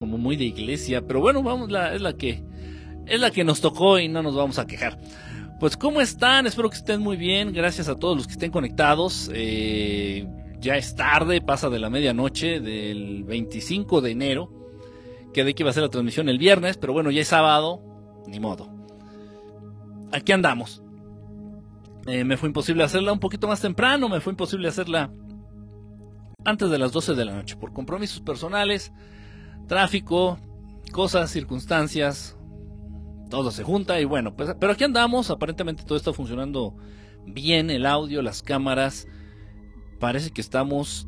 como muy de iglesia, pero bueno, vamos, la, es la que es la que nos tocó y no nos vamos a quejar. Pues cómo están, espero que estén muy bien, gracias a todos los que estén conectados. Eh, ya es tarde, pasa de la medianoche del 25 de enero. Quedé que iba a ser la transmisión el viernes, pero bueno, ya es sábado, ni modo. Aquí andamos. Eh, me fue imposible hacerla un poquito más temprano, me fue imposible hacerla antes de las 12 de la noche por compromisos personales tráfico, cosas, circunstancias, todo se junta y bueno, pues, pero aquí andamos, aparentemente todo está funcionando bien, el audio, las cámaras, parece que estamos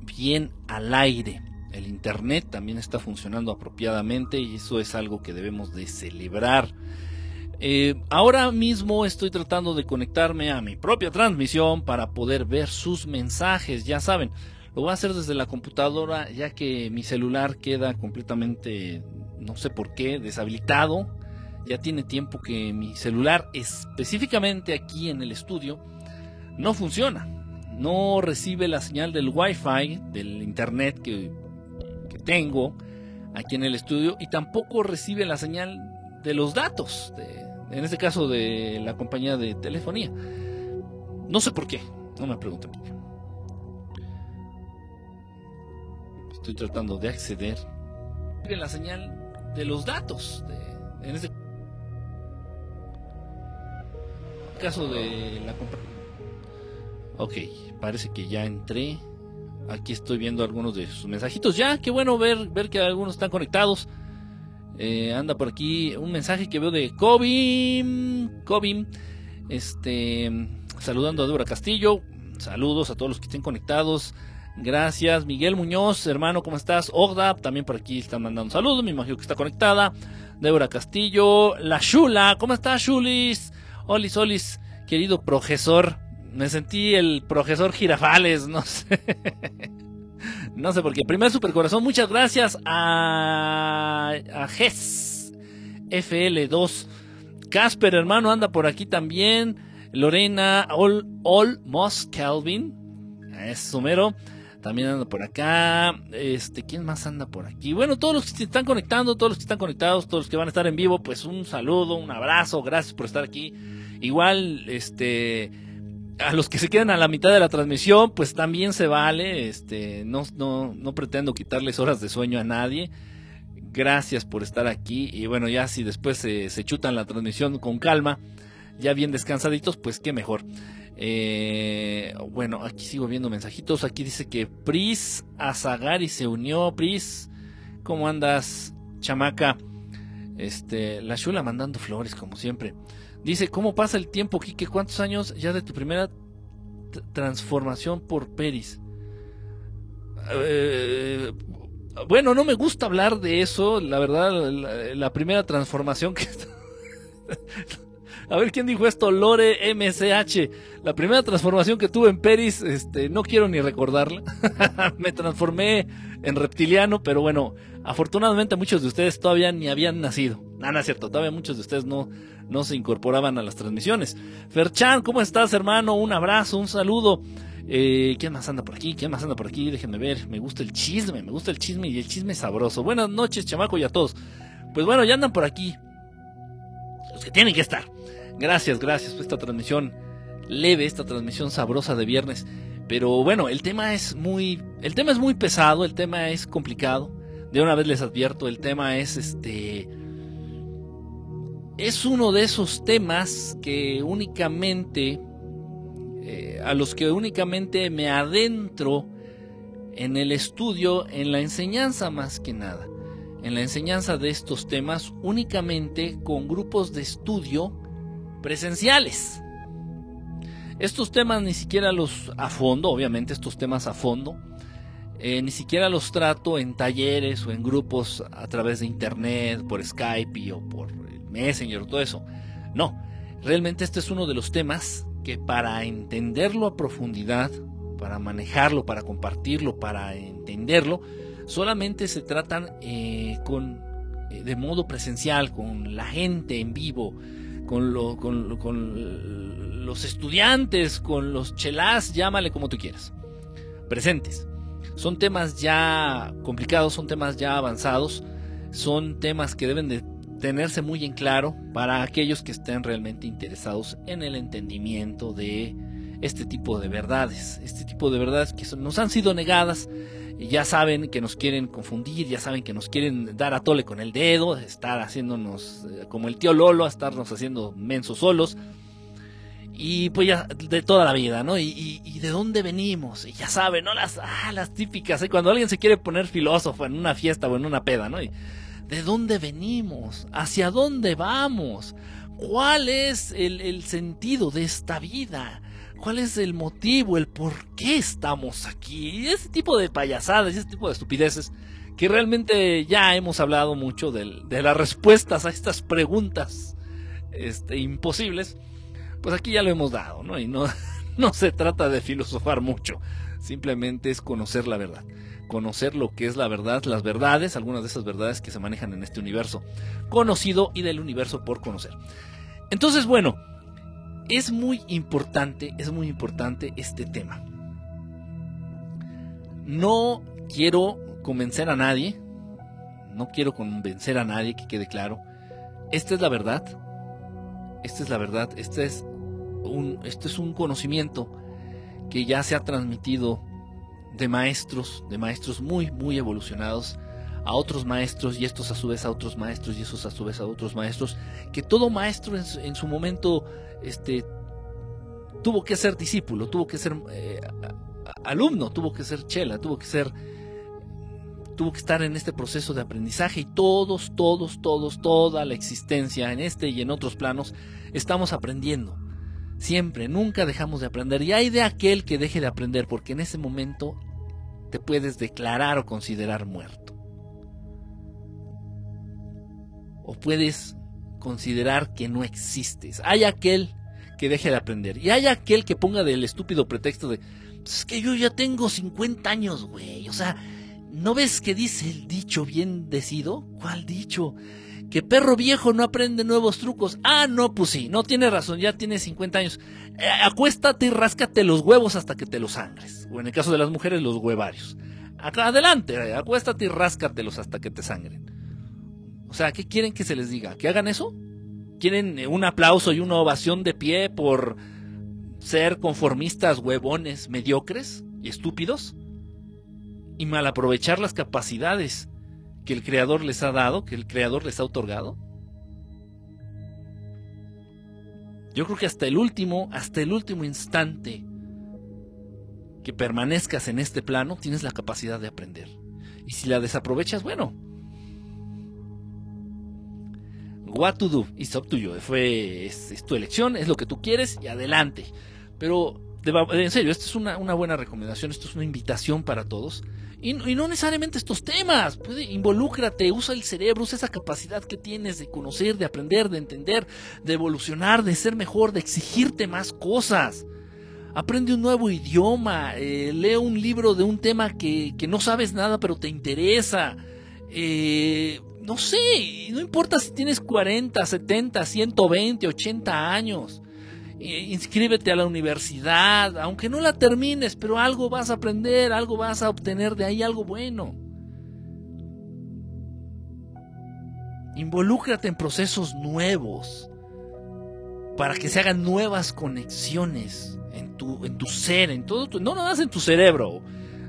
bien al aire. El internet también está funcionando apropiadamente y eso es algo que debemos de celebrar. Eh, ahora mismo estoy tratando de conectarme a mi propia transmisión para poder ver sus mensajes. Ya saben, lo voy a hacer desde la computadora ya que mi celular queda completamente, no sé por qué, deshabilitado. Ya tiene tiempo que mi celular, específicamente aquí en el estudio, no funciona. No recibe la señal del Wi-Fi, del internet que, tengo aquí en el estudio, y tampoco recibe la señal de los datos, en este caso de la compañía de telefonía. No sé por qué, no me pregunten estoy tratando de acceder. En la señal de los datos en este caso de la compra ok parece que ya entré. Aquí estoy viendo algunos de sus mensajitos. Ya qué bueno ver ver que algunos están conectados. Eh, anda por aquí un mensaje que veo de Cobim Cobim este saludando a Débora Castillo. Saludos a todos los que estén conectados Gracias, Miguel Muñoz, hermano, ¿cómo estás? Ogda, también por aquí están mandando saludos, me imagino que está conectada. Débora Castillo, la Shula, ¿cómo estás, Shulis? Olis, Olis, querido profesor. Me sentí el profesor Girafales, no sé. no sé por qué. Primer supercorazón, muchas gracias a, a GES FL2. Casper, hermano, anda por aquí también. Lorena, All, All Calvin. Es sumero. También anda por acá. Este, ¿quién más anda por aquí? Bueno, todos los que se están conectando, todos los que están conectados, todos los que van a estar en vivo, pues un saludo, un abrazo, gracias por estar aquí. Igual, este, a los que se quedan a la mitad de la transmisión, pues también se vale. Este, no, no, no pretendo quitarles horas de sueño a nadie. Gracias por estar aquí. Y bueno, ya si después se, se chutan la transmisión con calma, ya bien descansaditos, pues qué mejor. Eh, bueno, aquí sigo viendo mensajitos. Aquí dice que Pris Azagari se unió. Pris, ¿cómo andas, chamaca? Este, la Shula mandando flores, como siempre. Dice, ¿cómo pasa el tiempo, Kike? ¿Cuántos años ya de tu primera transformación por Peris? Eh, bueno, no me gusta hablar de eso. La verdad, la primera transformación que... A ver quién dijo esto, Lore MCH. La primera transformación que tuve en Peris, este, no quiero ni recordarla. Me transformé en reptiliano, pero bueno, afortunadamente muchos de ustedes todavía ni habían nacido. Nada, no es cierto, todavía muchos de ustedes no, no se incorporaban a las transmisiones. Ferchan, ¿cómo estás, hermano? Un abrazo, un saludo. Eh, ¿Quién más anda por aquí? ¿Quién más anda por aquí? Déjenme ver. Me gusta el chisme, me gusta el chisme y el chisme sabroso. Buenas noches, chamaco, y a todos. Pues bueno, ya andan por aquí. Los que tienen que estar. Gracias, gracias por esta transmisión leve, esta transmisión sabrosa de viernes. Pero bueno, el tema es muy, el tema es muy pesado, el tema es complicado. De una vez les advierto, el tema es este, es uno de esos temas que únicamente, eh, a los que únicamente me adentro en el estudio, en la enseñanza más que nada, en la enseñanza de estos temas únicamente con grupos de estudio presenciales. Estos temas ni siquiera los a fondo, obviamente estos temas a fondo, eh, ni siquiera los trato en talleres o en grupos a través de internet, por Skype o por Messenger, todo eso. No, realmente este es uno de los temas que para entenderlo a profundidad, para manejarlo, para compartirlo, para entenderlo, solamente se tratan eh, con, eh, de modo presencial, con la gente en vivo, con, con, los estudiantes, con los chelás, llámale como tú quieras, presentes. Son temas ya complicados, son temas ya avanzados, son temas que deben de tenerse muy en claro para aquellos que estén realmente interesados en el entendimiento de este tipo de verdades, este tipo de verdades que nos han sido negadas, ya saben que nos quieren confundir, ya saben que nos quieren dar a tole con el dedo, estar haciéndonos eh, como el tío Lolo, estarnos haciendo mensos solos. Y pues ya de toda la vida, ¿no? Y, de dónde venimos. Y ya saben, ¿no? Las, ah, típicas, ¿eh? Cuando alguien se quiere poner filósofo en una fiesta o en una peda, ¿no? ¿De dónde venimos? ¿Hacia dónde vamos? ¿Cuál es el, el sentido de esta vida? ¿Cuál es el motivo, el por qué estamos aquí? Ese tipo de payasadas, ese tipo de estupideces que realmente ya hemos hablado mucho de, de las respuestas a estas preguntas este, imposibles pues aquí ya lo hemos dado, ¿no? Y no, no se trata de filosofar mucho, simplemente es conocer la verdad, conocer lo que es la verdad, las verdades, algunas de esas verdades que se manejan en este universo conocido y del universo por conocer. Entonces, bueno, es muy importante, es muy importante este tema. No quiero convencer a nadie, no quiero convencer a nadie, que quede claro. Esta es la verdad, esta es la verdad, esta es un, esto es un conocimiento que ya se ha transmitido de maestros, de maestros muy, muy evolucionados a otros maestros y estos a su vez a otros maestros y esos a su vez a otros maestros, que todo maestro en su, momento este, tuvo que ser discípulo, tuvo que ser eh, alumno, tuvo que ser chela, tuvo que ser tuvo que estar en este proceso de aprendizaje y todos, todos, todos, toda la existencia en este y en otros planos estamos aprendiendo. Siempre, nunca dejamos de aprender. Y hay de aquel que deje de aprender, porque en ese momento te puedes declarar o considerar muerto. O puedes considerar que no existes. Hay aquel que deje de aprender. Y hay aquel que ponga del estúpido pretexto de, es que yo ya tengo 50 años, güey. O sea, ¿no ves que dice el dicho bien decido? ¿Cuál dicho? que perro viejo no aprende nuevos trucos. Ah, no, pues sí, no tiene razón, ya tiene 50 años. Eh, acuéstate y ráscate los huevos hasta que te los sangres. O en el caso de las mujeres, los huevarios. Adelante, acuéstate y ráscatelos hasta que te sangren. O sea, ¿qué quieren que se les diga? ¿Que hagan eso? ¿Quieren eh, un aplauso y una ovación de pie por ser conformistas, huevones, mediocres y estúpidos? Y mal aprovechar las capacidades que el Creador les ha dado, que el Creador les ha otorgado? Yo creo que hasta el último, hasta el último instante que permanezcas en este plano, tienes la capacidad de aprender. Y si la desaprovechas, bueno. What to do, it's up to you. Fue, es, tu elección, es lo que tú quieres y adelante. Pero, en serio, esto es una, una buena recomendación, esto es una invitación para todos y, no necesariamente estos temas. Puede, involúcrate, usa el cerebro, usa esa capacidad que tienes de conocer, de aprender, de entender, de evolucionar, de ser mejor, de exigirte más cosas. Aprende un nuevo idioma, eh, lee un libro de un tema que, que, no sabes nada pero te interesa. Eh, no sé, no importa si tienes 40, 70, 120, 80 años inscríbete a la universidad, aunque no la termines, pero algo vas a aprender, algo vas a obtener de ahí, algo bueno. Involúcrate en procesos nuevos para que se hagan nuevas conexiones en tu, en tu ser, en todo tu, no nada más en tu cerebro.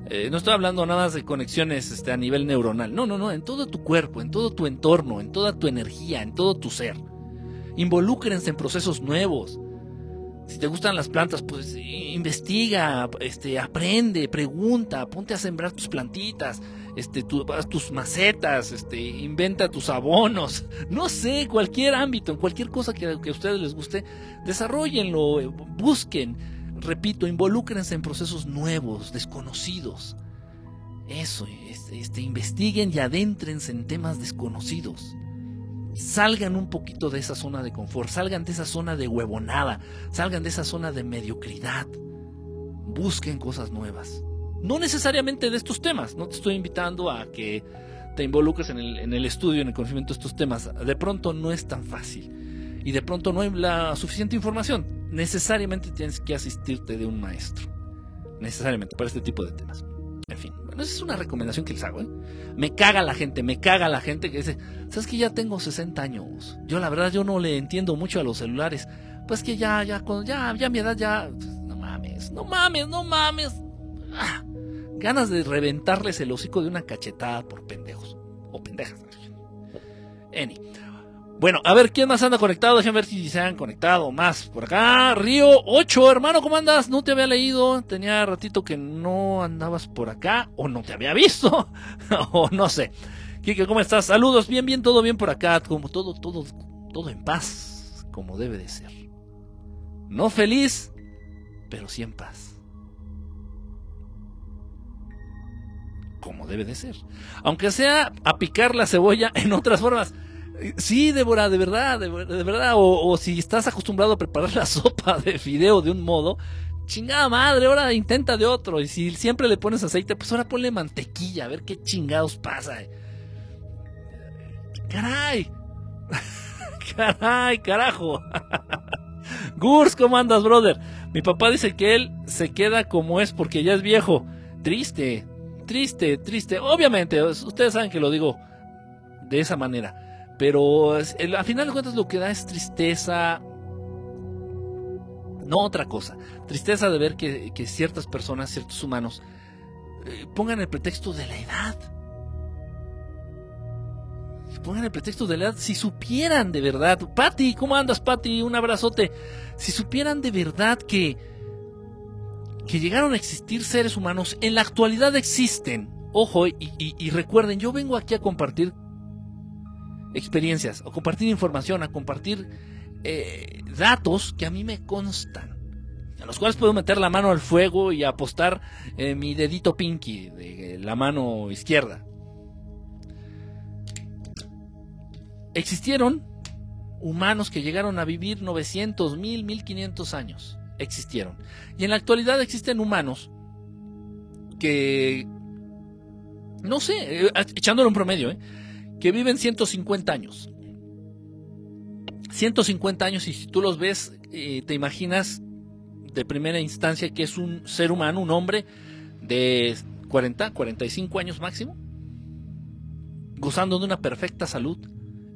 Eh, no estoy hablando nada más de conexiones este, a nivel neuronal. No, no, no, en todo tu cuerpo, en todo tu entorno, en toda tu energía, en todo tu ser. Involúcrense en procesos nuevos. Si te gustan las plantas, pues investiga, este, aprende, pregunta, ponte a sembrar tus plantitas, este, tus macetas, este, inventa tus abonos, no sé, cualquier ámbito, en cualquier cosa que, a ustedes les guste, desarrollenlo, busquen, repito, involúcrense en procesos nuevos, desconocidos. Eso, este, este investiguen y adéntrense en temas desconocidos salgan un poquito de esa zona de confort, salgan de esa zona de huevonada, salgan de esa zona de mediocridad. Busquen cosas nuevas. No necesariamente de estos temas, no te estoy invitando a que te involucres en el, en el estudio, en el conocimiento de estos temas. De pronto no es tan fácil y de pronto no hay la suficiente información. Necesariamente tienes que asistirte de un maestro. Necesariamente para este tipo de temas. En fin, Bueno, esa es una recomendación que les hago, ¿eh? Me caga la gente, me caga la gente que dice, ¿sabes que ya tengo 60 años? Yo la verdad yo no le entiendo mucho a los celulares. Pues que ya, ya, ya, ya mi edad ya... No mames, no mames, no mames. Ah, ganas de reventarles el hocico de una cachetada por pendejos. O pendejas. Any. Bueno, a ver, ¿quién más anda conectado? Déjenme ver si se han conectado más por acá. Río 8, hermano, ¿cómo andas? No te había leído. Tenía ratito que no andabas por acá. O no te había visto. o no sé. Kike, ¿cómo estás? Saludos, bien, bien, todo bien por acá. Como todo, todo, todo en paz. Como debe de ser. No feliz, pero sí en paz. Como debe de ser. Aunque sea a picar la cebolla en otras formas. Sí, Débora, de verdad, de, verdad. O, si estás acostumbrado a preparar la sopa de fideo de un modo, chingada madre, ahora intenta de otro. Y si siempre le pones aceite, pues ahora ponle mantequilla, a ver qué chingados pasa. Caray. Caray, carajo. Gurs, ¿cómo andas, brother? Mi papá dice que él se queda como es porque ya es viejo. Triste, triste, triste. Obviamente, ustedes saben que lo digo de esa manera. Pero al final de cuentas lo que da es tristeza, no otra cosa. Tristeza de ver que, ciertas personas, ciertos humanos, eh, pongan el pretexto de la edad. Pongan el pretexto de la edad. Si supieran de verdad, Patti, ¿cómo andas, Patti? Un abrazote. Si supieran de verdad que, que llegaron a existir seres humanos, en la actualidad existen. Ojo, y recuerden, yo vengo aquí a compartir experiencias, a compartir información, a compartir eh, datos que a mí me constan, a los cuales puedo meter la mano al fuego y apostar eh, mi dedito pinky de la mano izquierda. Existieron humanos que llegaron a vivir 900, 1000, 1500 años. Existieron. Y en la actualidad existen humanos que, no sé, eh, echándole un promedio, ¿eh? Que viven 150 años. 150 años y si tú los ves, eh, te imaginas de primera instancia que es un ser humano, un hombre de 40, 45 años máximo, gozando de una perfecta salud.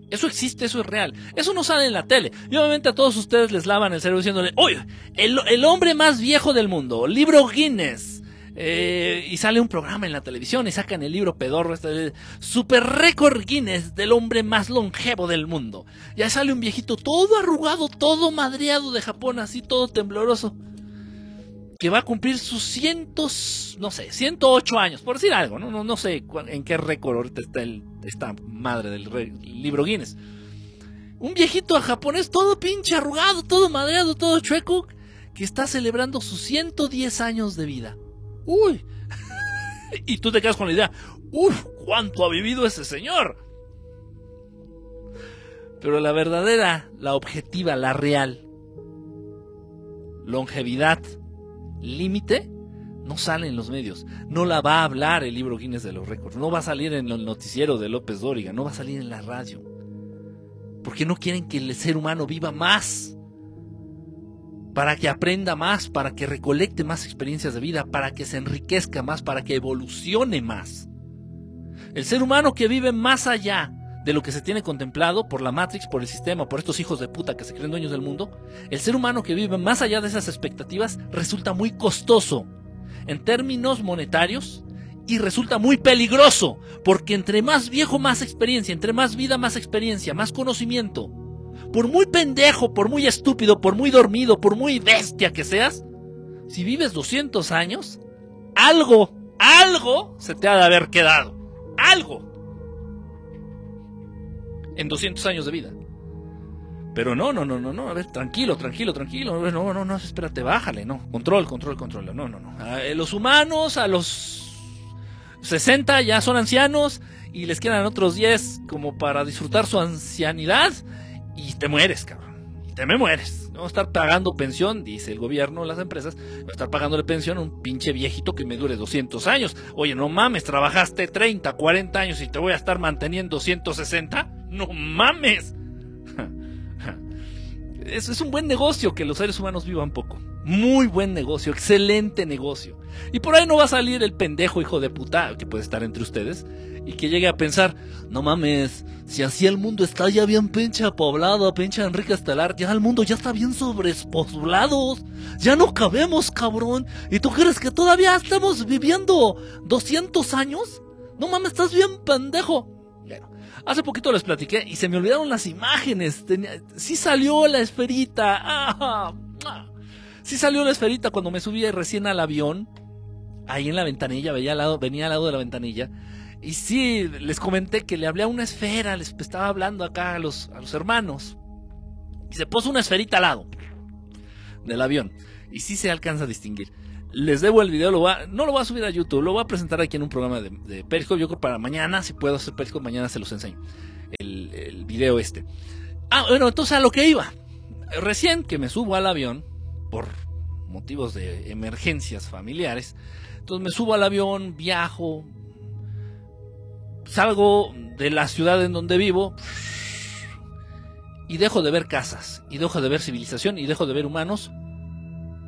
Eso existe, eso es real. Eso no sale en la tele. Y obviamente a todos ustedes les lavan el cerebro diciéndole, oye, el, el hombre más viejo del mundo, libro Guinness, eh, y sale un programa en la televisión y sacan el libro pedorro, este, Super Récord Guinness del hombre más longevo del mundo. Ya sale un viejito todo arrugado, todo madreado de Japón, así todo tembloroso. Que va a cumplir sus cientos, no sé, 108 años, por decir algo, no, no, sé en qué récord ahorita está el, esta madre del libro Guinness. Un viejito japonés todo pinche arrugado, todo madreado, todo chueco, que está celebrando sus 110 años de vida. Uy. y tú te quedas con la idea, ¡Uf! ¿Cuánto ha vivido ese señor? Pero la verdadera, la objetiva, la real, longevidad, límite, no sale en los medios. No la va a hablar el libro Guinness de los récords. No va a salir en el noticiero de López Dóriga. No va a salir en la radio. Porque no quieren que el ser humano viva más para que aprenda más, para que recolecte más experiencias de vida, para que se enriquezca más, para que evolucione más. El ser humano que vive más allá de lo que se tiene contemplado por la Matrix, por el sistema, por estos hijos de puta que se creen dueños del mundo, el ser humano que vive más allá de esas expectativas resulta muy costoso en términos monetarios y resulta muy peligroso, porque entre más viejo más experiencia, entre más vida más experiencia, más conocimiento, por muy pendejo, por muy estúpido, por muy dormido, por muy bestia que seas, si vives 200 años, algo, algo se te ha de haber quedado. Algo. En 200 años de vida. Pero no, no, no, no, no, a ver, tranquilo, tranquilo, tranquilo, no, no, no, espérate, bájale, no, control, control, control, no, no, no. Eh, los humanos a los 60 ya son ancianos y les quedan otros 10 como para disfrutar su ancianidad y te mueres, cabrón. Y te me mueres. No estar pagando pensión, dice el gobierno, las empresas, no estar pagándole pensión a un pinche viejito que me dure 200 años. Oye, no mames, trabajaste 30, 40 años y te voy a estar manteniendo 160. No mames. Es, es un buen negocio que los seres humanos vivan poco. Muy buen negocio, excelente negocio. Y por ahí no va a salir el pendejo hijo de puta que puede estar entre ustedes y que llegue a pensar, no mames, si así el mundo está ya bien pinche poblado, pinche Enrique Estelar, ya el mundo ya está bien sobrepoblado, ya no cabemos, cabrón. ¿Y tú crees que todavía estamos viviendo 200 años? No mames, estás bien pendejo. Bueno, hace poquito les platiqué y se me olvidaron las imágenes. Sí salió la esferita. Ah. Sí salió la esferita cuando me subí recién al avión. Ahí en la ventanilla, veía al lado, venía al lado de la ventanilla. Y sí, les comenté que le hablé a una esfera, les estaba hablando acá a los, a los hermanos. Y se puso una esferita al lado del avión. Y sí se alcanza a distinguir. Les debo el video, lo no lo voy a subir a YouTube, lo voy a presentar aquí en un programa de, de Periscope. Yo creo para mañana, si puedo hacer Periscope, mañana se los enseño. El, el video este. Ah, bueno, entonces a lo que iba. Recién que me subo al avión, por motivos de emergencias familiares, entonces me subo al avión, viajo, salgo de la ciudad en donde vivo y dejo de ver casas, y dejo de ver civilización, y dejo de ver humanos,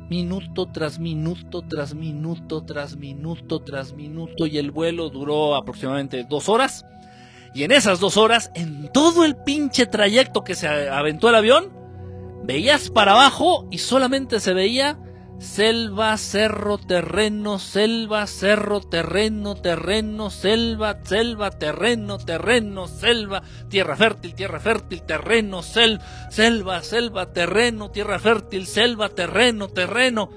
minuto tras minuto, tras minuto, tras minuto, tras minuto, y el vuelo duró aproximadamente dos horas. Y en esas dos horas, en todo el pinche trayecto que se aventó el avión, veías para abajo y solamente se veía Selva, cerro, terreno, selva, cerro, terreno, terreno, selva, selva, terreno, terreno, selva, tierra fértil, tierra fértil, terreno, sel, selva, selva, terreno, tierra fértil, selva, terreno, terreno.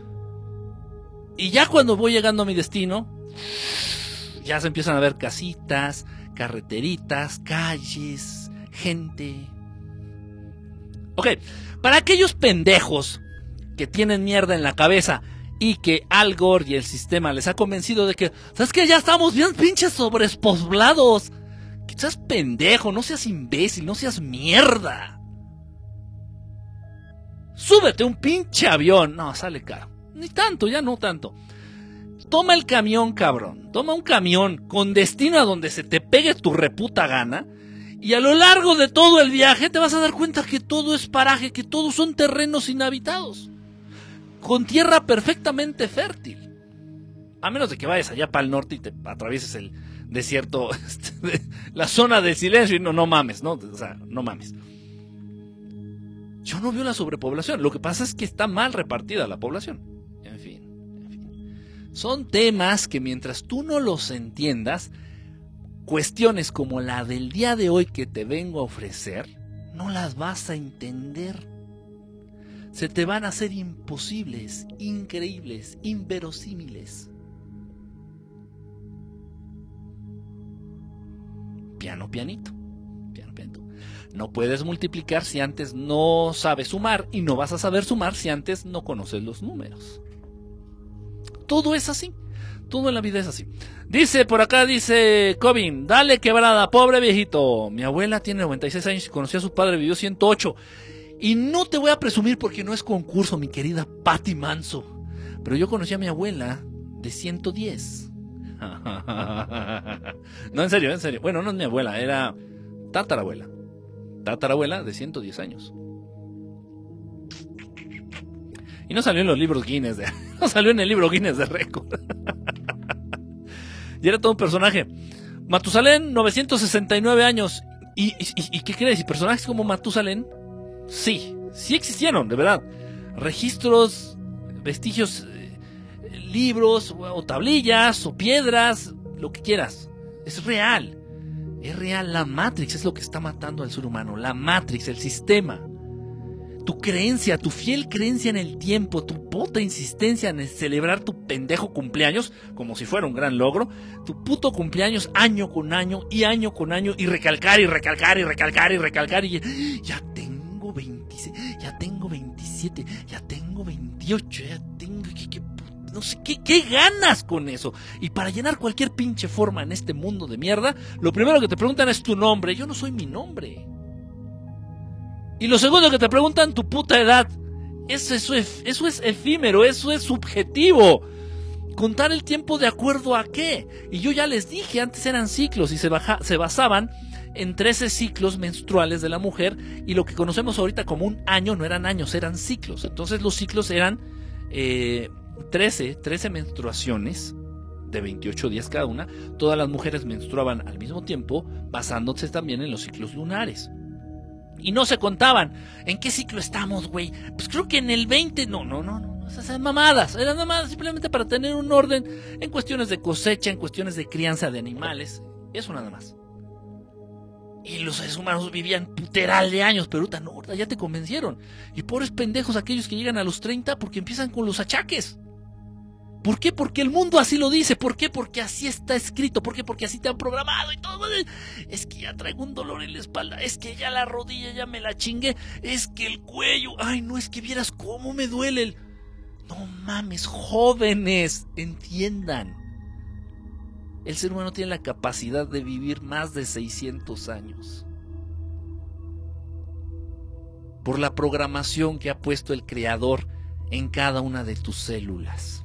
Y ya cuando voy llegando a mi destino, ya se empiezan a ver casitas, carreteritas, calles, gente. Ok, para aquellos pendejos que tienen mierda en la cabeza y que Al Gore y el sistema les ha convencido de que, ¿sabes que Ya estamos bien pinches sobrespoblados. Que seas pendejo, no seas imbécil, no seas mierda. Súbete un pinche avión. No, sale caro. Ni tanto, ya no tanto. Toma el camión, cabrón. Toma un camión con destino a donde se te pegue tu reputa gana. Y a lo largo de todo el viaje te vas a dar cuenta que todo es paraje, que todos son terrenos inhabitados con tierra perfectamente fértil. A menos de que vayas allá para el norte y te atravieses el desierto, este, la zona del silencio y no, no mames, ¿no? O sea, no mames. Yo no veo la sobrepoblación. Lo que pasa es que está mal repartida la población. En fin, en fin. Son temas que mientras tú no los entiendas, cuestiones como la del día de hoy que te vengo a ofrecer, no las vas a entender se te van a hacer imposibles, increíbles, inverosímiles. Piano, pianito. Piano, pianito. No puedes multiplicar si antes no sabes sumar y no vas a saber sumar si antes no conoces los números. Todo es así. Todo en la vida es así. Dice por acá, dice Cobin, dale quebrada, pobre viejito. Mi abuela tiene 96 años y conoció a su padre, vivió 108. Y no te voy a presumir porque no es concurso, mi querida Patty Manso. Pero yo conocí a mi abuela de 110. no, en serio, en serio. Bueno, no es mi abuela, era tatarabuela. Tatarabuela de 110 años. Y no salió en los libros Guinness de... No salió en el libro Guinness de récord. y era todo un personaje. Matusalén, 969 años. ¿Y, y, qué crees? Y personajes como Matusalén Sí, sí existieron, de verdad. Registros, vestigios, eh, libros, o tablillas, o piedras, lo que quieras. Es real. Es real. La Matrix es lo que está matando al ser humano. La Matrix, el sistema. Tu creencia, tu fiel creencia en el tiempo, tu puta insistencia en celebrar tu pendejo cumpleaños, como si fuera un gran logro, tu puto cumpleaños año con año y año con año y recalcar y recalcar y recalcar y recalcar y ya tengo ya tengo 27, ya tengo 28, ya tengo... no sé, ¿qué, ¿qué ganas con eso? Y para llenar cualquier pinche forma en este mundo de mierda, lo primero que te preguntan es tu nombre. Yo no soy mi nombre. Y lo segundo que te preguntan, tu puta edad. Eso, eso, eso es efímero, eso es subjetivo. Contar el tiempo de acuerdo a qué. Y yo ya les dije, antes eran ciclos y se, baja, se basaban en 13 ciclos menstruales de la mujer y lo que conocemos ahorita como un año no eran años, eran ciclos. Entonces los ciclos eran 13, 13 menstruaciones de 28 días cada una, todas las mujeres menstruaban al mismo tiempo, basándose también en los ciclos lunares. Y no se contaban. ¿En qué ciclo estamos, güey? Pues creo que en el 20. No, no, no, no. Esas eran mamadas. Eran mamadas simplemente para tener un orden en cuestiones de cosecha, en cuestiones de crianza de animales. Eso nada más. Y los seres humanos vivían puteral de años, pero no, ya te convencieron. Y pobres pendejos aquellos que llegan a los 30 porque empiezan con los achaques. ¿Por qué? Porque el mundo así lo dice. ¿Por qué? Porque así está escrito. ¿Por qué? Porque así te han programado y todo. Es que ya traigo un dolor en la espalda. Es que ya la rodilla ya me la chingué. Es que el cuello. Ay, no es que vieras cómo me duele el... No mames, jóvenes, entiendan. El ser humano tiene la capacidad de vivir más de 600 años. Por la programación que ha puesto el Creador en cada una de tus células.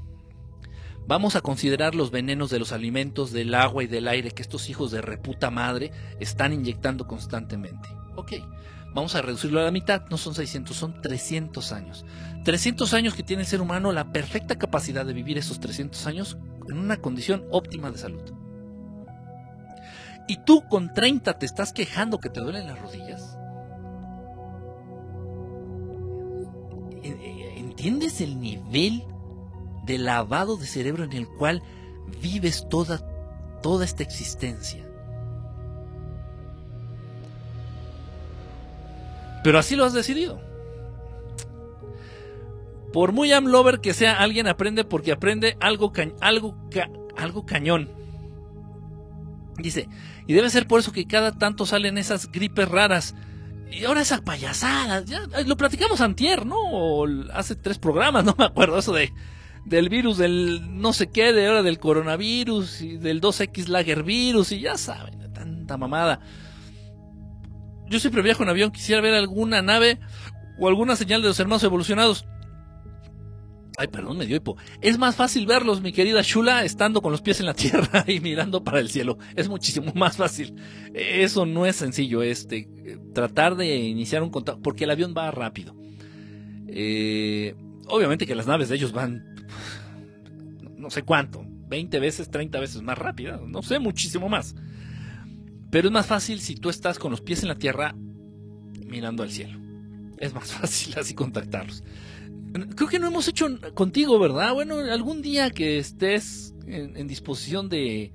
Vamos a considerar los venenos de los alimentos, del agua y del aire que estos hijos de reputa madre están inyectando constantemente. Ok, vamos a reducirlo a la mitad, no son 600, son 300 años. 300 años que tiene el ser humano la perfecta capacidad de vivir esos 300 años en una condición óptima de salud. Y tú con 30 te estás quejando que te duelen las rodillas. ¿Entiendes el nivel de lavado de cerebro en el cual vives toda, toda esta existencia. Pero así lo has decidido. Por muy amlover que sea, alguien aprende porque aprende algo, algo, algo cañón. Dice, y debe ser por eso que cada tanto salen esas gripes raras. Y ahora esas payasadas, ya lo platicamos antier, ¿no? Hace tres programas, no me acuerdo eso de del virus del no sé qué, de ahora del coronavirus y del 2X Lager virus y ya saben, tanta mamada. Yo siempre viajo en avión, quisiera ver alguna nave o alguna señal de los hermanos evolucionados. Ay, perdón, me dio hipo. Es más fácil verlos, mi querida Shula, estando con los pies en la tierra y mirando para el cielo. Es muchísimo más fácil. Eso no es sencillo, este, tratar de iniciar un contacto, porque el avión va rápido. Eh, obviamente que las naves de ellos van no sé cuánto, 20 veces, 30 veces más rápida, no sé, muchísimo más. Pero es más fácil si tú estás con los pies en la tierra mirando al cielo. Es más fácil así contactarlos. Creo que no hemos hecho contigo, ¿verdad? Bueno, algún día que estés en, en disposición de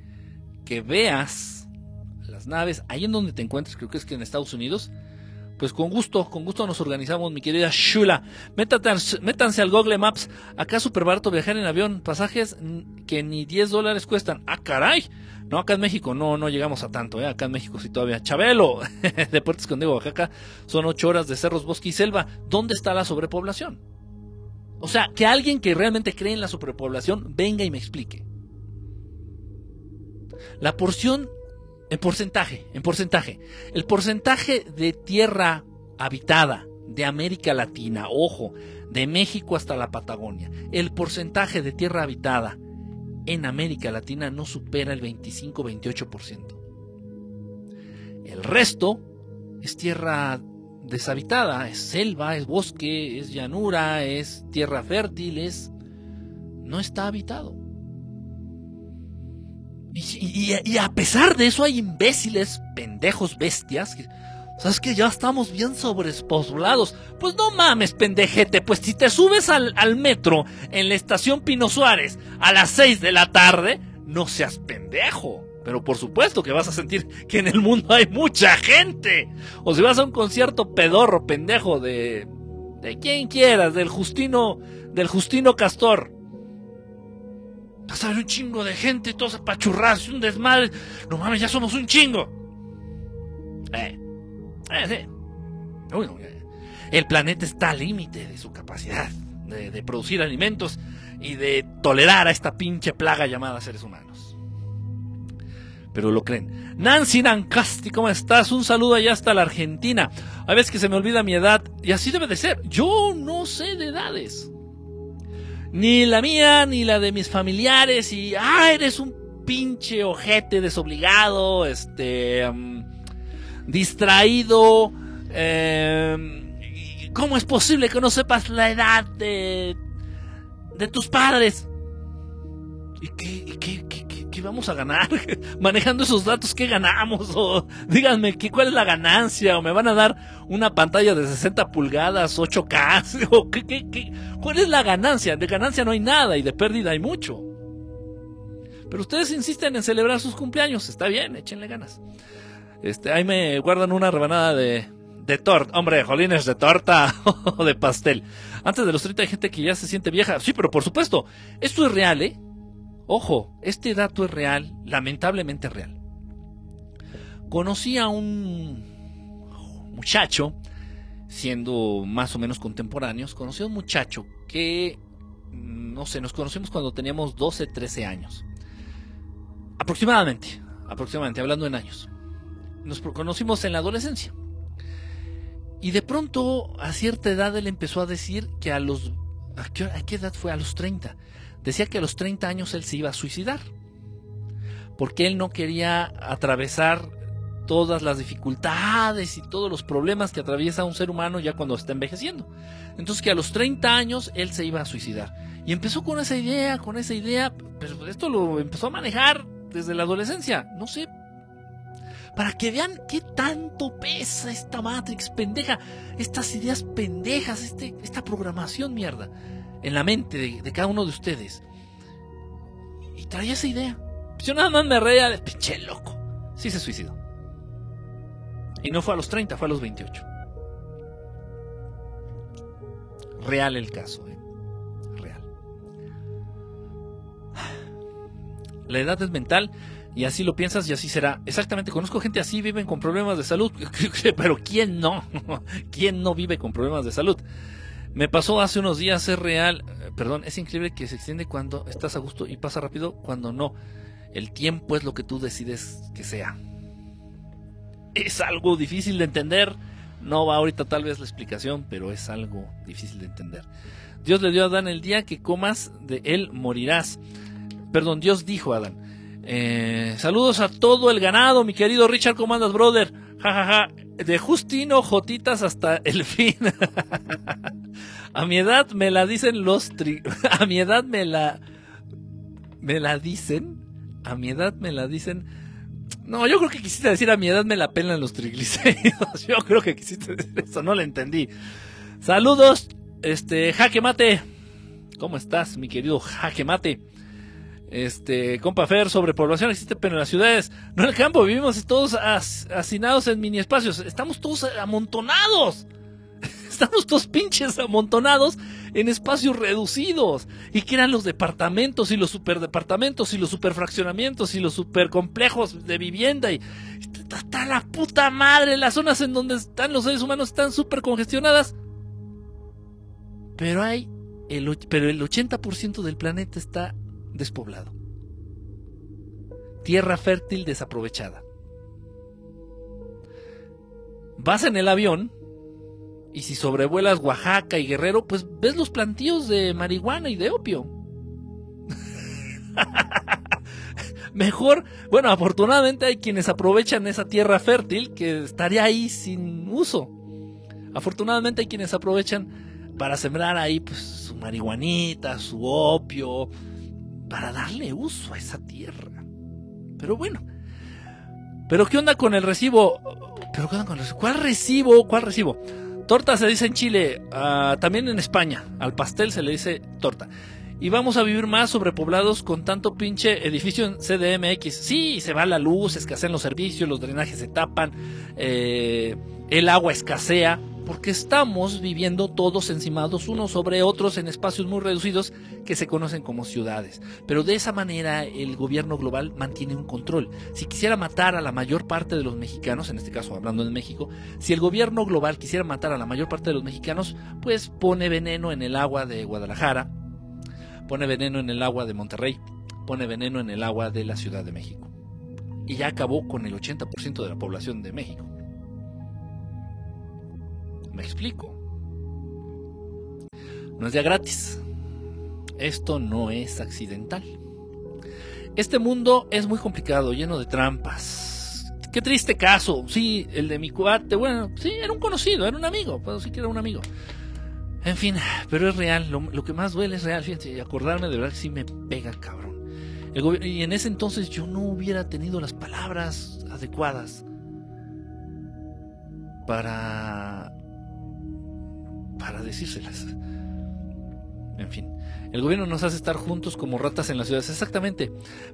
que veas las naves, ahí en donde te encuentres, creo que es que en Estados Unidos, pues con gusto, con gusto nos organizamos, mi querida Shula. Métanse, al Google Maps. Acá es súper barato viajar en avión. Pasajes que ni 10 dólares cuestan. ¡Ah, caray! No, acá en México no, no llegamos a tanto, ¿eh? Acá en México sí todavía. Chabelo, Deportes con Diego Oaxaca, son 8 horas de cerros, bosque y selva. ¿Dónde está la sobrepoblación? O sea, que alguien que realmente cree en la sobrepoblación venga y me explique. La porción en porcentaje, en porcentaje. El porcentaje de tierra habitada de América Latina, ojo, de México hasta la Patagonia, el porcentaje de tierra habitada en América Latina no supera el 25-28%. El resto es tierra deshabitada, es selva, es bosque, es llanura, es tierra fértil, es... no está habitado. Y, a pesar de eso hay imbéciles, pendejos, bestias. Que, ¿Sabes que ya estamos bien sobrespoblados? Pues no mames, pendejete. Pues si te subes al, al metro en la estación Pino Suárez a las 6 de la tarde, no seas pendejo. Pero por supuesto que vas a sentir que en el mundo hay mucha gente. O si vas a un concierto pedorro, pendejo, de. de quien quieras, del Justino. del Justino Castor. Ver un chingo de gente, todos apachurrados, un desmadre. No mames, ya somos un chingo. Eh, eh, sí. el planeta está al límite de su capacidad de, de, producir alimentos y de tolerar a esta pinche plaga llamada seres humanos. Pero lo creen. Nancy Nancasti, ¿cómo estás? Un saludo allá hasta la Argentina. A veces que se me olvida mi edad y así debe de ser. Yo no sé de edades ni la mía, ni la de mis familiares, y, ah, eres un pinche ojete desobligado, este, mm, distraído, em, ¿cómo es posible que no sepas la edad de de tus padres. ¿Y qué, qué, qué, qué, vamos a ganar? Manejando esos datos, ¿qué ganamos? Díganme, ¿qué, ¿cuál es la ganancia? ¿O me van a dar una pantalla de 60 pulgadas, 8K? ¿O qué, qué, qué? ¿Cuál es la ganancia? De ganancia no hay nada y de pérdida hay mucho. Pero ustedes insisten en celebrar sus cumpleaños. Está bien, échenle ganas. Este, ahí me guardan una rebanada de, de torta. Hombre, jolines, de torta o de pastel. Antes de los 30 hay gente que ya se siente vieja. Sí, pero por supuesto, esto es real, ¿eh? Ojo, este dato es real, lamentablemente real. Conocí a un muchacho, siendo más o menos contemporáneos, conocí a un muchacho que, mm, no sé, nos conocimos cuando teníamos 12, 13 años. Aproximadamente, aproximadamente, hablando en años. Nos conocimos en la adolescencia. Y de pronto, a cierta edad, él empezó a decir que a los... ¿A qué, edad fue? A los 30. Decía que a los 30 años él se iba a suicidar. Porque él no quería atravesar todas las dificultades y todos los problemas que atraviesa un ser humano ya cuando está envejeciendo. Entonces que a los 30 años él se iba a suicidar. Y empezó con esa idea, con esa idea, pero esto lo empezó a manejar desde la adolescencia. No sé para que vean qué tanto pesa esta Matrix pendeja, estas ideas pendejas, este, esta programación mierda en la mente de, cada uno de ustedes. Y traía esa idea. Yo nada más me reía de pinche loco. Sí se suicidó. Y no fue a los 30, fue a los 28. Real el caso, ¿eh? Real. La edad es mental y así lo piensas y así será. Exactamente, conozco gente así, viven con problemas de salud, pero ¿quién no? ¿Quién no vive con problemas de salud? Me pasó hace unos días, es real, eh, perdón, es increíble que se extiende cuando estás a gusto y pasa rápido cuando no. El tiempo es lo que tú decides que sea. Es algo difícil de entender. No va ahorita tal vez la explicación, pero es algo difícil de entender. Dios le dio a Adán el día que comas de él morirás. Perdón, Dios dijo a Adán, eh, saludos a todo el ganado, mi querido Richard, ¿cómo andas, brother? Ja, De Justino Jotitas hasta el fin. a mi edad me la dicen los. A mi edad me la... Me la dicen. A mi edad me la dicen. No, yo creo que quisiste decir a mi edad me la pelan los triglicéridos. Yo creo que quisiste decir eso, no lo entendí. Saludos, este, Jaque Mate. ¿Cómo estás, mi querido Jaque Mate? Este, compa Fer, sobrepoblación existe, pero en las ciudades, no en el campo, vivimos todos hacinados en mini espacios, estamos todos amontonados. Estamos todos pinches amontonados en espacios reducidos. Y que eran los departamentos y los superdepartamentos y los superfraccionamientos y los supercomplejos de vivienda. Y está la puta madre. Las zonas en donde están los seres humanos están súper congestionadas. Pero hay. El, pero el 80% del planeta está despoblado. Tierra fértil desaprovechada. Vas en el avión y si sobrevuelas Oaxaca y Guerrero, pues ves los plantíos de marihuana y de opio. Mejor, bueno, afortunadamente hay quienes aprovechan esa tierra fértil que estaría ahí sin uso. Afortunadamente hay quienes aprovechan para sembrar ahí pues, su marihuanita, su opio, para darle uso a esa tierra. Pero bueno. Pero ¿qué onda con el recibo? ¿Pero qué onda con el recibo? ¿Cuál recibo? ¿Cuál recibo? Torta se dice en Chile, ah, también en España. Al pastel se le dice torta. Y vamos a vivir más sobrepoblados con tanto pinche edificio en CDMX. Sí, se va la luz, escasean los servicios, los drenajes se tapan, eh, el agua escasea porque estamos viviendo todos encimados unos sobre otros en espacios muy reducidos que se conocen como ciudades. Pero de esa manera el gobierno global mantiene un control. Si quisiera matar a la mayor parte de los mexicanos, en este caso hablando de México, si el gobierno global quisiera matar a la mayor parte de los mexicanos, pues pone veneno en el agua de Guadalajara, pone veneno en el agua de Monterrey, pone veneno en el agua de la Ciudad de México. Y ya acabó con el 80% de la población de México. Me explico. No es ya gratis. Esto no es accidental. Este mundo es muy complicado, lleno de trampas. Qué triste caso. Sí, el de mi cuate, bueno, sí, era un conocido, era un amigo, pero sí que era un amigo. En fin, pero es real, lo, que más duele es real, fíjense, acordarme de verdad que sí me pega cabrón. y en ese entonces yo no hubiera tenido las palabras adecuadas para para decírselas. En fin, el gobierno nos hace estar juntos como ratas en las ciudades, exactamente.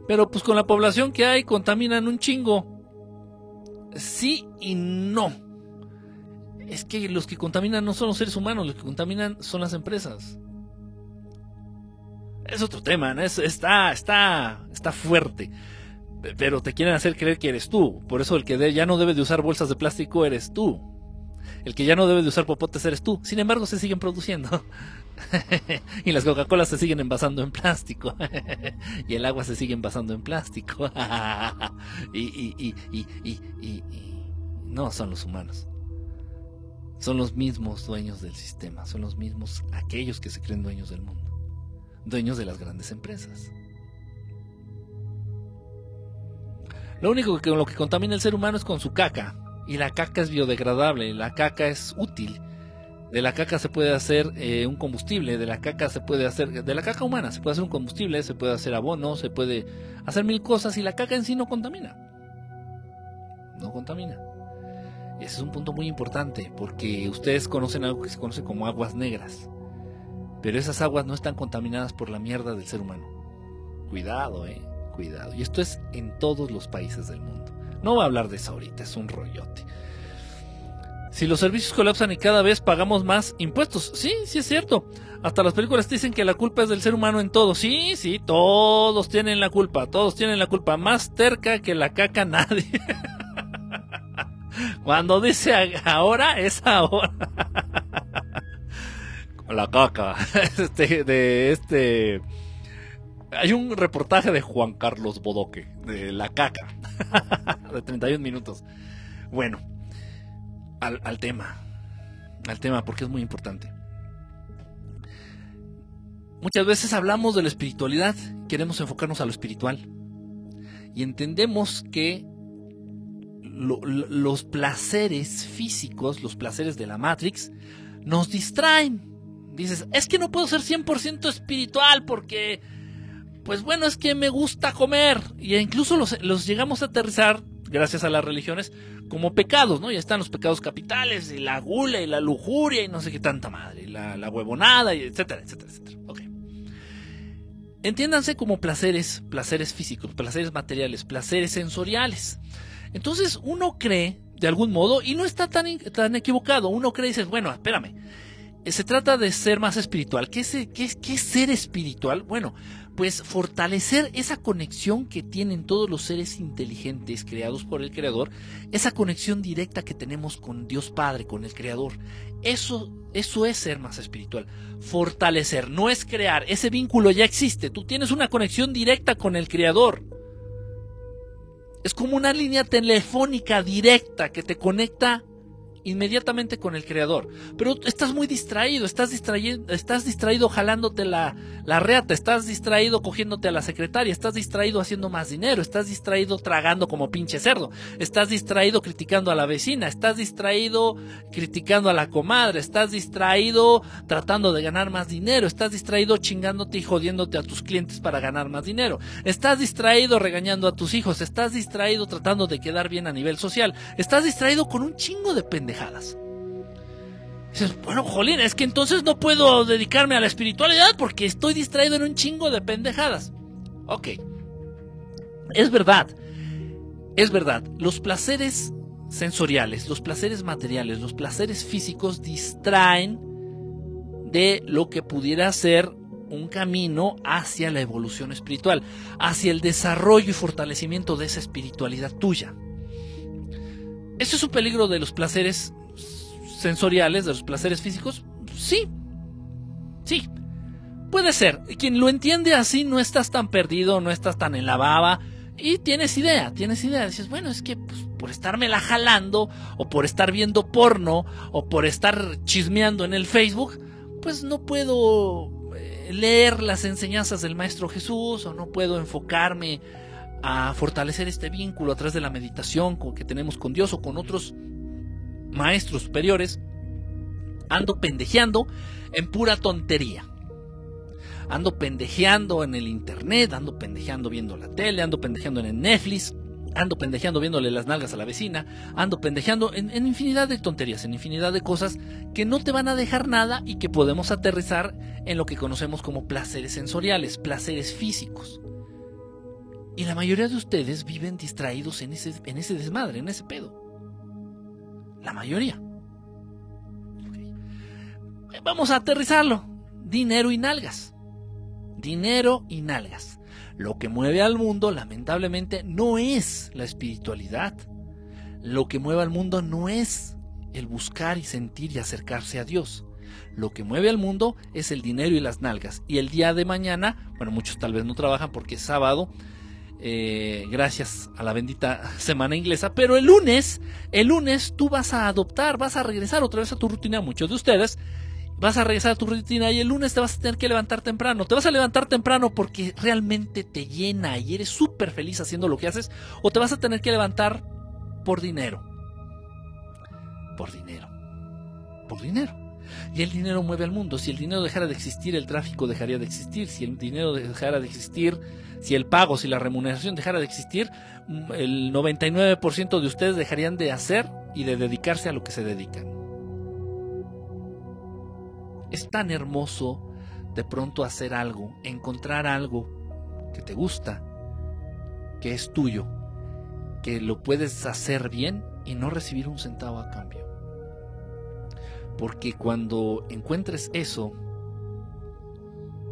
Pero pues con la población que hay contaminan un chingo. Sí y no. Es que los que contaminan no son los seres humanos, los que contaminan son las empresas. Es otro tema, ¿no? está, está, está fuerte. Pero te quieren hacer creer que eres tú. Por eso el que ya no debe de usar bolsas de plástico eres tú. El que ya no debe de usar popotes eres tú. Sin embargo, se siguen produciendo. y las Coca-Cola se siguen envasando en plástico. y el agua se sigue envasando en plástico. y, y, y, no son los humanos. Son los mismos dueños del sistema. Son los mismos aquellos que se creen dueños del mundo. Dueños de las grandes empresas. Lo único que con lo que contamina el ser humano es con su caca. Y la caca es biodegradable, la caca es útil. De la caca se puede hacer eh, un combustible, de la caca se puede hacer, de la caca humana se puede hacer un combustible, se puede hacer abono, se puede hacer mil cosas y la caca en sí no contamina. No contamina. Ese es un punto muy importante porque ustedes conocen algo que se conoce como aguas negras. Pero esas aguas no están contaminadas por la mierda del ser humano. Cuidado, eh, cuidado. Y esto es en todos los países del mundo. No voy a hablar de eso ahorita, es un rollote. Si los servicios colapsan y cada vez pagamos más impuestos, sí, sí es cierto. Hasta las películas dicen que la culpa es del ser humano en todo. Sí, sí, todos tienen la culpa, todos tienen la culpa. Más terca que la caca nadie. Cuando dice ahora, es ahora. la caca. Este, de este hay un reportaje de Juan Carlos Bodoque, de La Caca, de 31 minutos. Bueno, al, al tema, al tema, porque es muy importante. Muchas veces hablamos de la espiritualidad, queremos enfocarnos a lo espiritual. Y entendemos que los placeres físicos, los placeres de la Matrix, nos distraen. Dices, es que no puedo ser 100% espiritual porque pues bueno, es que me gusta comer. Y incluso los, llegamos a aterrizar, gracias a las religiones, como pecados, ¿no? Ya están los pecados capitales, y la gula, y la lujuria, y no sé qué tanta madre, y la, huevonada, y etcétera, etcétera, etcétera. Ok. Entiéndanse como placeres, placeres físicos, placeres materiales, placeres sensoriales. Entonces uno cree, de algún modo, y no está tan, tan equivocado, uno cree y dice, bueno, espérame, se trata de ser más espiritual. ¿Qué es, qué, qué es ser espiritual? Bueno, pues fortalecer esa conexión que tienen todos los seres inteligentes creados por el Creador, esa conexión directa que tenemos con Dios Padre, con el Creador. Eso, eso es ser más espiritual. Fortalecer, no es crear, ese vínculo ya existe, tú tienes una conexión directa con el Creador. Es como una línea telefónica directa que te conecta inmediatamente con el creador. Pero estás muy distraído, estás distraído, estás distraído jalándote la, la reata, estás distraído cogiéndote a la secretaria, estás distraído haciendo más dinero, estás distraído tragando como pinche cerdo, estás distraído criticando a la vecina, estás distraído criticando a la comadre, estás distraído tratando de ganar más dinero, estás distraído chingándote y jodiéndote a tus clientes para ganar más dinero, estás distraído regañando a tus hijos, estás distraído tratando de quedar bien a nivel social, estás distraído con un chingo de pendejadas Dices, bueno, jolín, es que entonces no puedo dedicarme a la espiritualidad porque estoy distraído en un chingo de pendejadas. Ok. Es verdad. Es verdad. Los placeres sensoriales, los placeres materiales, los placeres físicos distraen de lo que pudiera ser un camino hacia la evolución espiritual, hacia el desarrollo y fortalecimiento de esa espiritualidad tuya. ¿Eso es un peligro de los placeres sensoriales, de los placeres físicos? Sí. Sí. Puede ser. Quien lo entiende así no estás tan perdido, no estás tan en la baba. Y tienes idea, tienes idea. Dices, bueno, es que pues, por estarme la jalando, o por estar viendo porno, o por estar chismeando en el Facebook, pues no puedo eh, leer las enseñanzas del Maestro Jesús, o no puedo enfocarme a fortalecer este vínculo a través de la meditación que tenemos con Dios o con otros maestros superiores. ando pendejeando en pura tontería. Ando pendejeando en el internet, ando pendejeando viendo la tele, ando pendejeando en el Netflix, ando pendejeando viéndole las nalgas a la vecina, ando pendejeando en, en, infinidad de tonterías, en infinidad de cosas que no te van a dejar nada y que podemos aterrizar en lo que conocemos como placeres sensoriales, placeres físicos. Y la mayoría de ustedes viven distraídos en ese, en ese desmadre, en ese pedo. La mayoría. Vamos a aterrizarlo. Dinero y nalgas. Dinero y nalgas. Lo que mueve al mundo, lamentablemente, no es la espiritualidad. Lo que mueve al mundo no es el buscar y sentir y acercarse a Dios. Lo que mueve al mundo es el dinero y las nalgas. Y el día de mañana, bueno, muchos tal vez no trabajan porque es sábado, eh, gracias a la bendita semana inglesa, pero el lunes, el lunes tú vas a adoptar, vas a regresar otra vez a tu rutina, muchos de ustedes, vas a regresar a tu rutina y el lunes te vas a tener que levantar temprano. Te vas a levantar temprano porque realmente te llena y eres súper feliz haciendo lo que haces o te vas a tener que levantar por dinero. Por dinero. Por dinero. Y el dinero mueve al mundo. Si el dinero dejara de existir, el tráfico dejaría de existir. Si el dinero dejara de existir, si el pago, si la remuneración dejara de existir, mm, el 99% de ustedes dejarían de hacer y de dedicarse a lo que se dedican. Es tan hermoso de pronto hacer algo, encontrar algo que te gusta, que es tuyo, que lo puedes hacer bien y no recibir un centavo a cambio. Porque cuando encuentres eso,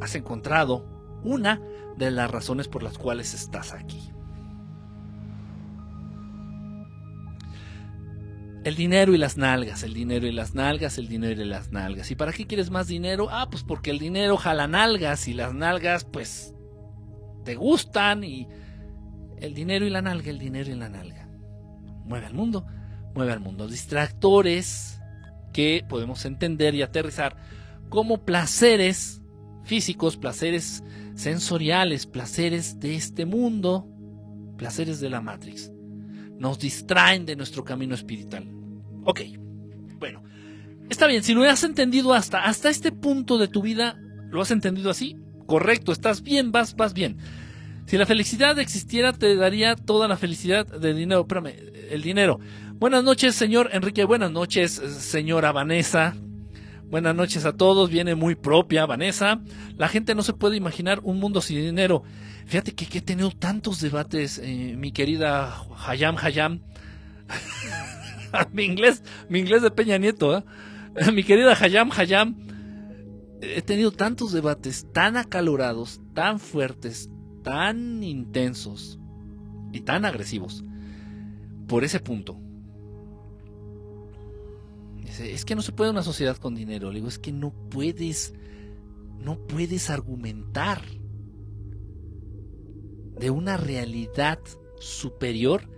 has encontrado una de las razones por las cuales estás aquí. El dinero y las nalgas, el dinero y las nalgas, el dinero y las nalgas. ¿Y para qué quieres más dinero? Ah, pues porque el dinero jala nalgas y las nalgas pues te gustan y el dinero y la nalga, el dinero y la nalga. Mueve al mundo, mueve al mundo. Distractores que podemos entender y aterrizar como placeres físicos, placeres sensoriales, placeres de este mundo, placeres de la Matrix nos distraen de nuestro camino espiritual. Ok, bueno, está bien, si lo has entendido hasta, hasta este punto de tu vida, ¿lo has entendido así? Correcto, estás bien, vas, vas bien. Si la felicidad existiera, te daría toda la felicidad de dinero. Espérame, el dinero. Buenas noches, señor Enrique. Buenas noches, señora Vanessa. Buenas noches a todos. Viene muy propia, Vanessa. La gente no se puede imaginar un mundo sin dinero. Fíjate que, he tenido tantos debates, eh, mi querida Hayam Hayam. mi inglés, mi inglés de Peña Nieto, ¿eh? mi querida Hayam Hayam. He tenido tantos debates tan acalorados, tan fuertes, tan intensos y tan agresivos por ese punto. Es que no se puede una sociedad con dinero. Digo, es que no puedes, no puedes argumentar de una realidad superior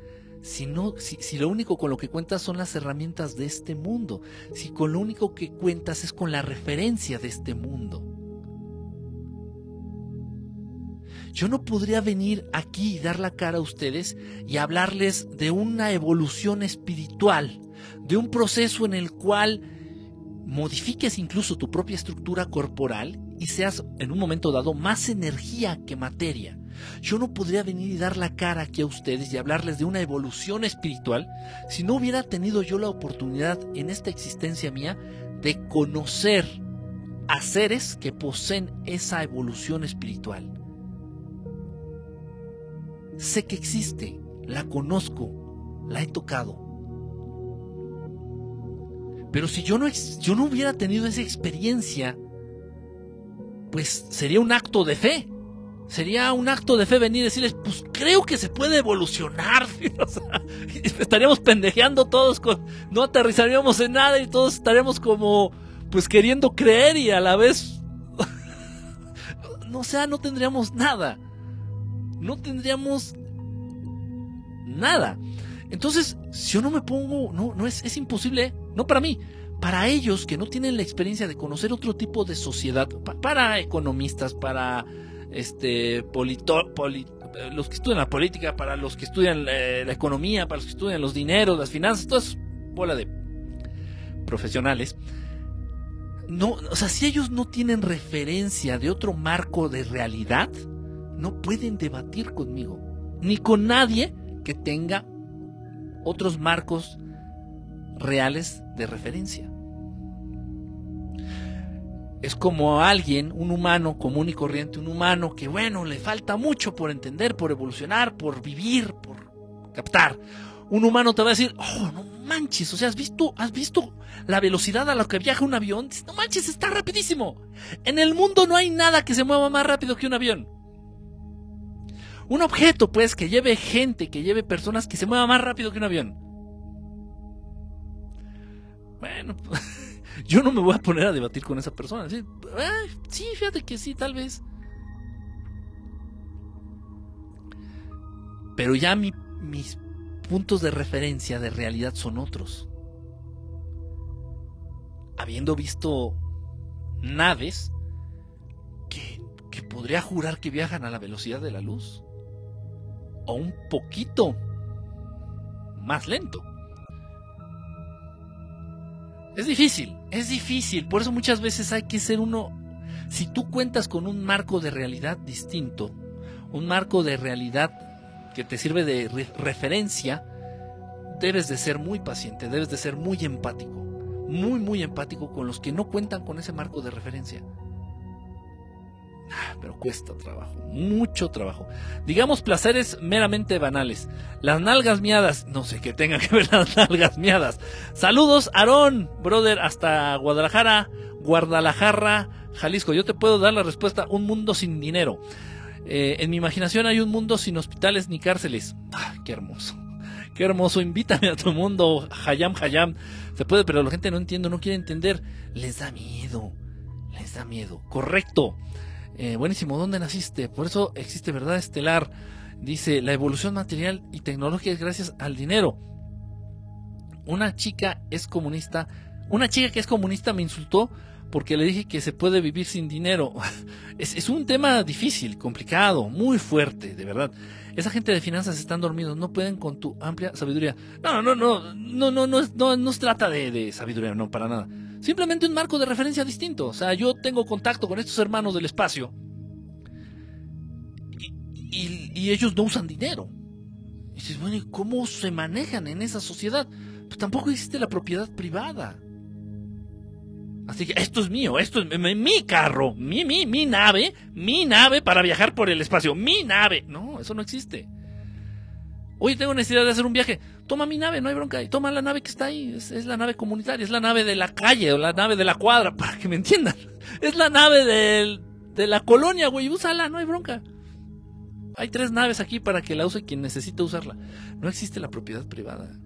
si, si, lo único con lo que cuentas son las herramientas de este mundo, si con lo único que cuentas es con la referencia de este mundo. Yo no podría venir aquí y dar la cara a ustedes y hablarles de una evolución espiritual, de un proceso en el cual modifiques incluso tu propia estructura corporal y seas en un momento dado más energía que materia. Yo no podría venir y dar la cara aquí a ustedes y hablarles de una evolución espiritual si no hubiera tenido yo la oportunidad en esta existencia mía de conocer a seres que poseen esa evolución espiritual. Sé que existe, la conozco, la he tocado. Pero si yo no, yo no hubiera tenido esa experiencia, pues sería un acto de fe sería un acto de fe venir y decirles, pues creo que se puede evolucionar. estaríamos pendejeando todos, con, no aterrizaríamos en nada y todos estaríamos como, pues queriendo creer y a la vez, no sea, no tendríamos nada. No tendríamos nada. Entonces, si yo no me pongo, no, no es, es imposible, no para mí, para ellos que no tienen la experiencia de conocer otro tipo de sociedad, para economistas, para este, los que estudian la política, para los que estudian eh, la economía, para los que estudian los dineros, las finanzas, todas bola de profesionales. no, o sea, si ellos no tienen referencia de otro marco de realidad, no pueden debatir conmigo, ni con nadie que tenga otros marcos reales de referencia. Es como alguien, un humano común y corriente, un humano que, bueno, le falta mucho por entender, por evolucionar, por vivir, por captar. Un humano te va a decir, oh, no manches, o sea, ¿has visto, has visto la velocidad a la que viaja un avión? No manches, está rapidísimo. En el mundo no hay nada que se mueva más rápido que un avión. Un objeto, pues, que lleve gente, que lleve personas, que se mueva más rápido que un avión. Bueno, yo no me voy a poner a debatir con esa persona. Sí, sí fíjate que sí, tal vez. Pero ya mi, mis puntos de referencia de realidad son otros. Habiendo visto naves que, que podría jurar que viajan a la velocidad de la luz. O un poquito más lento. Es difícil, es difícil. Por eso muchas veces hay que ser uno... Si tú cuentas con un marco de realidad distinto, un marco de realidad que te sirve de referencia, debes de ser muy paciente, debes de ser muy empático, muy, muy empático con los que no cuentan con ese marco de referencia. Pero cuesta trabajo, mucho trabajo. Digamos placeres meramente banales. Las nalgas miadas, no sé qué tenga que ver las nalgas miadas. Saludos, Aarón, brother, hasta Guadalajara, Guadalajara, Jalisco. Yo te puedo dar la respuesta, un mundo sin dinero. Eh, en mi imaginación hay un mundo sin hospitales ni cárceles. Ah, qué hermoso. Qué hermoso. Invítame a tu mundo. Hayam, Hayam. Se puede, pero la gente no entiende, no quiere entender. Les da miedo. Les da miedo. Correcto. Eh, buenísimo. ¿Dónde naciste? Por eso existe verdad estelar. Dice, la evolución material y tecnológica es gracias al dinero. Una chica es comunista. Una chica que es comunista me insultó porque le dije que se puede vivir sin dinero. Es, un tema difícil, complicado, muy fuerte, de verdad. Esa gente de finanzas están dormidos, no pueden con tu amplia sabiduría. No, no, no, no, no, no, no, no se trata de, sabiduría, no, para nada. Simplemente un marco de referencia distinto. O sea, yo tengo contacto con estos hermanos del espacio y, y ellos no usan dinero. Y dices, bueno, ¿cómo se manejan en esa sociedad? Pues tampoco existe la propiedad privada. Así que esto es mío, esto es mi, carro, mi, mi, mi nave, mi nave para viajar por el espacio, mi nave. No, eso no existe. Oye, tengo necesidad de hacer un viaje. Toma mi nave, no hay bronca. Toma la nave que está ahí. Es, la nave comunitaria, es la nave de la calle o la nave de la cuadra, para que me entiendan. Es la nave de la colonia, güey. Úsala, no hay bronca. Hay tres naves aquí para que la use quien necesite usarla. No existe la propiedad privada.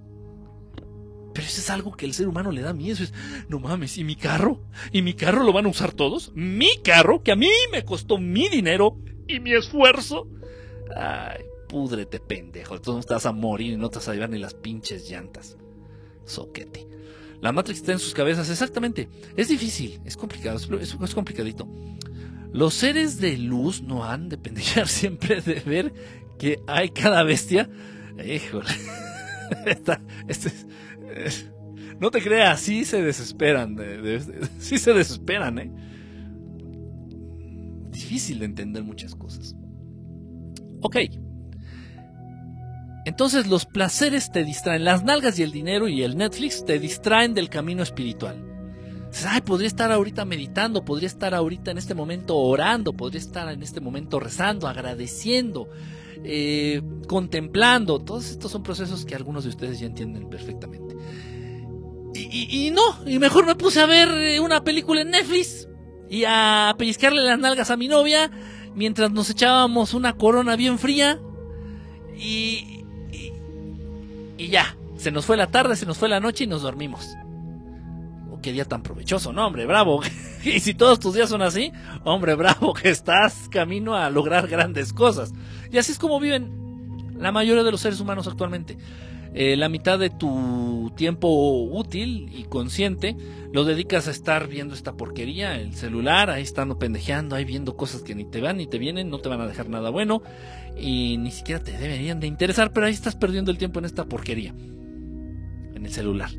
Pero eso es algo que el ser humano le da miedo. Es, no mames, ¿y mi carro? ¿Y mi carro lo van a usar todos? ¿Mi carro? Que a mí me costó mi dinero y mi esfuerzo. Ay, púdrete, pendejo. Tú no estás a morir y no te vas a llevar ni las pinches llantas. Soquete. La Matrix está en sus cabezas, exactamente. Es difícil, es complicado, es, complicadito. Los seres de luz no han de pendejar siempre de ver que hay cada bestia. Híjole. Este, no te creas, sí se desesperan. sí se desesperan, ¿eh? Difícil de entender muchas cosas. Ok. Entonces los placeres te distraen. Las nalgas y el dinero y el Netflix te distraen del camino espiritual. Ay, podría estar ahorita meditando, podría estar ahorita en este momento orando, podría estar en este momento rezando, agradeciendo, eh, contemplando. Todos estos son procesos que algunos de ustedes ya entienden perfectamente. Y, no, y mejor me puse a ver eh, una película en Netflix y a pellizcarle las nalgas a mi novia mientras nos echábamos una corona bien fría y, y, ya, se nos fue la tarde, se nos fue la noche y nos dormimos. Oh, qué día tan provechoso, no, hombre, bravo. y si todos tus días son así, hombre, bravo, que estás camino a lograr grandes cosas. Y así es como viven la mayoría de los seres humanos actualmente. Eh, la mitad de tu tiempo útil y consciente lo dedicas a estar viendo esta porquería, el celular, ahí estando pendejeando, ahí viendo cosas que ni te van ni te vienen, no te van a dejar nada bueno y ni siquiera te deberían de interesar, pero ahí estás perdiendo el tiempo en esta porquería, en el celular.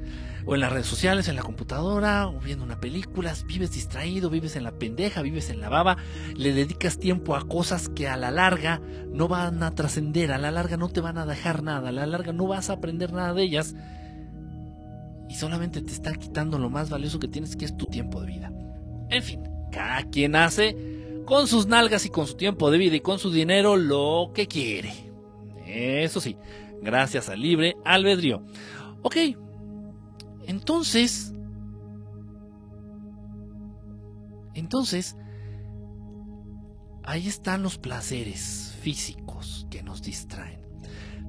o en las redes sociales, en la computadora, o viendo una película, vives distraído, vives en la pendeja, vives en la baba, le dedicas tiempo a cosas que a la larga no van a trascender, a la larga no te van a dejar nada, a la larga no vas a aprender nada de ellas y solamente te están quitando lo más valioso que tienes, que es tu tiempo de vida. En fin, cada quien hace con sus nalgas y con su tiempo de vida y con su dinero lo que quiere. Eso sí, gracias al libre albedrío. Ok, entonces, entonces, ahí están los placeres físicos que nos distraen.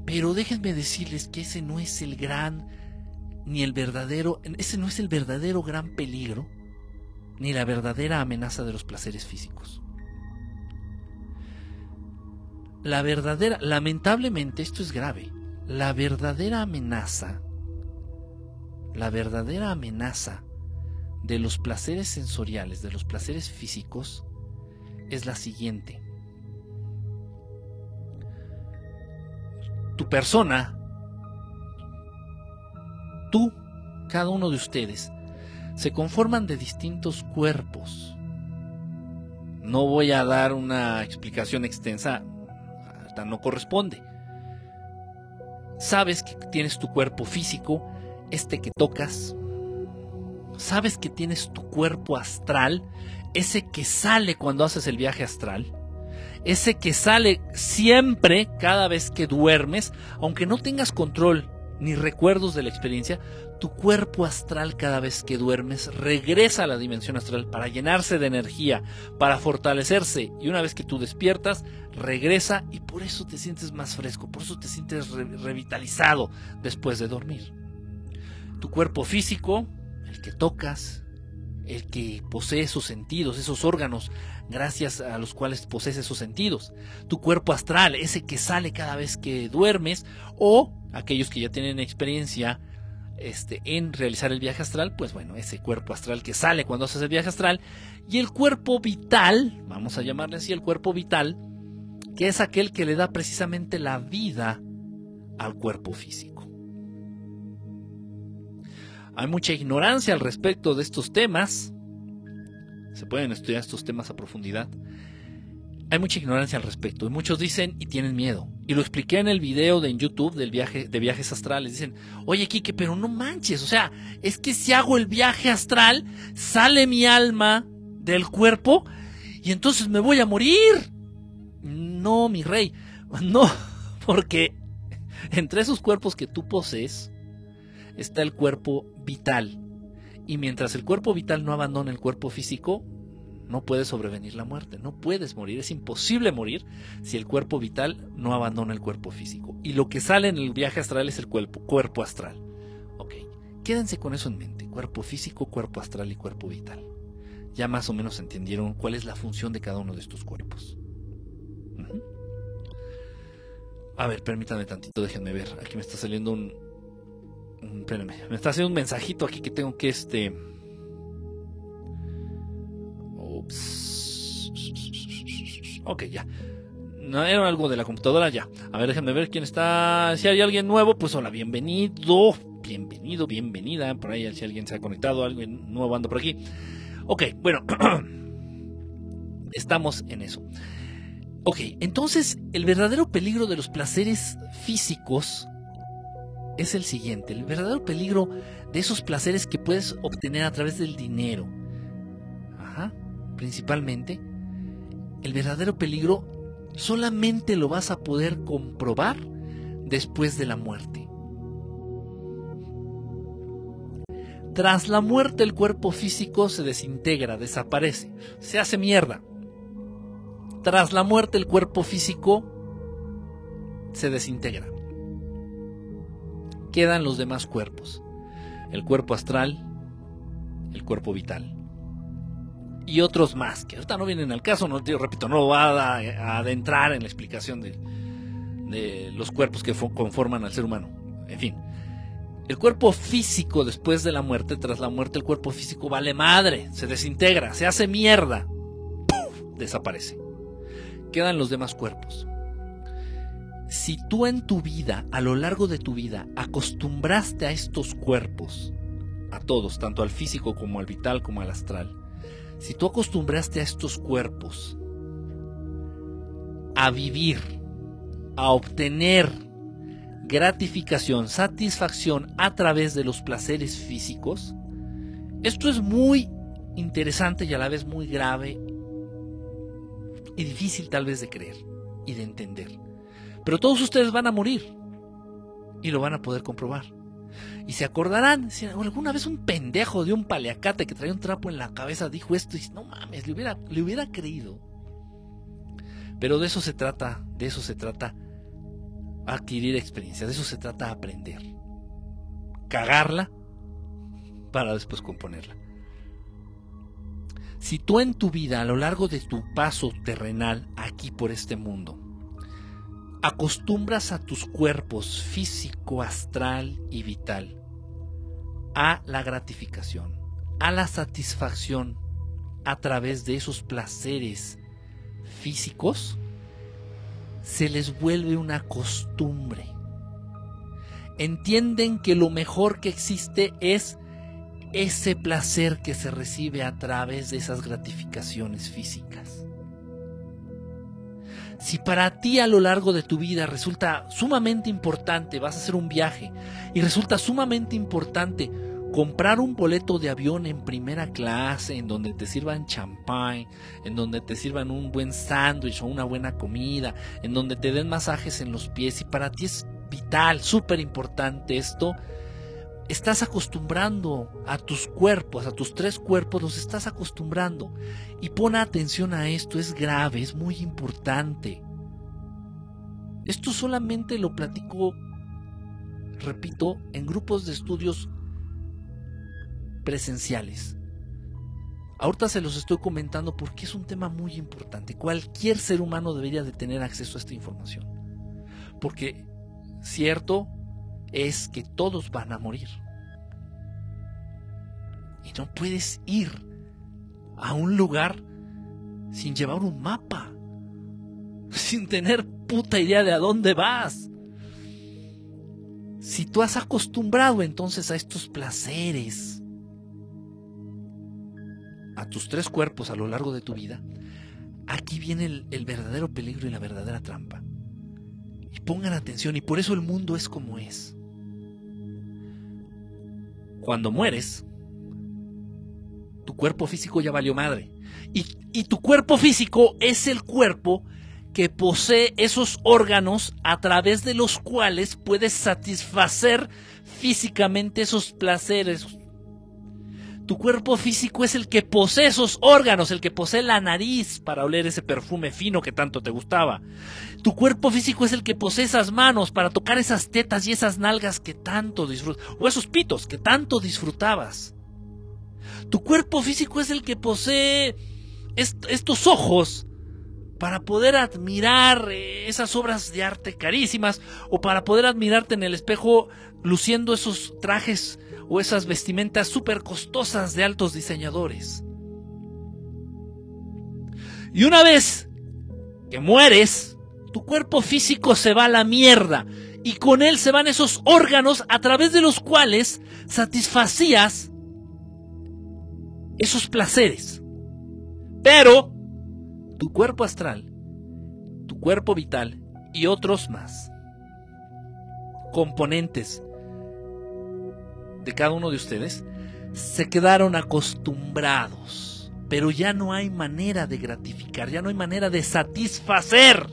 Pero déjenme decirles que ese no es el gran, ni el verdadero, ese no es el verdadero gran peligro, ni la verdadera amenaza de los placeres físicos. La verdadera, lamentablemente esto es grave, la verdadera amenaza la verdadera amenaza de los placeres sensoriales, de los placeres físicos, es la siguiente. Tu persona, tú, cada uno de ustedes, se conforman de distintos cuerpos. No voy a dar una explicación extensa, no corresponde. Sabes que tienes tu cuerpo físico, este que tocas, sabes que tienes tu cuerpo astral, ese que sale cuando haces el viaje astral, ese que sale siempre cada vez que duermes, aunque no tengas control ni recuerdos de la experiencia, tu cuerpo astral cada vez que duermes regresa a la dimensión astral para llenarse de energía, para fortalecerse y una vez que tú despiertas, regresa y por eso te sientes más fresco, por eso te sientes revitalizado después de dormir tu cuerpo físico, el que tocas, el que posee esos sentidos, esos órganos gracias a los cuales posees esos sentidos. Tu cuerpo astral, ese que sale cada vez que duermes, o aquellos que ya tienen experiencia este, en realizar el viaje astral, pues bueno, ese cuerpo astral que sale cuando haces el viaje astral, y el cuerpo vital, vamos a llamarle así el cuerpo vital, que es aquel que le da precisamente la vida al cuerpo físico. Hay mucha ignorancia al respecto de estos temas. Se pueden estudiar estos temas a profundidad. Hay mucha ignorancia al respecto y muchos dicen y tienen miedo. Y lo expliqué en el video de en YouTube del viaje de viajes astrales. Dicen, "Oye, Kike, pero no manches, o sea, es que si hago el viaje astral, sale mi alma del cuerpo y entonces me voy a morir." No, mi rey. No, porque entre esos cuerpos que tú posees está el cuerpo vital. Y mientras el cuerpo vital no abandona el cuerpo físico, no puede sobrevenir la muerte, no puedes morir, es imposible morir si el cuerpo vital no abandona el cuerpo físico. Y lo que sale en el viaje astral es el cuerpo, cuerpo astral. Ok, quédense con eso en mente, cuerpo físico, cuerpo astral y cuerpo vital. Ya más o menos entendieron cuál es la función de cada uno de estos cuerpos. A ver, permítanme tantito, déjenme ver. Aquí me está saliendo un, Mm, espérenme, me está haciendo un mensajito aquí que tengo que este. Ok, ya. No era algo de la computadora, ya. A ver, déjenme ver quién está. Si hay alguien nuevo, pues hola, bienvenido. Bienvenido, bienvenida. Por ahí, si alguien se ha conectado, alguien nuevo anda por aquí. Ok, bueno. Estamos en eso. Ok, entonces el verdadero peligro de los placeres físicos es el siguiente, el verdadero peligro de esos placeres que puedes obtener a través del dinero. Principalmente, el verdadero peligro solamente lo vas a poder comprobar después de la muerte. Tras la muerte el cuerpo físico se desintegra, desaparece, se hace mierda. Tras la muerte el cuerpo físico se desintegra quedan los demás cuerpos. El cuerpo astral, el cuerpo vital. Y otros más, que ahorita no vienen al caso, no, repito, no va a, adentrar en la explicación de los cuerpos que conforman al ser humano. En fin, el cuerpo físico después de la muerte, tras la muerte, el cuerpo físico vale madre, se desintegra, se hace mierda, desaparece. Quedan los demás cuerpos si tú en tu vida, a lo largo de tu vida, acostumbraste a estos cuerpos a todos, tanto al físico como al vital como al astral. Si tú acostumbraste a estos cuerpos a vivir, a obtener gratificación, satisfacción a través de los placeres físicos, esto es muy interesante y a la vez muy grave y difícil tal vez de creer y de entender. Pero todos ustedes van a morir y lo van a poder comprobar. Y se acordarán, si alguna vez un pendejo de un paleacate que traía un trapo en la cabeza dijo esto y no mames, le hubiera, le hubiera creído. Pero de eso se trata, de eso se trata adquirir experiencia, de eso se trata aprender. Cagarla para después componerla. Si tú en tu vida, a lo largo de tu paso terrenal aquí por este mundo, acostumbras a tus cuerpos físico, astral y vital a la gratificación, a la satisfacción a través de esos placeres físicos, se les vuelve una costumbre. Entienden que lo mejor que existe es ese placer que se recibe a través de esas gratificaciones físicas. Si para ti a lo largo de tu vida resulta sumamente importante, vas a hacer un viaje y resulta sumamente importante comprar un boleto de avión en primera clase, en donde te sirvan champán, en donde te sirvan un buen sándwich o una buena comida, en donde te den masajes en los pies y para ti es vital, súper importante esto, estás acostumbrando a tus cuerpos, a tus tres cuerpos, los estás acostumbrando. Y pon atención a esto, es grave, es muy importante. Esto solamente lo platico, repito, en grupos de estudios presenciales. Ahorita se los estoy comentando porque es un tema muy importante. Cualquier ser humano debería de tener acceso a esta información. Porque, cierto, es que todos van a morir. Y no puedes ir a un lugar sin llevar un mapa, sin tener puta idea de a dónde vas. Si tú has acostumbrado entonces a estos placeres, a tus tres cuerpos a lo largo de tu vida, aquí viene el, verdadero peligro y la verdadera trampa. Y pongan atención, y por eso el mundo es como es. Cuando mueres, tu cuerpo físico ya valió madre. Y, y, tu cuerpo físico es el cuerpo que posee esos órganos a través de los cuales puedes satisfacer físicamente esos placeres. Tu cuerpo físico es el que posee esos órganos, el que posee la nariz para oler ese perfume fino que tanto te gustaba. Tu cuerpo físico es el que posee esas manos para tocar esas tetas y esas nalgas que tanto disfrutas, o esos pitos que tanto disfrutabas. Tu cuerpo físico es el que posee estos ojos para poder admirar eh, esas obras de arte carísimas o para poder admirarte en el espejo luciendo esos trajes o esas vestimentas súper costosas de altos diseñadores. Y una vez que mueres, tu cuerpo físico se va a la mierda y con él se van esos órganos a través de los cuales satisfacías esos placeres. Pero tu cuerpo astral, tu cuerpo vital y otros más componentes cada uno de ustedes se quedaron acostumbrados, pero ya no hay manera de gratificar, ya no hay manera de satisfacer.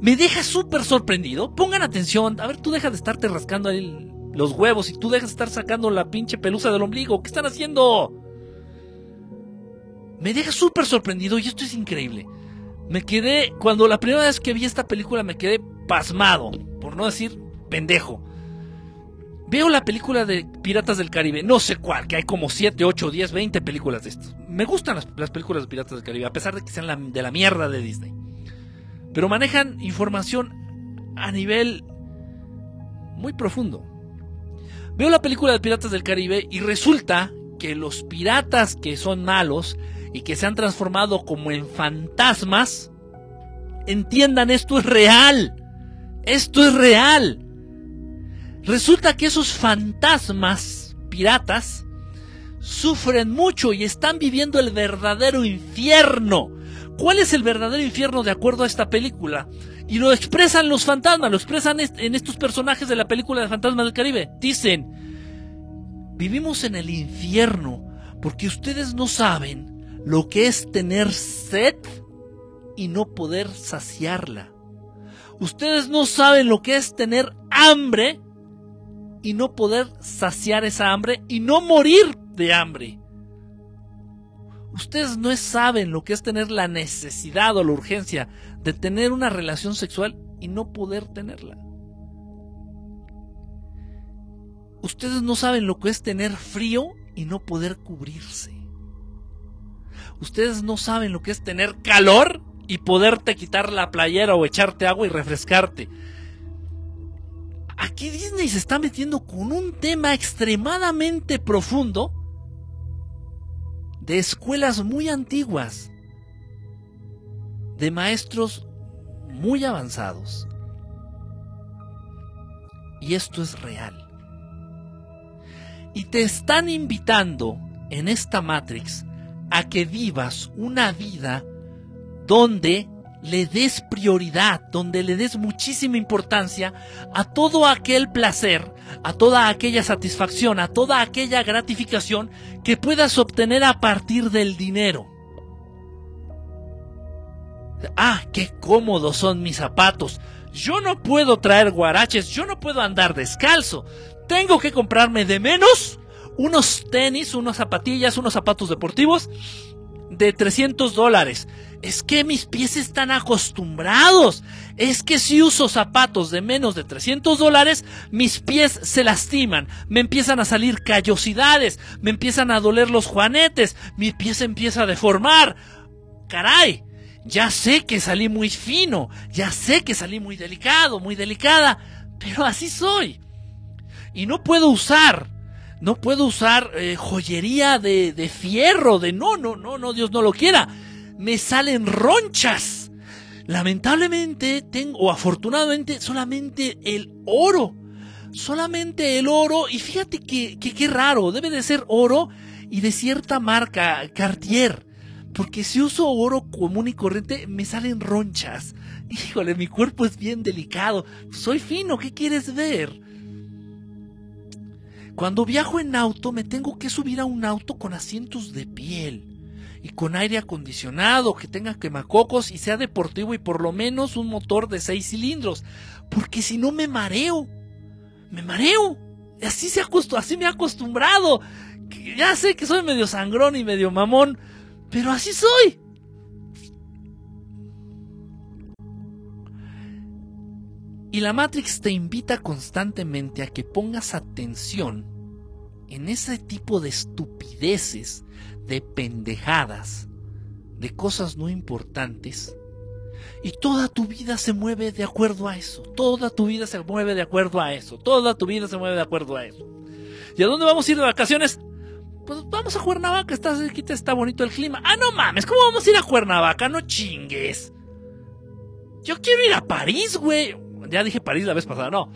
Me deja súper sorprendido. Pongan atención. A ver, tú dejas de estarte rascando ahí los huevos y tú dejas de estar sacando la pinche pelusa del ombligo. ¿Qué están haciendo? Me deja súper sorprendido y esto es increíble. Me quedé, cuando la primera vez que vi esta película me quedé pasmado, por no decir pendejo. Veo la película de Piratas del Caribe, no sé cuál, que hay como 7, 8, 10, 20 películas de estas. Me gustan las, películas de Piratas del Caribe, a pesar de que sean de la mierda de Disney. Pero manejan información a nivel muy profundo. Veo la película de Piratas del Caribe y resulta que los piratas que son malos y que se han transformado como en fantasmas, entiendan, esto es real. Esto es real. Resulta que esos fantasmas piratas sufren mucho y están viviendo el verdadero infierno. ¿Cuál es el verdadero infierno de acuerdo a esta película? Y lo expresan los fantasmas, lo expresan en estos personajes de la película de Fantasmas del Caribe. Dicen, vivimos en el infierno porque ustedes no saben lo que es tener sed y no poder saciarla. Ustedes no saben lo que es tener hambre y no poder saciar esa hambre y no morir de hambre. Ustedes no saben lo que es tener la necesidad o la urgencia de tener una relación sexual y no poder tenerla. Ustedes no saben lo que es tener frío y no poder cubrirse. Ustedes no saben lo que es tener calor y poderte quitar la playera o echarte agua y refrescarte. Aquí Disney se está metiendo con un tema extremadamente profundo de escuelas muy antiguas, de maestros muy avanzados. Y esto es real. Y te están invitando en esta Matrix a que vivas una vida donde le des prioridad, donde le des muchísima importancia a todo aquel placer, a toda aquella satisfacción, a toda aquella gratificación que puedas obtener a partir del dinero. Ah, qué cómodos son mis zapatos. Yo no puedo traer guaraches, yo no puedo andar descalzo. Tengo que comprarme de menos unos tenis, unas zapatillas, unos zapatos deportivos de 300 dólares. Es que mis pies están acostumbrados. Es que si uso zapatos de menos de 300 dólares, mis pies se lastiman. Me empiezan a salir callosidades. Me empiezan a doler los juanetes. Mi pie se empieza a deformar. Caray. Ya sé que salí muy fino. Ya sé que salí muy delicado, muy delicada. Pero así soy. Y no puedo usar no puedo usar eh, joyería de, de fierro, de no, no, no, no, Dios no lo quiera. Me salen ronchas. Lamentablemente tengo, o afortunadamente, solamente el oro. Solamente el oro. Y fíjate que, que qué raro, debe de ser oro y de cierta marca, Cartier. Porque si uso oro común y corriente, me salen ronchas. Híjole, mi cuerpo es bien delicado. Soy fino, ¿qué quieres ver? Cuando viajo en auto me tengo que subir a un auto con asientos de piel y con aire acondicionado, que tenga quemacocos y sea deportivo y por lo menos un motor de seis cilindros, porque si no me mareo, me mareo. Así, se así me he acostumbrado. Ya sé que soy medio sangrón y medio mamón, pero así soy. Y la Matrix te invita constantemente a que pongas atención en ese tipo de estupideces, de pendejadas, de cosas no importantes. Y toda tu vida se mueve de acuerdo a eso. Toda tu vida se mueve de acuerdo a eso. Toda tu vida se mueve de acuerdo a eso. ¿Y a dónde vamos a ir de vacaciones? Pues vamos a Cuernavaca, está cerquita, está bonito el clima. Ah, no mames, ¿cómo vamos a ir a Cuernavaca? No chingues. Yo quiero ir a París, güey. Ya dije París la vez pasada, no.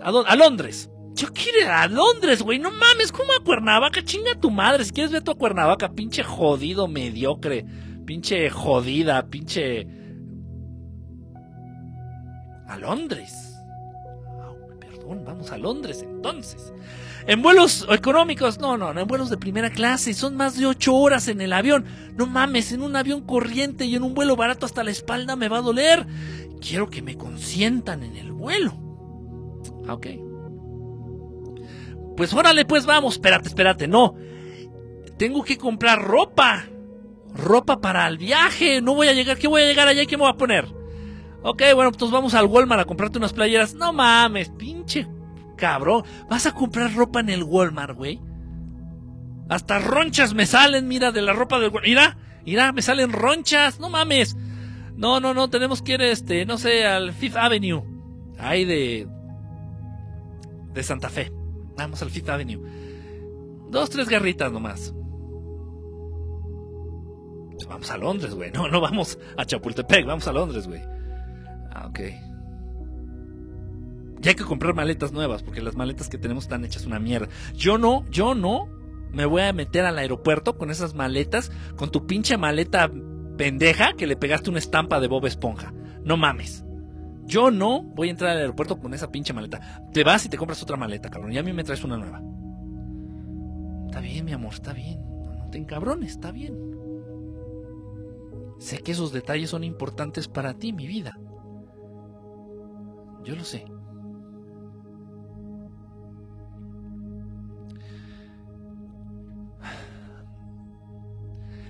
A, Londres. Yo quiero ir a Londres, güey. No mames, ¿cómo a Cuernavaca? Chinga tu madre. Si quieres ver a Cuernavaca, pinche jodido, mediocre. Pinche jodida, pinche. A Londres. perdón, vamos a Londres entonces. En vuelos económicos, no, no, en vuelos de primera clase. Son más de ocho horas en el avión. No mames, en un avión corriente y en un vuelo barato hasta la espalda me va a doler. Quiero que me consientan en el vuelo. Ah, ok. Pues órale, pues vamos. Espérate, espérate, no. Tengo que comprar ropa. Ropa para el viaje. No voy a llegar. ¿Qué voy a llegar allá qué me voy a poner? Ok, bueno, pues vamos al Walmart a comprarte unas playeras. No mames, pinche cabrón. ¿Vas a comprar ropa en el Walmart, güey? Hasta ronchas me salen, mira, de la ropa del Walmart. Mira, mira, me salen ronchas. No mames. No, no, no, tenemos que ir, este, no sé, al Fifth Avenue. Ahí de. de Santa Fe. Vamos al Fifth Avenue. Dos, tres garritas nomás. Vamos a Londres, güey. No, no vamos a Chapultepec, vamos a Londres, güey. Ah, ok. Y hay que comprar maletas nuevas, porque las maletas que tenemos están hechas una mierda. Yo no, yo no me voy a meter al aeropuerto con esas maletas, con tu pinche maleta pendeja que le pegaste una estampa de Bob Esponja. No mames. Yo no voy a entrar al aeropuerto con esa pinche maleta. Te vas y te compras otra maleta, cabrón. Y a mí me traes una nueva. Está bien, mi amor, está bien. No, te encabrones, está bien. Sé que esos detalles son importantes para ti, mi vida. Yo lo sé.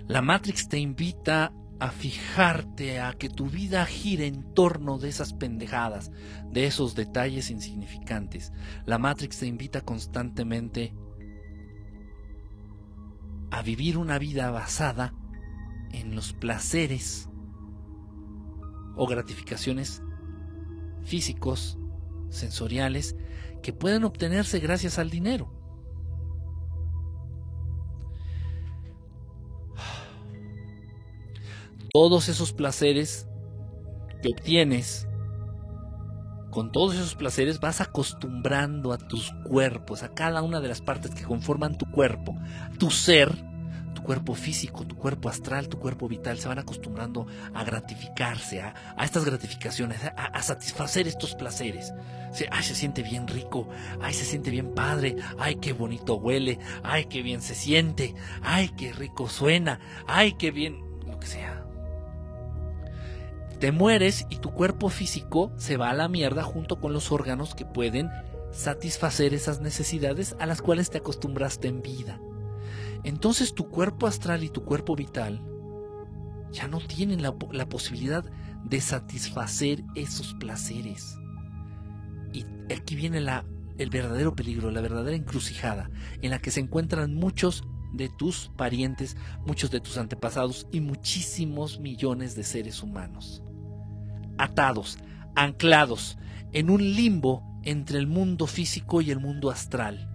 La Matrix te invita a fijarte, a que tu vida gire en torno de esas pendejadas, de esos detalles insignificantes. La Matrix te invita constantemente a vivir una vida basada en los placeres o gratificaciones físicos, sensoriales, que pueden obtenerse gracias al dinero. Todos esos placeres que obtienes, con todos esos placeres vas acostumbrando a tus cuerpos, a cada una de las partes que conforman tu cuerpo, tu ser, tu cuerpo físico, tu cuerpo astral, tu cuerpo vital, se van acostumbrando a gratificarse, a, estas gratificaciones, a, satisfacer estos placeres. ay, se siente bien rico, ay, se siente bien padre, ay, qué bonito huele, ay, qué bien se siente, ay, qué rico suena, ay, qué bien, lo que sea te mueres y tu cuerpo físico se va a la mierda junto con los órganos que pueden satisfacer esas necesidades a las cuales te acostumbraste en vida. Entonces tu cuerpo astral y tu cuerpo vital ya no tienen la, posibilidad de satisfacer esos placeres. Y aquí viene la, el verdadero peligro, la verdadera encrucijada, en la que se encuentran muchos de tus parientes, muchos de tus antepasados y muchísimos millones de seres humanos atados, anclados, en un limbo entre el mundo físico y el mundo astral.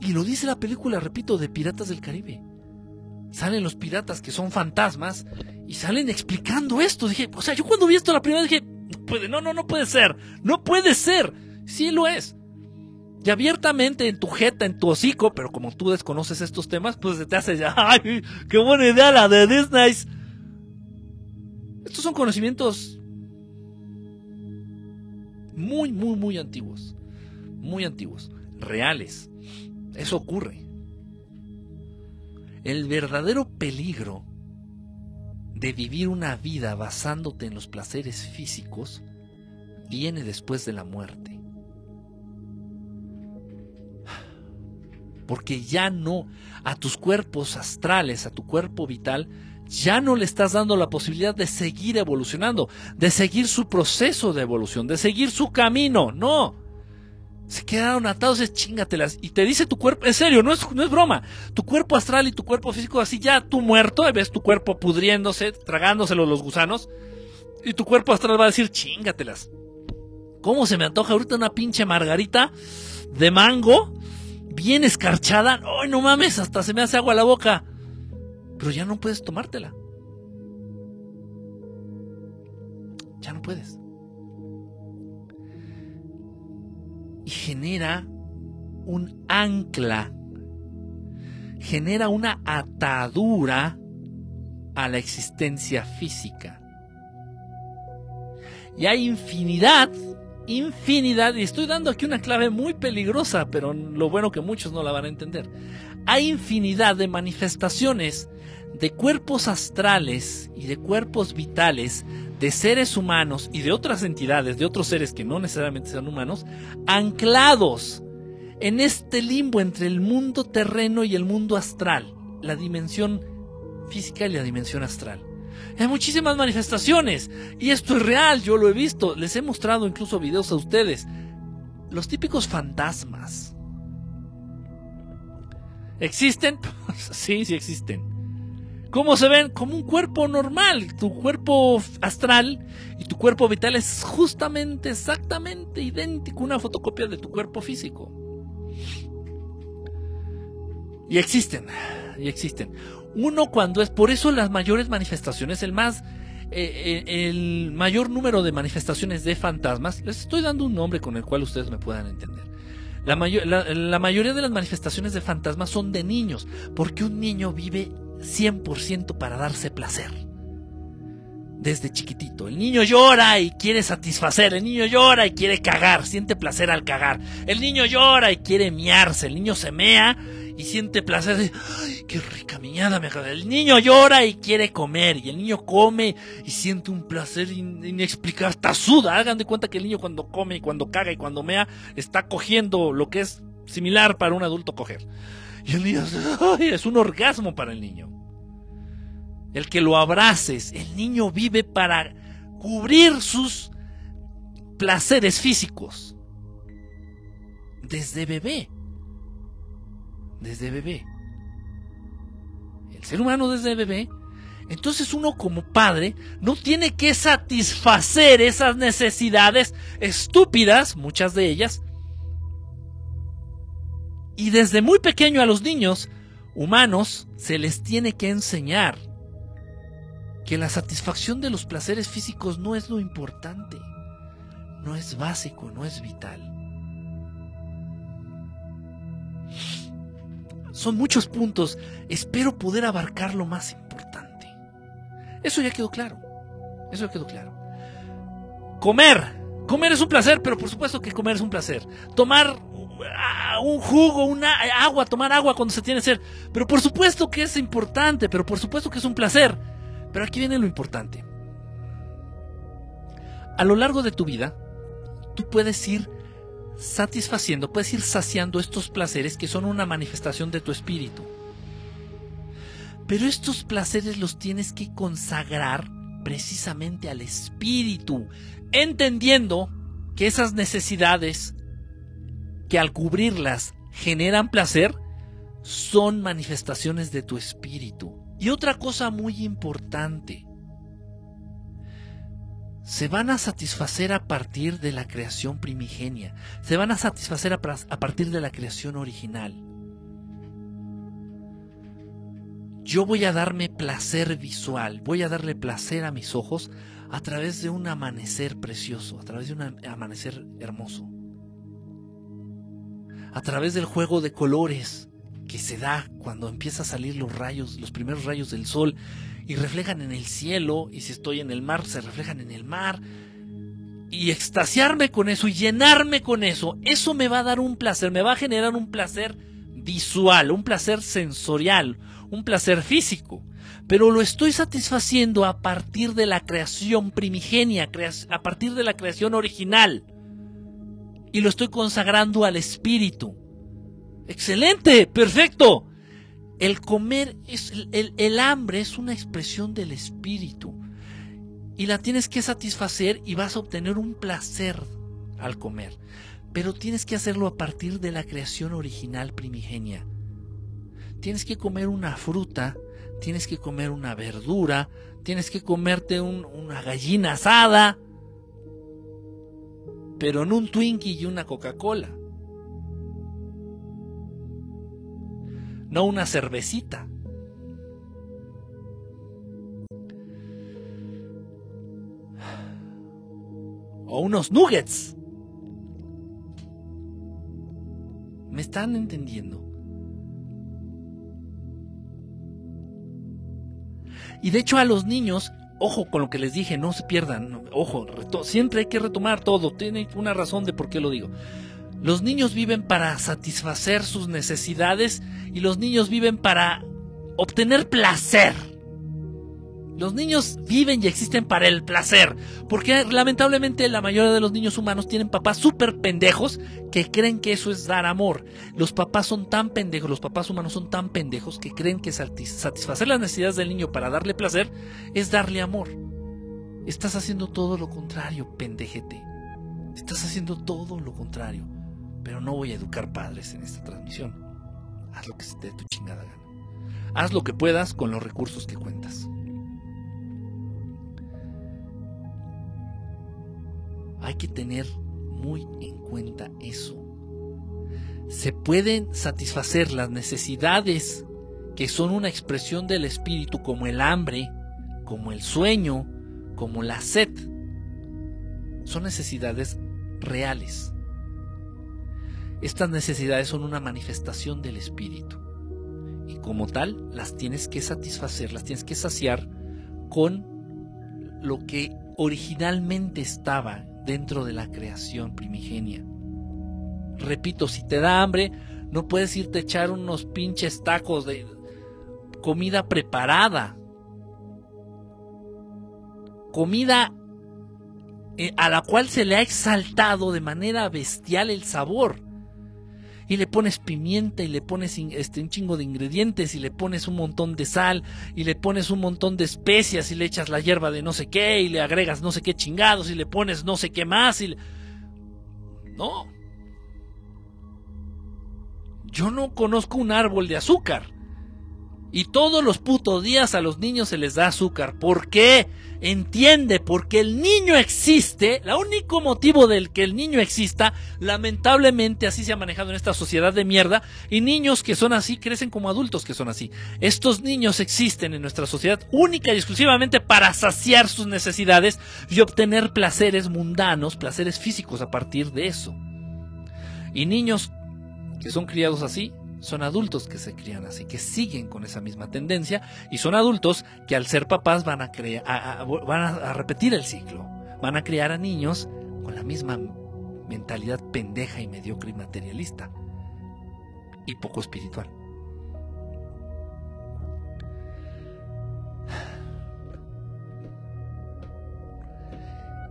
Y lo dice la película, repito, de Piratas del Caribe. Salen los piratas que son fantasmas y salen explicando esto. Dije, o sea, yo cuando vi esto la primera vez dije, no puede, no, no, puede ser, no puede ser. Sí lo es. Y abiertamente en tu jeta, en tu hocico, pero como tú desconoces estos temas, pues te hace ya, ¡ay, qué buena idea la de Disney! Estos son conocimientos muy, muy, muy antiguos. Muy antiguos. Reales. Eso ocurre. El verdadero peligro de vivir una vida basándote en los placeres físicos viene después de la muerte. Porque ya no a tus cuerpos astrales, a tu cuerpo vital, ya no le estás dando la posibilidad de seguir evolucionando, de seguir su proceso de evolución, de seguir su camino. No. Se quedaron atados, es chingatelas. Y te dice tu cuerpo, en serio, no es, no es broma. Tu cuerpo astral y tu cuerpo físico, así ya tú muerto, ves tu cuerpo pudriéndose, tragándoselo los gusanos. Y tu cuerpo astral va a decir, chingatelas. ¿Cómo se me antoja ahorita una pinche margarita de mango? Bien escarchada. ¡Ay, no mames! Hasta se me hace agua la boca pero ya no puedes tomártela. Ya no puedes. Y genera un ancla, genera una atadura a la existencia física. Y hay infinidad, infinidad, y estoy dando aquí una clave muy peligrosa, pero lo bueno que muchos no la van a entender. Hay infinidad de manifestaciones de cuerpos astrales y de cuerpos vitales de seres humanos y de otras entidades, de otros seres que no necesariamente sean humanos, anclados en este limbo entre el mundo terreno y el mundo astral, la dimensión física y la dimensión astral. Hay muchísimas manifestaciones y esto es real, yo lo he visto, les he mostrado incluso videos a ustedes. Los típicos fantasmas. ¿Existen? sí, sí existen. ¿Cómo se ven? Como un cuerpo normal. Tu cuerpo astral y tu cuerpo vital es justamente, exactamente idéntico, una fotocopia de tu cuerpo físico. Y existen, y existen. Uno cuando es, por eso las mayores manifestaciones, el más, eh, eh, el mayor número de manifestaciones de fantasmas, les estoy dando un nombre con el cual ustedes me puedan entender. La, la mayoría de las manifestaciones de fantasmas son de niños, porque un niño vive 100% para darse placer desde chiquitito. El niño llora y quiere satisfacer, el niño llora y quiere cagar, siente placer al cagar. El niño llora y quiere miarse, el niño se mea y siente placer ay, qué rica miada me acaba. El niño llora y quiere comer y el niño come y siente un placer inexplicable, hasta suda. Hagan de cuenta que el niño cuando come y cuando caga y cuando mea está cogiendo lo que es similar para un adulto coger. Y el niño, es un orgasmo para el niño el que lo abraces. El niño vive para cubrir sus placeres físicos. Desde bebé. Desde bebé. El ser humano desde bebé. Entonces uno como padre no tiene que satisfacer esas necesidades estúpidas, muchas de ellas. Y desde muy pequeño a los niños humanos se les tiene que enseñar que la satisfacción de los placeres físicos no es lo importante, no es básico, no es vital. Son muchos puntos, espero poder abarcar lo más importante. Eso ya quedó claro, eso ya quedó claro. Comer, comer es un placer, pero por supuesto que comer es un placer. Tomar ah, un jugo, una agua, tomar agua cuando se tiene ser, pero por supuesto que es importante, pero por supuesto que es un placer. Pero aquí viene lo importante. A lo largo de tu vida, tú puedes ir satisfaciendo, puedes ir saciando estos placeres que son una manifestación de tu espíritu. Pero estos placeres los tienes que consagrar precisamente al espíritu, entendiendo que esas necesidades que al cubrirlas generan placer son manifestaciones de tu espíritu. Y otra cosa muy importante, se van a satisfacer a partir de la creación primigenia, se van a satisfacer a, partir de la creación original. Yo voy a darme placer visual, voy a darle placer a mis ojos a través de un amanecer precioso, a través de un amanecer hermoso, a través del juego de colores, que se da cuando empieza a salir los rayos, los primeros rayos del sol y reflejan en el cielo y si estoy en el mar se reflejan en el mar. Y extasiarme con eso y llenarme con eso, eso me va a dar un placer, me va a generar un placer visual, un placer sensorial, un placer físico, pero lo estoy satisfaciendo a partir de la creación primigenia, a partir de la creación original y lo estoy consagrando al espíritu. Excelente, perfecto. El comer, es, el, hambre es una expresión del espíritu. Y la tienes que satisfacer y vas a obtener un placer al comer. Pero tienes que hacerlo a partir de la creación original primigenia. Tienes que comer una fruta, tienes que comer una verdura, tienes que comerte una gallina asada, pero no un Twinkie y una Coca-Cola. no una cervecita. O unos nuggets. ¿Me están entendiendo? Y de hecho a los niños, ojo con lo que les dije, no se pierdan, ojo, siempre hay que retomar todo, tiene una razón de por qué lo digo. Los niños viven para satisfacer sus necesidades y los niños viven para obtener placer. Los niños viven y existen para el placer, porque lamentablemente la mayoría de los niños humanos tienen papás súper pendejos que creen que eso es dar amor. Los papás son tan pendejos, los papás humanos son tan pendejos que creen que satisfacer las necesidades del niño para darle placer es darle amor. Estás haciendo todo lo contrario, pendejete. Estás haciendo todo lo contrario. Pero no voy a educar padres en esta transmisión. Haz lo que se te dé tu chingada gana. Haz lo que puedas con los recursos que cuentas. Hay que tener muy en cuenta eso. Se pueden satisfacer las necesidades que son una expresión del espíritu como el hambre, como el sueño, como la sed. Son necesidades reales. Estas necesidades son una manifestación del espíritu. Y como tal, las tienes que satisfacer, las tienes que saciar con lo que originalmente estaba dentro de la creación primigenia. Repito, si te da hambre, no puedes irte a echar unos pinches tacos de comida preparada. Comida eh, a la cual se le ha exaltado de manera bestial el sabor. Y le pones pimienta y le pones este, un chingo de ingredientes y le pones un montón de sal y le pones un montón de especias y le echas la hierba de no sé qué y le agregas no sé qué chingados y le pones no sé qué más y No. Yo no conozco un árbol de azúcar. Y todos los putos días a los niños se les da azúcar. ¿Por qué? Entiende, porque el niño existe, el único motivo del que el niño exista, lamentablemente así se ha manejado en esta sociedad de mierda, y niños que son así crecen como adultos que son así. Estos niños existen en nuestra sociedad única y exclusivamente para saciar sus necesidades y obtener placeres mundanos, placeres físicos a partir de eso. Y niños que son criados así, son adultos que se crían así, que siguen con esa misma tendencia y son adultos que al ser papás van a, van a, repetir el ciclo, van a criar a niños con la misma mentalidad pendeja y mediocre y materialista y poco espiritual.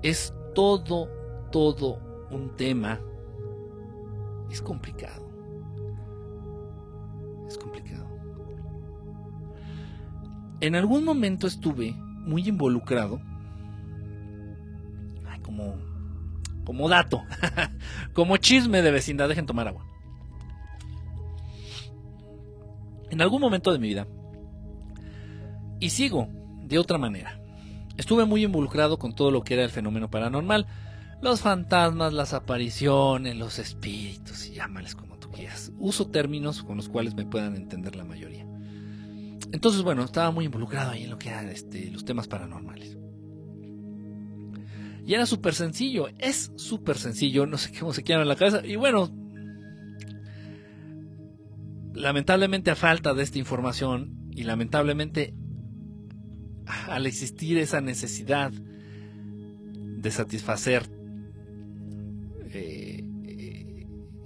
Es todo, todo un tema. Es complicado es complicado. En algún momento estuve muy involucrado, como, como dato, como chisme de vecindad, dejen tomar agua. En algún momento de mi vida, y sigo de otra manera, estuve muy involucrado con todo lo que era el fenómeno paranormal, los fantasmas, las apariciones, los espíritus, y llámales como Uso términos con los cuales me puedan entender la mayoría. Entonces, bueno, estaba muy involucrado ahí en lo que eran este, los temas paranormales. Y era súper sencillo, es súper sencillo, no sé cómo se queda en la cabeza. Y bueno, lamentablemente a falta de esta información y lamentablemente al existir esa necesidad de satisfacer eh,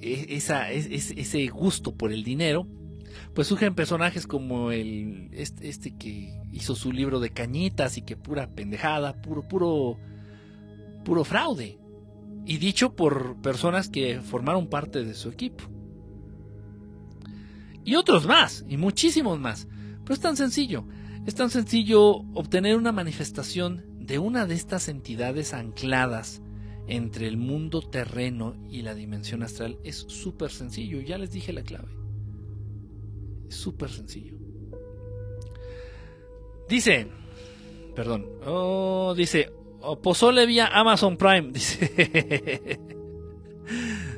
e, esa, ese gusto por el dinero, pues surgen personajes como el este, este, que hizo su libro de cañitas y que pura pendejada, puro, puro, puro fraude. Y dicho por personas que formaron parte de su equipo. Y otros más, y muchísimos más. Pero es tan sencillo. Es tan sencillo obtener una manifestación de una de estas entidades ancladas entre el mundo terreno y la dimensión astral es súper sencillo. Ya les dije la clave. Es súper sencillo. Dice, perdón, oh, dice, oh, pozole vía Amazon Prime. Dice,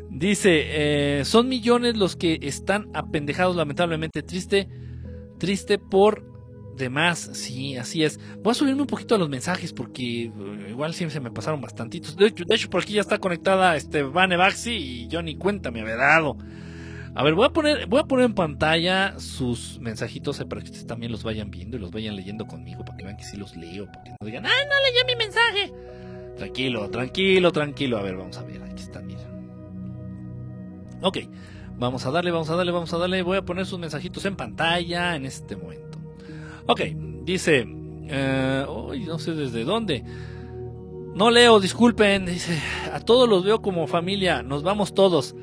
dice eh, son millones los que están apendejados, lamentablemente. Triste, triste por de más, sí, así es. Voy a subirme un poquito a los mensajes porque eh, igual sí se me pasaron bastantitos. De hecho, de hecho por aquí ya está conectada este Vane Baxi y ni cuenta me había dado. A ver, voy a poner, voy a poner en pantalla sus mensajitos eh, para que ustedes también los vayan viendo y los vayan leyendo conmigo para que vean que sí los leo, para que no digan, ¡ay, no leí mi mensaje! Tranquilo, tranquilo, tranquilo. A ver, vamos a ver, aquí está, mira. Ok, vamos a darle, vamos a darle, vamos a darle. Voy a poner sus mensajitos en pantalla en este momento. Ok, dice, eh, no sé desde dónde. No leo, disculpen, dice, a todos los veo como familia, nos vamos todos.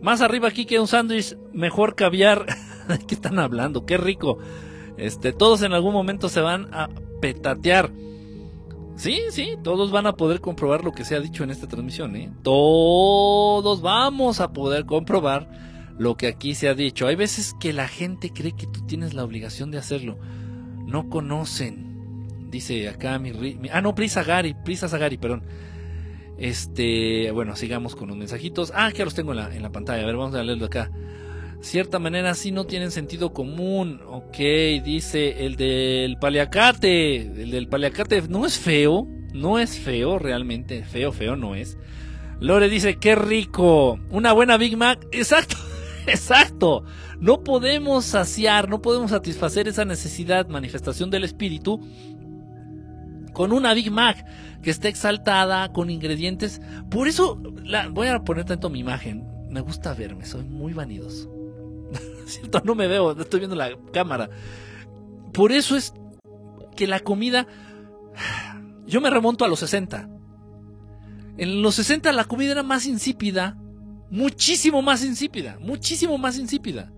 Más arriba aquí que un sándwich, mejor caviar. ¿De qué están hablando? Qué rico. Este, todos en algún momento se van a petatear. Sí, sí, todos van a poder comprobar lo que se ha dicho en esta transmisión, ¿eh? Todos vamos a poder comprobar lo que aquí se ha dicho. Hay veces que la gente cree que tú tienes la obligación de hacerlo. No conocen. Dice acá mi, ah no, Prisa Gary, Prisa Sagari, perdón. Este, bueno, sigamos con los mensajitos. Ah, que los tengo en la, en la pantalla. A ver, vamos a leerlo acá. cierta manera sí no tienen sentido común. Ok, dice el del paliacate. El del paliacate no es feo. No es feo, realmente. Feo, feo no es. Lore dice, qué rico. Una buena Big Mac. Exacto, exacto. No podemos saciar, no podemos satisfacer esa necesidad, manifestación del espíritu con una Big Mac que esté exaltada, con ingredientes. Por eso voy a poner tanto mi imagen. Me gusta verme, soy muy vanidoso. ¿Cierto? No me veo, estoy viendo la cámara. Por eso es que la comida... Yo me remonto a los 60. En los 60 la comida era más insípida, muchísimo más insípida, muchísimo más insípida.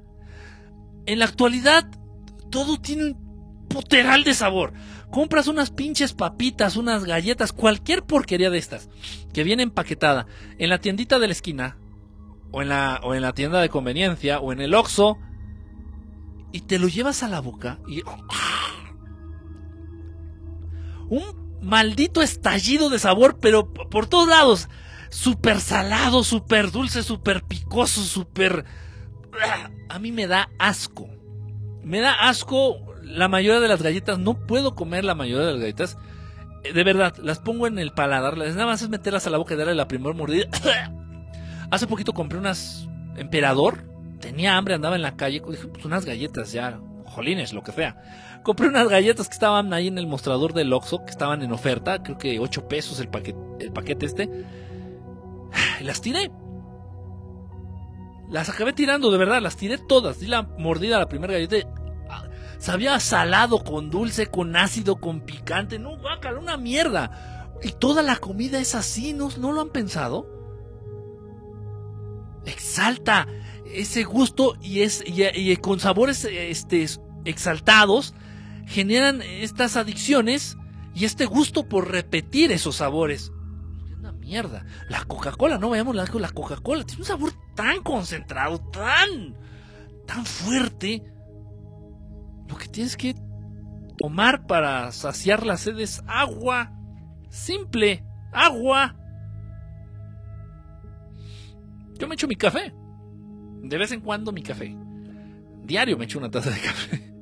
En la actualidad todo tiene un puteral de sabor. Compras unas pinches papitas, unas galletas, cualquier porquería de estas que viene empaquetada en la tiendita de la esquina o en la, o en la tienda de conveniencia o en el Oxxo y te lo llevas a la boca y un maldito estallido de sabor, pero por todos lados. Súper salado, súper dulce, súper picoso, súper... A mí me da asco. Me da asco la mayoría de las galletas. No puedo comer la mayoría de las galletas. De verdad, las pongo en el paladar. Nada más es meterlas a la boca y darle la primera mordida. Hace poquito compré unas Emperador. Tenía hambre, andaba en la calle. Dije, pues unas galletas ya. Jolines, lo que sea. Compré unas galletas que estaban ahí en el mostrador del Oxxo, que estaban en oferta. Creo que 8 pesos el paquete, el paquete este. Las tiré. Las acabé tirando, de verdad, las tiré todas. Di la mordida a la primera galleta. Sabía salado, con dulce, con ácido, con picante. No, guácala, una mierda. Y toda la comida es así, ¿no, ¿no lo han pensado? Exalta ese gusto y, es, y, con sabores este, exaltados generan estas adicciones y este gusto por repetir esos sabores. Mierda. La Coca-Cola, no veamos la, la Coca-Cola, tiene un sabor tan concentrado, tan, tan fuerte. Lo que tienes que tomar para saciar la sed es agua. Simple, agua. Yo me echo mi café. De vez en cuando mi café. Diario me echo una taza de café.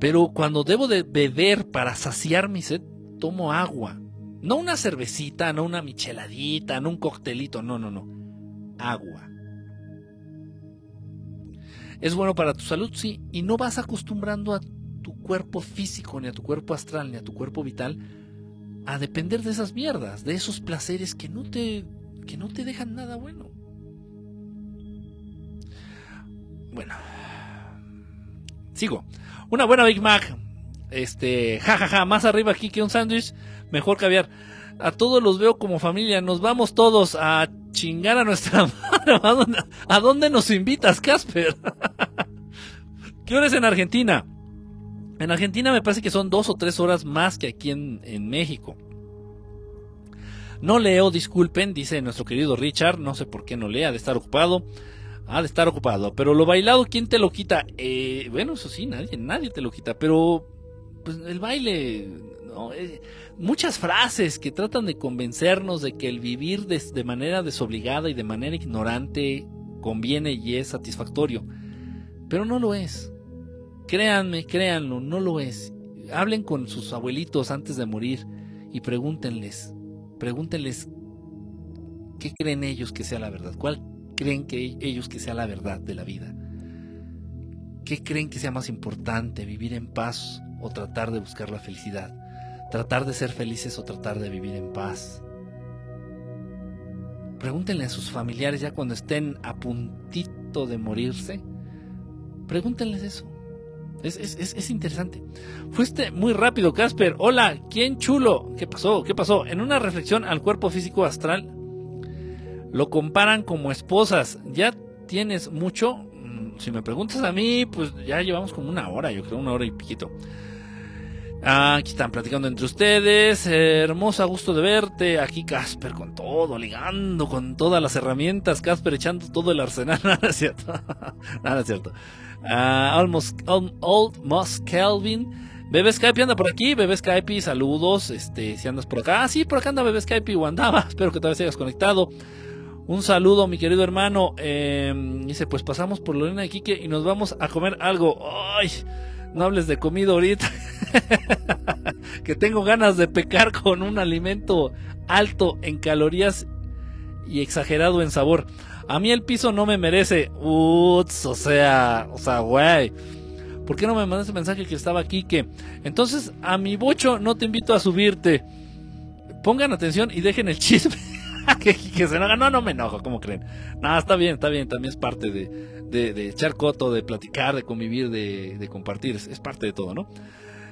Pero cuando debo de beber para saciar mi sed, tomo agua. No una cervecita, no una micheladita, no un coctelito, no, no, no. Agua. Es bueno para tu salud, sí, y no vas acostumbrando a tu cuerpo físico, ni a tu cuerpo astral, ni a tu cuerpo vital a depender de esas mierdas, de esos placeres que no te, que no te dejan nada bueno. Bueno. Sigo. Una buena Big Mac. Este, jajaja, ja, ja, más arriba aquí que un sándwich, mejor caviar. A todos los veo como familia, nos vamos todos a chingar a nuestra madre. ¿A dónde, nos invitas, Casper? ¿Qué hora es en Argentina? En Argentina me parece que son dos o tres horas más que aquí en, en México. No leo, disculpen, dice nuestro querido Richard, no sé por qué no lea, de estar ocupado. Ha de estar ocupado. Pero lo bailado, ¿quién te lo quita? Eh, bueno, eso sí, nadie, nadie te lo quita. Pero, pues el baile, Eh, muchas frases que tratan de convencernos de que el vivir de, de manera desobligada y de manera ignorante conviene y es satisfactorio. Pero no lo es. Créanme, créanlo, no lo es. Hablen con sus abuelitos antes de morir y pregúntenles, pregúntenles qué creen ellos que sea la verdad, cuál creen que ellos que sea la verdad de la vida? ¿Qué creen que sea más importante, vivir en paz o tratar de buscar la felicidad? ¿Tratar de ser felices o tratar de vivir en paz? Pregúntenle a sus familiares ya cuando estén a puntito de morirse. Pregúntenles eso. Es, es, es, interesante. Fuiste muy rápido, Casper. Hola, ¿quién chulo? ¿Qué pasó? ¿Qué pasó? En una reflexión al cuerpo físico astral, lo comparan como esposas. ¿Ya tienes mucho? Mm, si me preguntas a mí, pues ya llevamos como una hora, yo creo, una hora y piquito. Aquí están platicando entre ustedes. hermosa, gusto de verte. Aquí Casper con todo, ligando con todas las herramientas. Casper echando todo el arsenal. Nada es cierto. Nada es cierto. almost, almost Kelvin. Bebé Skype anda por aquí, Bebé Skype, saludos, este, si andas por acá, ah, sí, por acá anda Bebé Skype o andaba, espero que todavía hayas conectado. Un saludo, mi querido hermano. Eh, dice, pues pasamos por Lorena de Quique y nos vamos a comer algo. ¡Ay! No hables de comida ahorita. que tengo ganas de pecar con un alimento alto en calorías y exagerado en sabor. A mí el piso no me merece. Uts, o sea, o sea, güey. ¿Por qué no me mandaste mensaje que estaba aquí? Que entonces a mi bocho no te invito a subirte. Pongan atención y dejen el chisme. que, se enoja. No, no me enojo, ¿cómo creen? No, está bien, está bien. También es parte de, de, echar coto, de platicar, de convivir, de, compartir. Es, parte de todo, ¿no?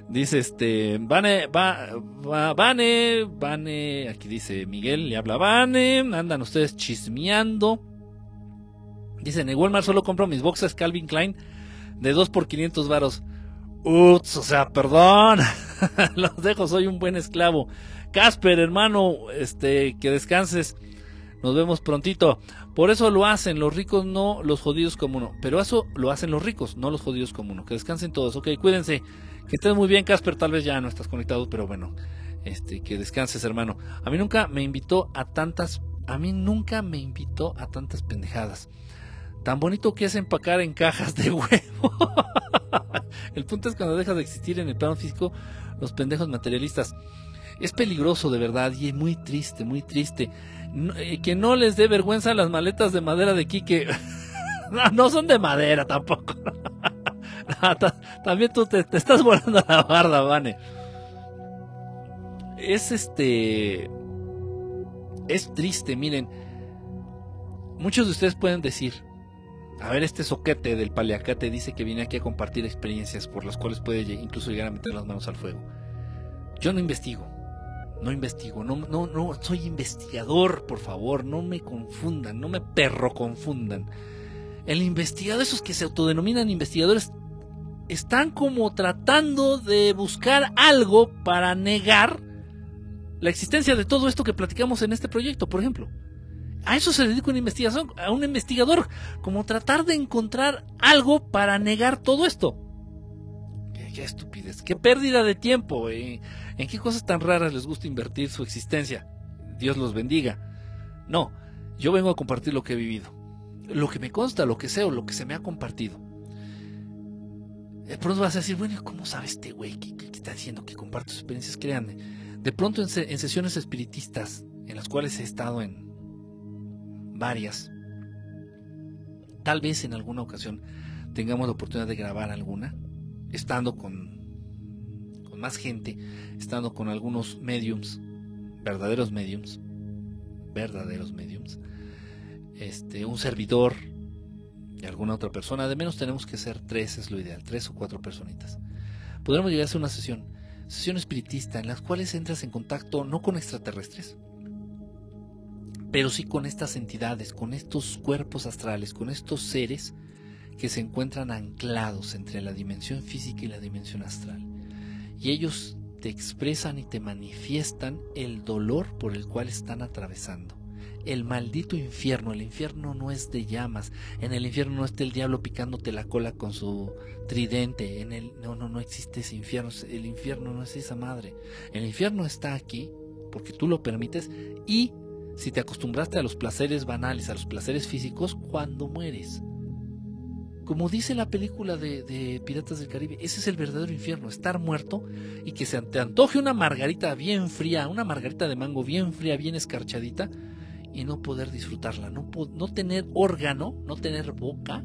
Dice este, Vane, va, va, Vane, Vane, aquí dice Miguel, le habla Vane, andan ustedes chismeando. Dice, en el Walmart solo compro mis boxes Calvin Klein de 2 por 500 varos. Ups, o sea, perdón. Los dejo, soy un buen esclavo. Casper, hermano, este, que descanses. Nos vemos prontito. Por eso lo hacen los ricos, no los jodidos como uno. Pero eso lo hacen los ricos, no los jodidos como uno. Que descansen todos. Ok, cuídense. Que estés muy bien, Casper. Tal vez ya no estás conectado, pero bueno. Este, que descanses, hermano. A mí nunca me invitó a tantas. A mí nunca me invitó a tantas pendejadas. Tan bonito que es empacar en cajas de huevo. el punto es cuando deja de existir en el plano físico los pendejos materialistas. Es peligroso de verdad y es muy triste, muy triste. Eh, que no les dé vergüenza las maletas de madera de Quique. no, son de madera tampoco. también tú te, estás volando la barda, Vane. Es este. Es triste, miren. Muchos de ustedes pueden decir, a ver, este soquete del paliacate dice que viene aquí a compartir experiencias por las cuales puede incluso llegar a meter las manos al fuego. Yo no investigo, no investigo, no, no, no, soy investigador, por favor, no me confundan, no me perro confundan. El investigador, esos que se autodenominan investigadores, están como tratando de buscar algo para negar la existencia de todo esto que platicamos en este proyecto, por ejemplo. A eso se dedica una investigación, a un investigador, como tratar de encontrar algo para negar todo esto. Qué, estupidez, qué pérdida de tiempo. Eh. ¿En qué cosas tan raras les gusta invertir su existencia? Dios los bendiga. No, yo vengo a compartir lo que he vivido. Lo que me consta, lo que sé o lo que se me ha compartido. De pronto vas a decir, bueno, ¿cómo sabe este güey que, está diciendo que comparto sus experiencias? Créanme. De pronto en sesiones espiritistas, en las cuales he estado en varias. Tal vez en alguna ocasión tengamos la oportunidad de grabar alguna, estando con, más gente, estando con algunos mediums, verdaderos mediums, verdaderos mediums, este, un servidor y alguna otra persona, de menos tenemos que ser tres, es lo ideal, tres o cuatro personitas. Podremos llegar a hacer una sesión, sesión espiritista, en las cuales entras en contacto no con extraterrestres, pero sí con estas entidades, con estos cuerpos astrales, con estos seres que se encuentran anclados entre la dimensión física y la dimensión astral. Y ellos te expresan y te manifiestan el dolor por el cual están atravesando. El maldito infierno, el infierno no es de llamas, en el infierno no está el diablo picándote la cola con su tridente, en el no no no existe ese infierno, el infierno no es esa madre. El infierno está aquí porque tú lo permites y si te acostumbraste a los placeres banales, a los placeres físicos, cuando mueres. Como dice la película de, Piratas del Caribe, ese es el verdadero infierno, estar muerto y que se te antoje una margarita bien fría, una margarita de mango bien fría, bien escarchadita, y no poder disfrutarla, no, tener órgano, no tener boca,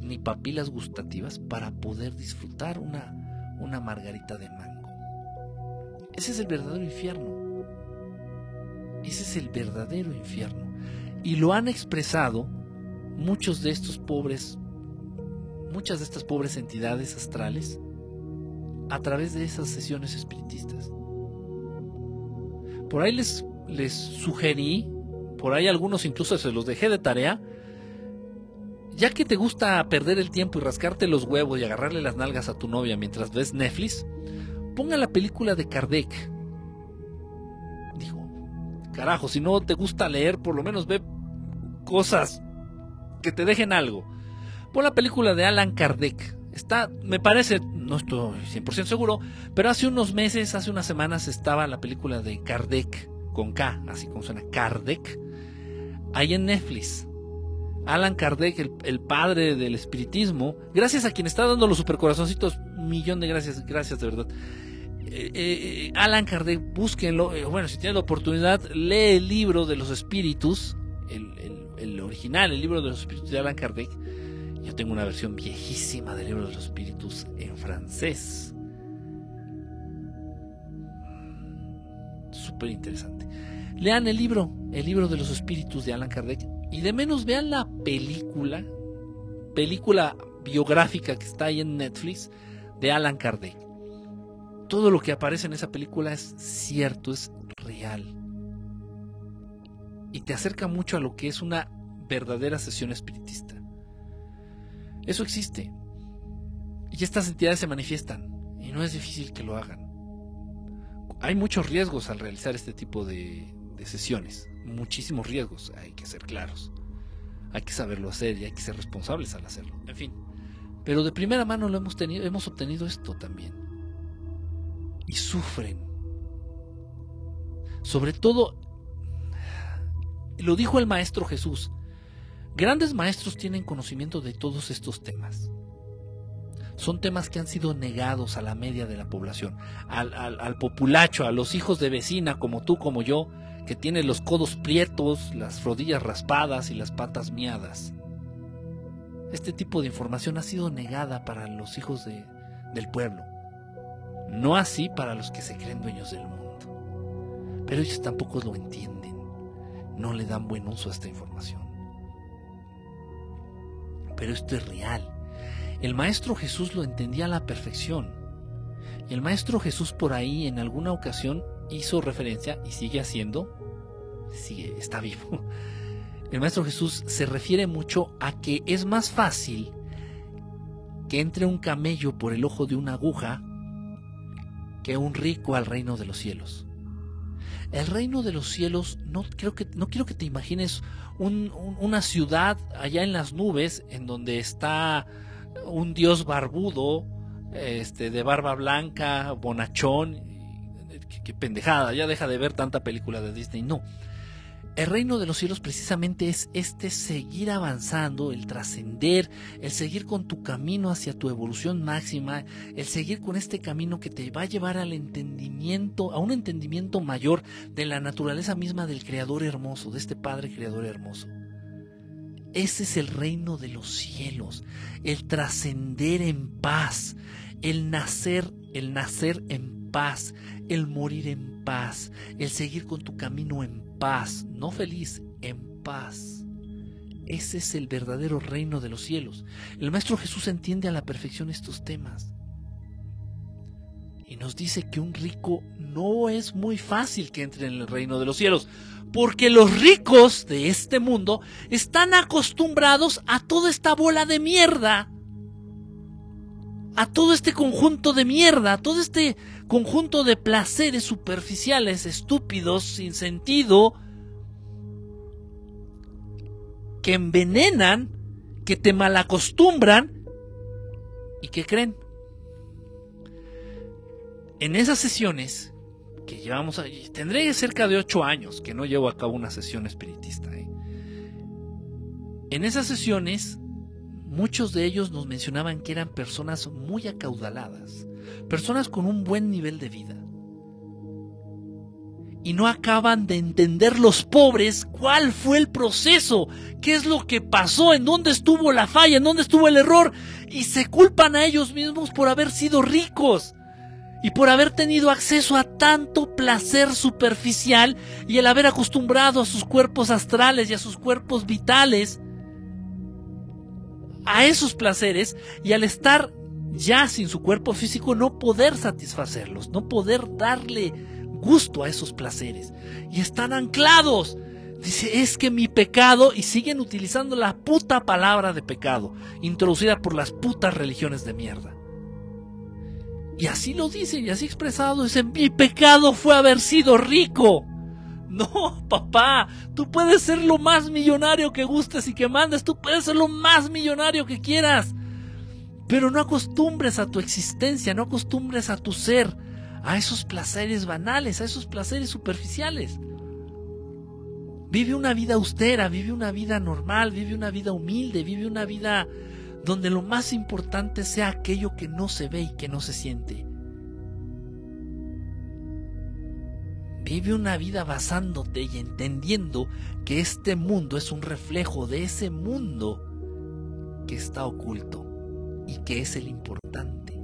ni papilas gustativas para poder disfrutar una margarita de mango. Ese es el verdadero infierno. Ese es el verdadero infierno. Y lo han expresado muchos de estos pobres, muchas de estas pobres entidades astrales a través de esas sesiones espiritistas. Por ahí les, les sugerí, por ahí algunos incluso se los dejé de tarea, ya que te gusta perder el tiempo y rascarte los huevos y agarrarle las nalgas a tu novia mientras ves Netflix, ponga la película de Kardec Carajo, si no te gusta leer, por lo menos ve cosas que te dejen algo. Pon la película de Alan Kardec. Está, me parece, no estoy 100% seguro, pero hace unos meses, hace unas semanas estaba la película de Kardec, con K, así como suena, Kardec. ahí en Netflix. Alan Kardec, el, padre del espiritismo, gracias a quien está dando los supercorazoncitos, millón de gracias, gracias de verdad. Eh, eh, Alan Kardec, búsquenlo, eh, bueno, si tienen la oportunidad, lee el libro de los espíritus, el, el, original, el libro de los espíritus de Alan Kardec. Yo tengo una versión viejísima del libro de los espíritus en francés. Súper interesante. Lean el libro, el libro de los espíritus de Alan Kardec y de menos vean la película, película biográfica que está ahí en Netflix de Alan Kardec. Todo lo que aparece en esa película es cierto, es real. Y te acerca mucho a lo que es una verdadera sesión espiritista. Eso existe. Y estas entidades se manifiestan. Y no es difícil que lo hagan. Hay muchos riesgos al realizar este tipo de, sesiones muchísimos riesgos, hay que ser claros. Hay que saberlo hacer y hay que ser responsables al hacerlo. En fin. Pero de primera mano lo hemos tenido, hemos obtenido esto también. Y sufren. Sobre todo, lo dijo el maestro Jesús. Grandes maestros tienen conocimiento de todos estos temas. Son temas que han sido negados a la media de la población, al, populacho, a los hijos de vecina como tú, como yo, que tiene los codos prietos, las rodillas raspadas y las patas miadas. Este tipo de información ha sido negada para los hijos de, del pueblo, no así para los que se creen dueños del mundo. Pero ellos tampoco lo entienden, no le dan buen uso a esta información. Pero esto es real. El Maestro Jesús lo entendía a la perfección. El Maestro Jesús por ahí en alguna ocasión hizo referencia y sigue haciendo, sigue, está vivo. El Maestro Jesús se refiere mucho a que es más fácil que entre un camello por el ojo de una aguja que un rico al reino de los cielos. El reino de los cielos, no, creo que, no quiero que te imagines una ciudad allá en las nubes en donde está un dios barbudo, este, de barba blanca, bonachón, qué, pendejada, ya deja de ver tanta película de Disney. No. El reino de los cielos precisamente es este seguir avanzando, el trascender, el seguir con tu camino hacia tu evolución máxima, el seguir con este camino que te va a llevar al entendimiento, a un entendimiento mayor de la naturaleza misma del Creador hermoso, de este Padre Creador hermoso. Ese es el reino de los cielos, el trascender en paz, el nacer, el nacer en paz, el morir en paz, el seguir con tu camino en paz, no feliz, en paz. Ese es el verdadero reino de los cielos. El Maestro Jesús entiende a la perfección estos temas. Y nos dice que un rico no es muy fácil que entre en el reino de los cielos, porque los ricos de este mundo están acostumbrados a toda esta bola de mierda a todo este conjunto de mierda, a todo este conjunto de placeres superficiales, estúpidos, sin sentido, que envenenan, que te malacostumbran y que creen. En esas sesiones que llevamos allí, tendré cerca de ocho años que no llevo a cabo una sesión espiritista. ¿eh? En esas sesiones Muchos de ellos nos mencionaban que eran personas muy acaudaladas, personas con un buen nivel de vida. Y no acaban de entender los pobres cuál fue el proceso, qué es lo que pasó, en dónde estuvo la falla, en dónde estuvo el error, y se culpan a ellos mismos por haber sido ricos y por haber tenido acceso a tanto placer superficial y el haber acostumbrado a sus cuerpos astrales y a sus cuerpos vitales a esos placeres y al estar ya sin su cuerpo físico no poder satisfacerlos, no poder darle gusto a esos placeres. Y están anclados. Dice, es que mi pecado, y siguen utilizando la puta palabra de pecado, introducida por las putas religiones de mierda. Y así lo dicen, y así expresado, dicen, mi pecado fue haber sido rico. No, papá, tú puedes ser lo más millonario que gustes y que mandes, tú puedes ser lo más millonario que quieras. Pero no acostumbres a tu existencia, no acostumbres a tu ser, a esos placeres banales, a esos placeres superficiales. Vive una vida austera, vive una vida normal, vive una vida humilde, vive una vida donde lo más importante sea aquello que no se ve y que no se siente. Vive una vida basándote y entendiendo que este mundo es un reflejo de ese mundo que está oculto y que es el importante.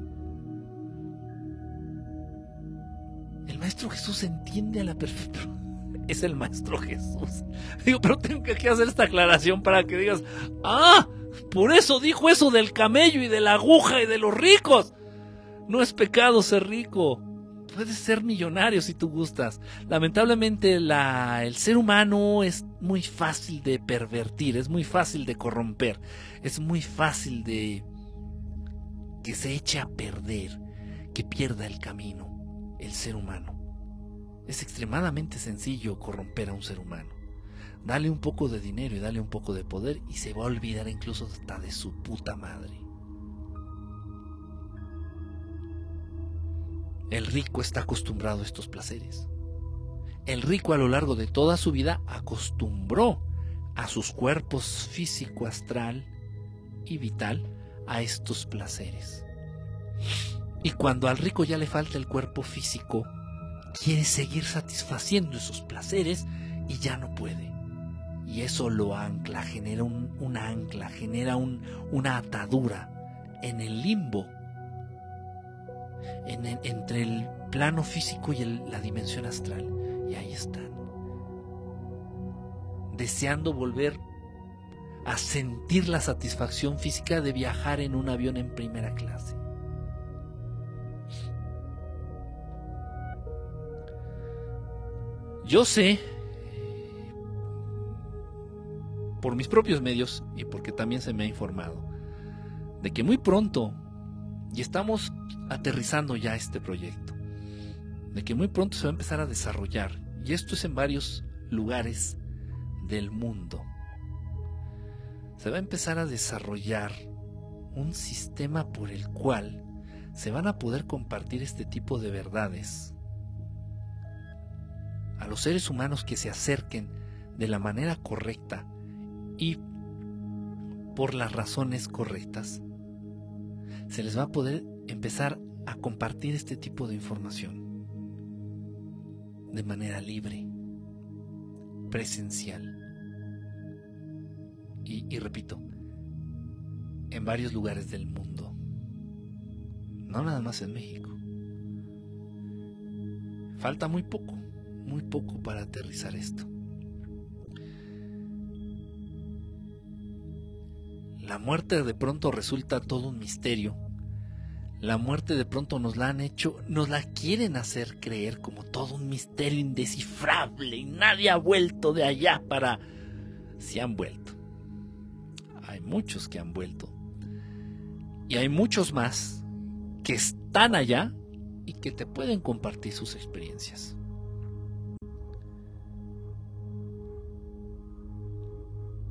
El Maestro Jesús entiende a la perfección. Es el Maestro Jesús. Digo, pero tengo que hacer esta aclaración para que digas, ah, por eso dijo eso del camello y de la aguja y de los ricos. No es pecado ser rico. Puedes ser millonario si tú gustas. Lamentablemente la, el ser humano es muy fácil de pervertir, es muy fácil de corromper, es muy fácil de que se eche a perder, que pierda el camino, el ser humano. Es extremadamente sencillo corromper a un ser humano. Dale un poco de dinero y dale un poco de poder y se va a olvidar incluso hasta de su puta madre. El rico está acostumbrado a estos placeres. El rico a lo largo de toda su vida acostumbró a sus cuerpos físico, astral y vital a estos placeres. Y cuando al rico ya le falta el cuerpo físico, quiere seguir satisfaciendo esos placeres y ya no puede y eso lo ancla, genera un, una ancla, genera un, una atadura en el limbo, en entre el plano físico y la dimensión astral. Y ahí están, deseando volver a sentir la satisfacción física de viajar en un avión en primera clase. Yo sé por mis propios medios y porque también se me ha informado, de que muy pronto, y estamos aterrizando ya este proyecto, de que muy pronto se va a empezar a desarrollar, y esto es en varios lugares del mundo, se va a empezar a desarrollar un sistema por el cual se van a poder compartir este tipo de verdades a los seres humanos que se acerquen de la manera correcta y por las razones correctas, se les va a poder empezar a compartir este tipo de información de manera libre, presencial. Y, repito, en varios lugares del mundo, no nada más en México. Falta muy poco, muy poco para aterrizar esto. La muerte de pronto resulta todo un misterio. La muerte de pronto nos la han hecho, nos la quieren hacer creer como todo un misterio indescifrable y nadie ha vuelto de allá para... Si han vuelto. Hay muchos que han vuelto. Y hay muchos más que están allá y que te pueden compartir sus experiencias.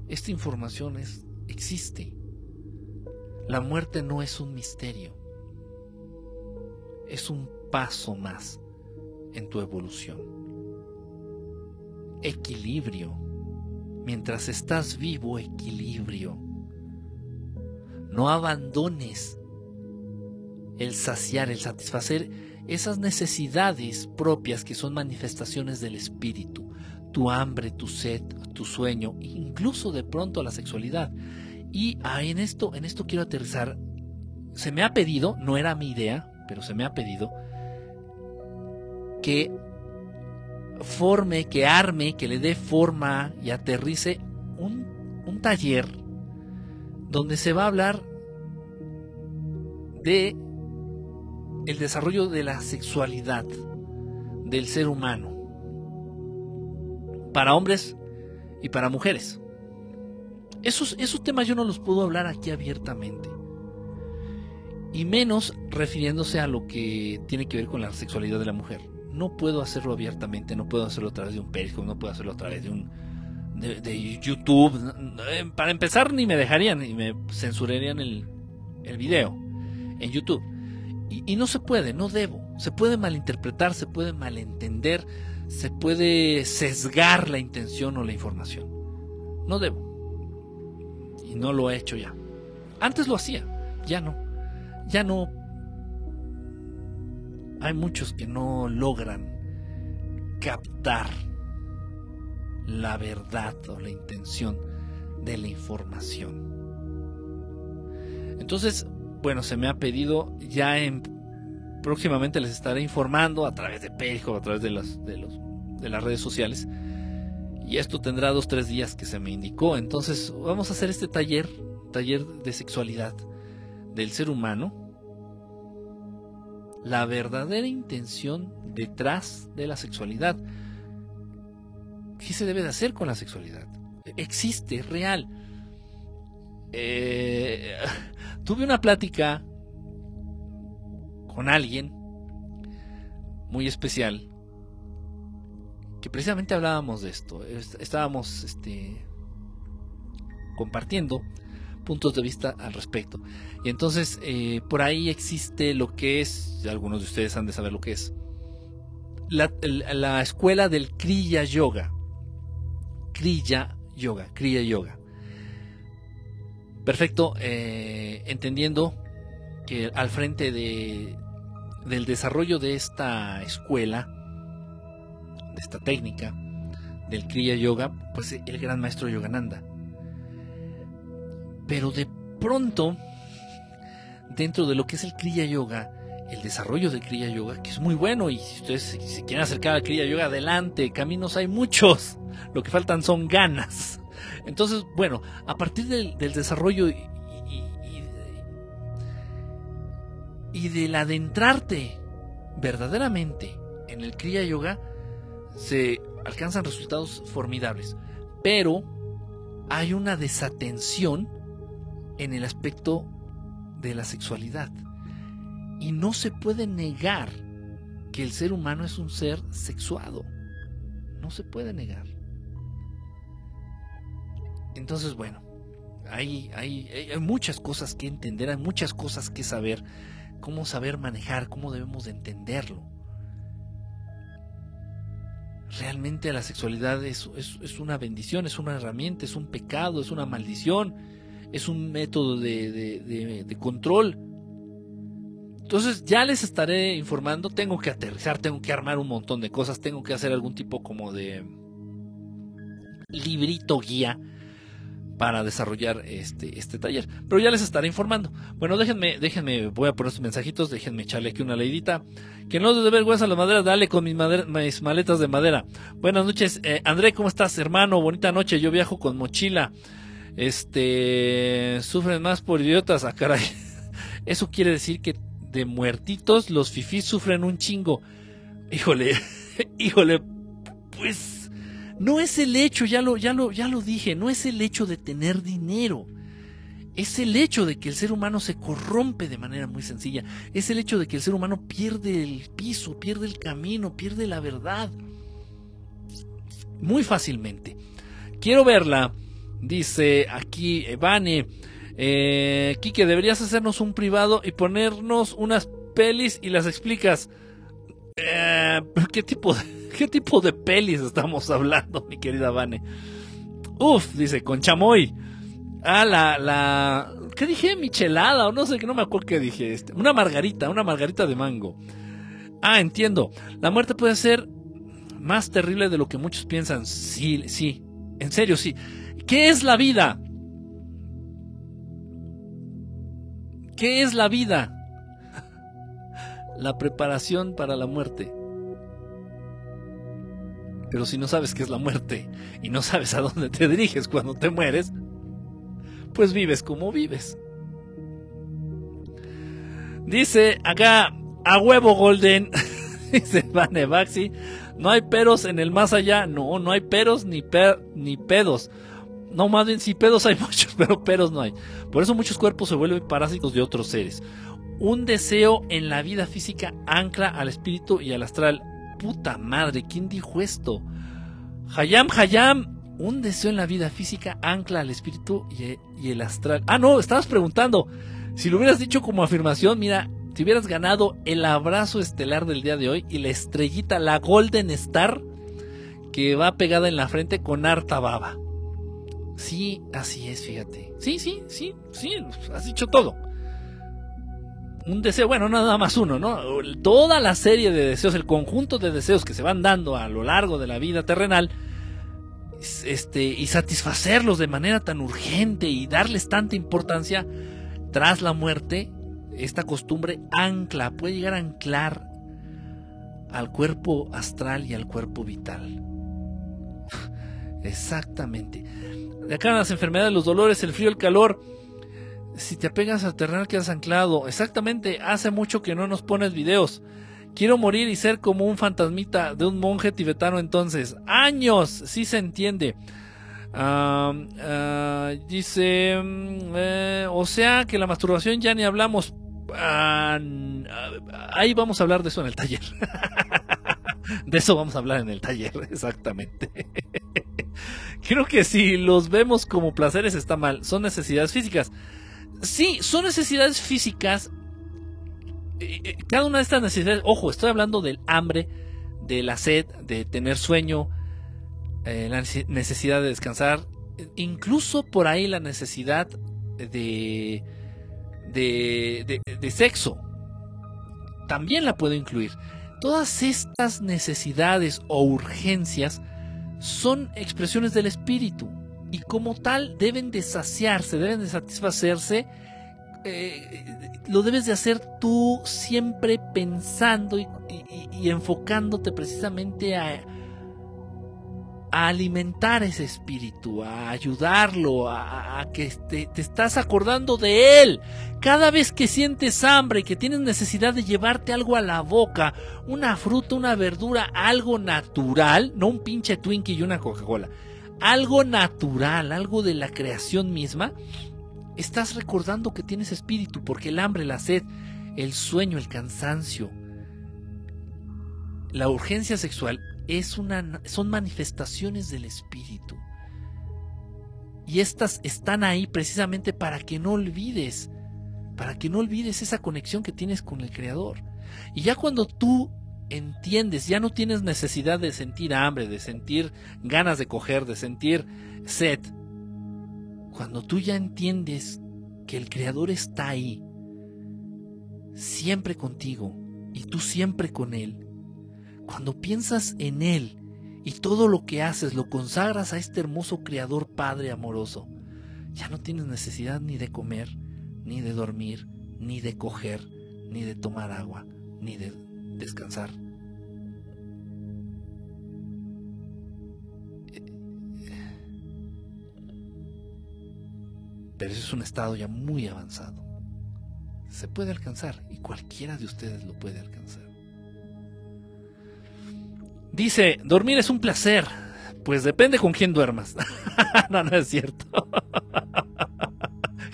Esta información es existe. La muerte no es un misterio, es un paso más en tu evolución. Equilibrio. Mientras estás vivo, equilibrio. No abandones el saciar, el satisfacer esas necesidades propias que son manifestaciones del espíritu, tu hambre, tu sed, tu sueño, incluso de pronto la sexualidad. Y en esto, en esto quiero aterrizar. Se me ha pedido, no era mi idea, pero se me ha pedido que forme, que arme, que le dé forma y aterrice un, un taller donde se va a hablar de el desarrollo de la sexualidad del ser humano para hombres y para mujeres. Esos, esos temas yo no los puedo hablar aquí abiertamente. Y menos refiriéndose a lo que tiene que ver con la sexualidad de la mujer. No puedo hacerlo abiertamente, no puedo hacerlo a través de un Periscope, no puedo hacerlo a través de un de, YouTube. Eh, para empezar, ni me dejarían y me censurarían el, el video en YouTube. Y, y no se puede, no debo. Se puede malinterpretar, se puede malentender, se puede sesgar la intención o la información. No debo. Y no lo he hecho ya. Antes lo hacía, ya no. Ya no. Hay muchos que no logran captar la verdad o la intención de la información. Entonces, bueno, se me ha pedido ya en próximamente les estaré informando a través de Pejo, a través de las de los de las redes sociales. Y esto tendrá dos tres días que se me indicó. Entonces vamos a hacer este taller, taller de sexualidad del ser humano. La verdadera intención detrás de la sexualidad. ¿Qué se debe de hacer con la sexualidad? Existe, es real. Eh, tuve una plática con alguien muy especial que precisamente hablábamos de esto. Estábamos este, compartiendo puntos de vista al respecto. Y entonces eh, por ahí existe lo que es, algunos de ustedes han de saber lo que es, la, escuela del Kriya Yoga. Kriya Yoga, Kriya Yoga. Perfecto, eh, entendiendo que al frente de, del desarrollo de esta escuela, de esta técnica, del Kriya Yoga, pues el gran maestro Yogananda. Pero de pronto, dentro de lo que es el Kriya Yoga, el desarrollo del Kriya Yoga, que es muy bueno, y si ustedes se quieren acercar al Kriya Yoga, adelante, caminos hay muchos, lo que faltan son ganas. Entonces, bueno, a partir del, desarrollo y, del adentrarte verdaderamente en el Kriya Yoga, se alcanzan resultados formidables. Pero hay una desatención en el aspecto de la sexualidad. Y no se puede negar que el ser humano es un ser sexuado. No se puede negar. Entonces, bueno, hay, hay, hay, muchas cosas que entender, hay muchas cosas que saber, cómo saber manejar, cómo debemos de entenderlo. Realmente la sexualidad es, es, una bendición, es una herramienta, es un pecado, es una maldición, es un método de, de, de control. Entonces ya les estaré informando, tengo que aterrizar, tengo que armar un montón de cosas, tengo que hacer algún tipo como de librito guía para desarrollar este, este taller. Pero ya les estaré informando. Bueno, déjenme, déjenme, voy a poner sus mensajitos, déjenme echarle aquí una leidita. Que no dé vergüenza la madera, dale con mis, maletas de madera. Buenas noches, eh, André, ¿cómo estás, hermano? Bonita noche, yo viajo con mochila. Este, sufren más por idiotas, ah, caray. Eso quiere decir que de muertitos los fifís sufren un chingo. Híjole, híjole, pues no es el hecho, ya lo, ya lo, ya lo dije, no es el hecho de tener dinero. Es el hecho de que el ser humano se corrompe de manera muy sencilla. Es el hecho de que el ser humano pierde el piso, pierde el camino, pierde la verdad. Muy fácilmente. Quiero verla, dice aquí Vane. Eh, deberías hacernos un privado y ponernos unas pelis y las explicas. Eh, ¿Qué tipo de.? ¿Qué tipo de pelis estamos hablando, mi querida Vane? Uf, dice, con chamoy. Ah, la, la, ¿qué dije? Michelada, o no sé, que no me acuerdo qué dije. Este. Una margarita, una margarita de mango. Ah, entiendo. La muerte puede ser más terrible de lo que muchos piensan. Sí, sí. En serio, sí. ¿Qué es la vida? ¿Qué es la vida? La preparación para la muerte. Pero si no sabes qué es la muerte y no sabes a dónde te diriges cuando te mueres, pues vives como vives. Dice acá, a huevo Golden, dice Vane Baxi, no hay peros en el más allá, no, no hay peros ni, ni pedos. No, más bien, sí, pedos hay muchos, pero peros no hay. Por eso muchos cuerpos se vuelven parásitos de otros seres. Un deseo en la vida física ancla al espíritu y al astral puta madre, ¿quién dijo esto? Hayam, Hayam, un deseo en la vida física ancla al espíritu y, el astral. Ah, no, estabas preguntando. Si lo hubieras dicho como afirmación, mira, te hubieras ganado el abrazo estelar del día de hoy y la estrellita, la Golden Star que va pegada en la frente con harta baba. Sí, así es, fíjate. Sí, sí, sí, sí, has dicho todo. Un deseo, bueno, nada más uno, ¿no? Toda la serie de deseos, el conjunto de deseos que se van dando a lo largo de la vida terrenal, este, y satisfacerlos de manera tan urgente y darles tanta importancia tras la muerte, esta costumbre ancla, puede llegar a anclar al cuerpo astral y al cuerpo vital. Exactamente. De acá las enfermedades, los dolores, el frío, el calor. Si te apegas a terrenal quedas anclado. Exactamente, hace mucho que no nos pones videos. Quiero morir y ser como un fantasmita de un monje tibetano entonces. Años, sí se entiende. Ah, dice, mm, eh, o sea que la masturbación ya ni hablamos. Ah, ahí vamos a hablar de eso en el taller. de eso vamos a hablar en el taller, exactamente. Creo que si los vemos como placeres está mal, son necesidades físicas. Sí, son necesidades físicas. Cada una de estas necesidades, ojo, estoy hablando del hambre, de la sed, de tener sueño, eh, la necesidad de descansar, incluso por ahí la necesidad de, de, de, sexo. También la puedo incluir. Todas estas necesidades o urgencias son expresiones del espíritu y como tal deben de saciarse, deben de satisfacerse. Eh, lo debes de hacer tú siempre pensando y enfocándote precisamente a, alimentar ese espíritu, a ayudarlo, a, que te, te, estás acordando de él. Cada vez que sientes hambre que tienes necesidad de llevarte algo a la boca, una fruta, una verdura, algo natural, no un pinche Twinkie y una Coca-Cola, algo natural, algo de la creación misma, estás recordando que tienes espíritu, porque el hambre, la sed, el sueño, el cansancio, la urgencia sexual es una, son manifestaciones del Espíritu. Y estas están ahí precisamente para que no olvides, para que no olvides esa conexión que tienes con el Creador. Y ya cuando tú entiendes, ya no tienes necesidad de sentir hambre, de sentir ganas de coger, de sentir sed. Cuando tú ya entiendes que el Creador está ahí, siempre contigo, y tú siempre con Él, cuando piensas en Él y todo lo que haces lo consagras a este hermoso Creador Padre amoroso, ya no tienes necesidad ni de comer, ni de dormir, ni de coger, ni de tomar agua, ni de descansar. Pero eso es un estado ya muy avanzado. Se puede alcanzar y cualquiera de ustedes lo puede alcanzar. Dice, dormir es un placer. Pues depende con quién duermas. no, no es cierto.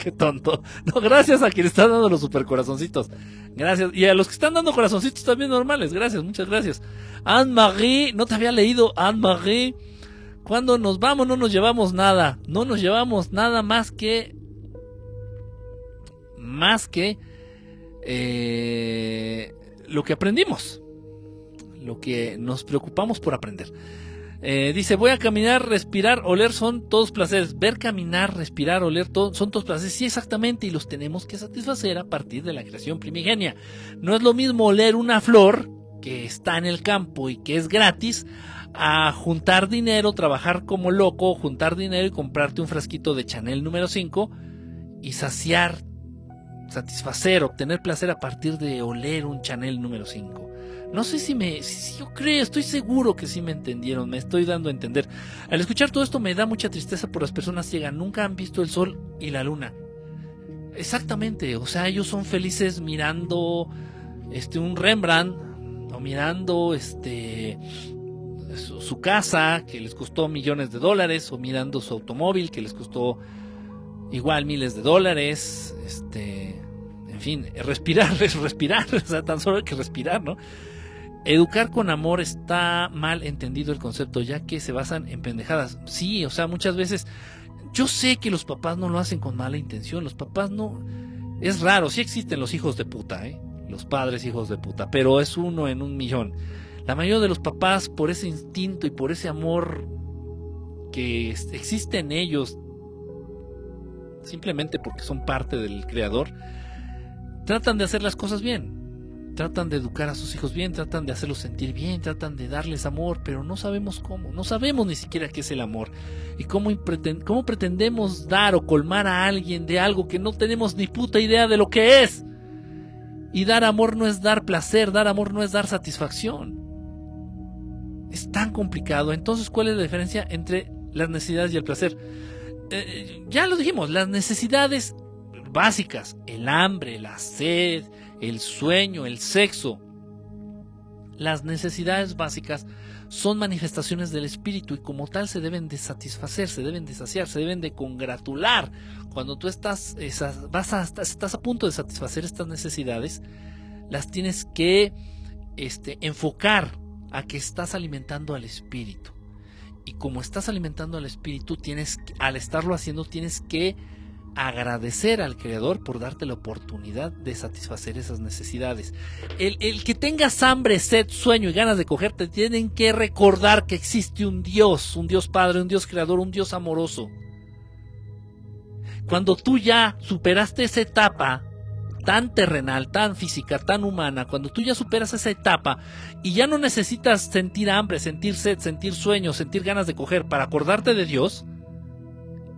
Qué tonto. No, gracias a quien está dando los super corazoncitos. Gracias. Y a los que están dando corazoncitos también normales. Gracias, muchas gracias. Anne-Marie, no te había leído. Anne-Marie, cuando nos vamos no nos llevamos nada. No nos llevamos nada más que... Más que... Eh, lo que aprendimos lo que nos preocupamos por aprender. Eh, dice, voy a caminar, respirar, oler, son todos placeres. Ver, caminar, respirar, oler, son todos placeres. Sí, exactamente, y los tenemos que satisfacer a partir de la creación primigenia. No es lo mismo oler una flor que está en el campo y que es gratis, a juntar dinero, trabajar como loco, juntar dinero y comprarte un frasquito de Chanel número 5 y saciar, satisfacer, obtener placer a partir de oler un Chanel número 5. No sé si me, si, yo creo, estoy seguro que sí me entendieron, me estoy dando a entender. Al escuchar todo esto me da mucha tristeza por las personas ciegas, nunca han visto el sol y la luna. Exactamente, o sea, ellos son felices mirando este un Rembrandt o mirando este su, casa que les costó millones de dólares o mirando su automóvil que les costó igual miles de dólares, este, en fin, respirar es respirar, o sea, tan solo hay que respirar, ¿no? Educar con amor está mal entendido el concepto, ya que se basan en pendejadas. Sí, o sea, muchas veces yo sé que los papás no lo hacen con mala intención, los papás no... Es raro, sí existen los hijos de puta, ¿eh? Los padres hijos de puta, pero es uno en un millón. La mayoría de los papás, por ese instinto y por ese amor que existe en ellos, simplemente porque son parte del creador, tratan de hacer las cosas bien. Tratan de educar a sus hijos bien, tratan de hacerlos sentir bien, tratan de darles amor, pero no sabemos cómo, no sabemos ni siquiera qué es el amor y cómo, cómo pretendemos dar o colmar a alguien de algo que no tenemos ni puta idea de lo que es. Y dar amor no es dar placer, dar amor no es dar satisfacción. Es tan complicado. Entonces, ¿cuál es la diferencia entre las necesidades y el placer? Eh, ya lo dijimos, las necesidades básicas, el hambre, la sed, el sueño, el sexo, las necesidades básicas son manifestaciones del espíritu y como tal se deben de satisfacer, se deben de saciar, se deben de congratular. Cuando tú estás, vas a, estás a punto de satisfacer estas necesidades, las tienes que este, enfocar a que estás alimentando al espíritu. Y como estás alimentando al espíritu, tienes, al estarlo haciendo, tienes que agradecer al creador por darte la oportunidad de satisfacer esas necesidades. El, el, que tengas hambre, sed, sueño y ganas de cogerte, tienen que recordar que existe un Dios, un Dios Padre, un Dios Creador, un Dios amoroso. Cuando tú ya superaste esa etapa tan terrenal, tan física, tan humana, cuando tú ya superas esa etapa y ya no necesitas sentir hambre, sentir sed, sentir sueño, sentir ganas de coger para acordarte de Dios,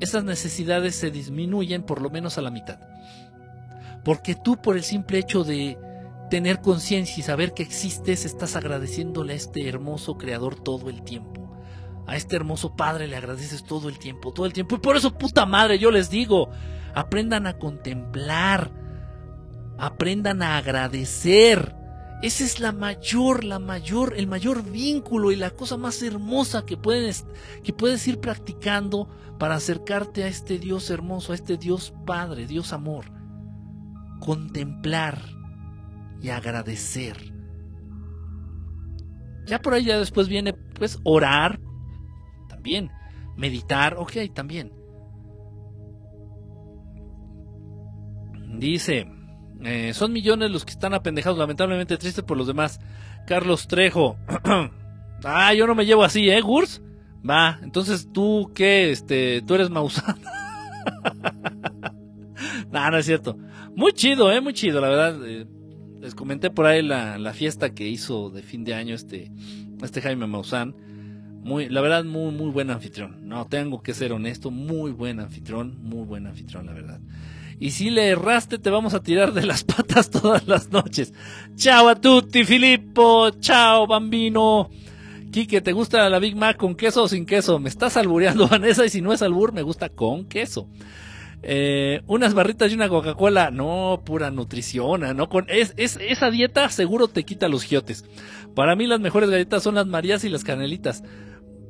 esas necesidades se disminuyen por lo menos a la mitad. Porque tú por el simple hecho de tener conciencia y saber que existes, estás agradeciéndole a este hermoso creador todo el tiempo. A este hermoso padre le agradeces todo el tiempo, todo el tiempo. Y por eso, puta madre, yo les digo, aprendan a contemplar, aprendan a agradecer. Esa es la mayor, la mayor, el mayor vínculo y la cosa más hermosa que puedes, que puedes ir practicando para acercarte a este Dios hermoso, a este Dios Padre, Dios amor. Contemplar y agradecer. Ya por ahí ya después viene pues orar, también, meditar, ok, también. Dice, eh, son millones los que están apendejados, lamentablemente tristes por los demás. Carlos Trejo. ah, yo no me llevo así, ¿eh, Gurs? Va, entonces tú qué, este, tú eres Maussan. no, no es cierto. Muy chido, eh, muy chido, la verdad. Eh, les comenté por ahí la, la, fiesta que hizo de fin de año este, este Jaime Maussan. Muy, la verdad, muy, muy buen anfitrión. No, tengo que ser honesto, muy buen anfitrión, muy buen anfitrión, la verdad. Y si le erraste, te vamos a tirar de las patas todas las noches. Chao a tutti, Filippo. Chao, bambino. Quique, ¿te gusta la Big Mac con queso o sin queso? Me estás albureando, Vanessa, y si no es albur, me gusta con queso. Eh, unas barritas y una Coca-Cola, no, pura nutrición, ¿no? Con, es, esa dieta seguro te quita los giotes. Para mí las mejores galletas son las Marías y las Canelitas.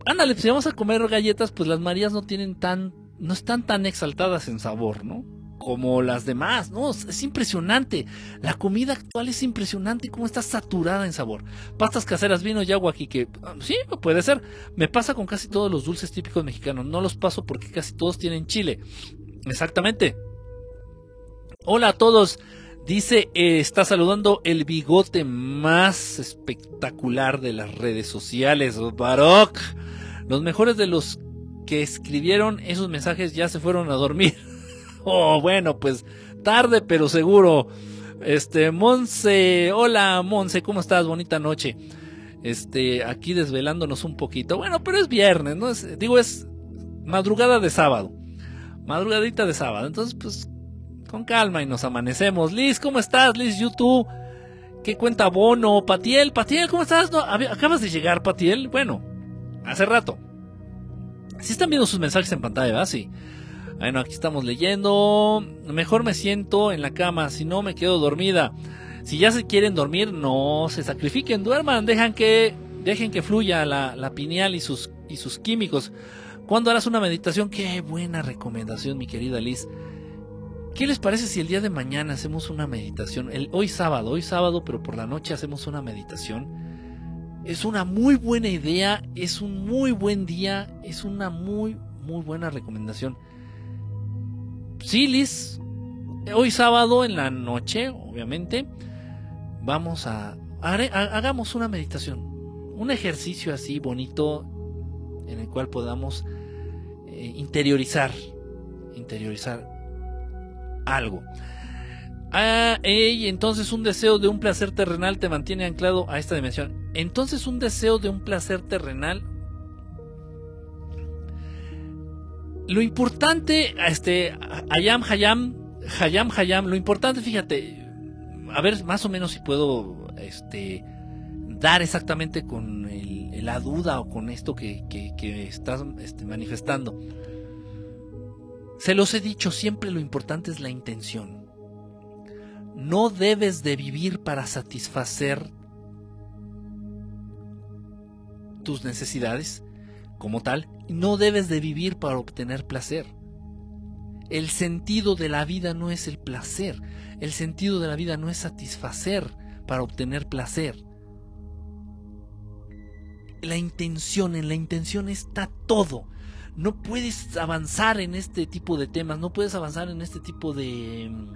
Ándale, si vamos a comer galletas, pues las Marías no tienen tan, no están tan exaltadas en sabor, ¿no? Como las demás, ¿no? Es impresionante. La comida actual es impresionante cómo está saturada en sabor. Pastas caseras, vino y agua aquí, que ah, sí, puede ser. Me pasa con casi todos los dulces típicos mexicanos. No los paso porque casi todos tienen chile. Exactamente. Hola a todos. Dice, eh, está saludando el bigote más espectacular de las redes sociales, Baroc. Los mejores de los que escribieron esos mensajes ya se fueron a dormir. Oh, bueno, pues tarde pero seguro. Este, Monse, hola Monse, ¿cómo estás? Bonita noche. Este, aquí desvelándonos un poquito. Bueno, pero es viernes, ¿no? Es, digo, es madrugada de sábado. Madrugadita de sábado. Entonces, pues, con calma y nos amanecemos. Liz, ¿cómo estás? Liz, YouTube. ¿Qué cuenta Bono? Patiel, Patiel, ¿cómo estás? No, acabas de llegar, Patiel. Bueno, hace rato. Si están viendo sus mensajes en pantalla, ¿verdad? Sí. Bueno, aquí estamos leyendo. Mejor me siento en la cama, si no me quedo dormida. Si ya se quieren dormir, no se sacrifiquen, duerman, dejan que, dejen que fluya la, la pineal y sus, y sus químicos. Cuando harás una meditación? Qué buena recomendación, mi querida Liz. ¿Qué les parece si el día de mañana hacemos una meditación? Hoy sábado, hoy sábado, pero por la noche hacemos una meditación. Es una muy buena idea, es un muy buen día, es una muy, muy buena recomendación. Sí, Liz, hoy sábado en la noche, obviamente, vamos a, hagamos una meditación. un ejercicio así bonito en el cual podamos eh, interiorizar, interiorizar algo. Ah, entonces un deseo de un placer terrenal te mantiene anclado a esta dimensión. Entonces un deseo de un placer terrenal. Lo importante, este, Hayam, Hayam, Hayam, Hayam, lo importante, fíjate, a ver más o menos si puedo, este, dar exactamente con la duda o con esto que, estás este, manifestando. Se los he dicho, siempre lo importante es la intención. No debes de vivir para satisfacer tus necesidades como tal. No debes de vivir para obtener placer. El sentido de la vida no es el placer. El sentido de la vida no es satisfacer para obtener placer la intención, en la intención está todo. No puedes avanzar en este tipo de temas, no puedes avanzar en este tipo de mm,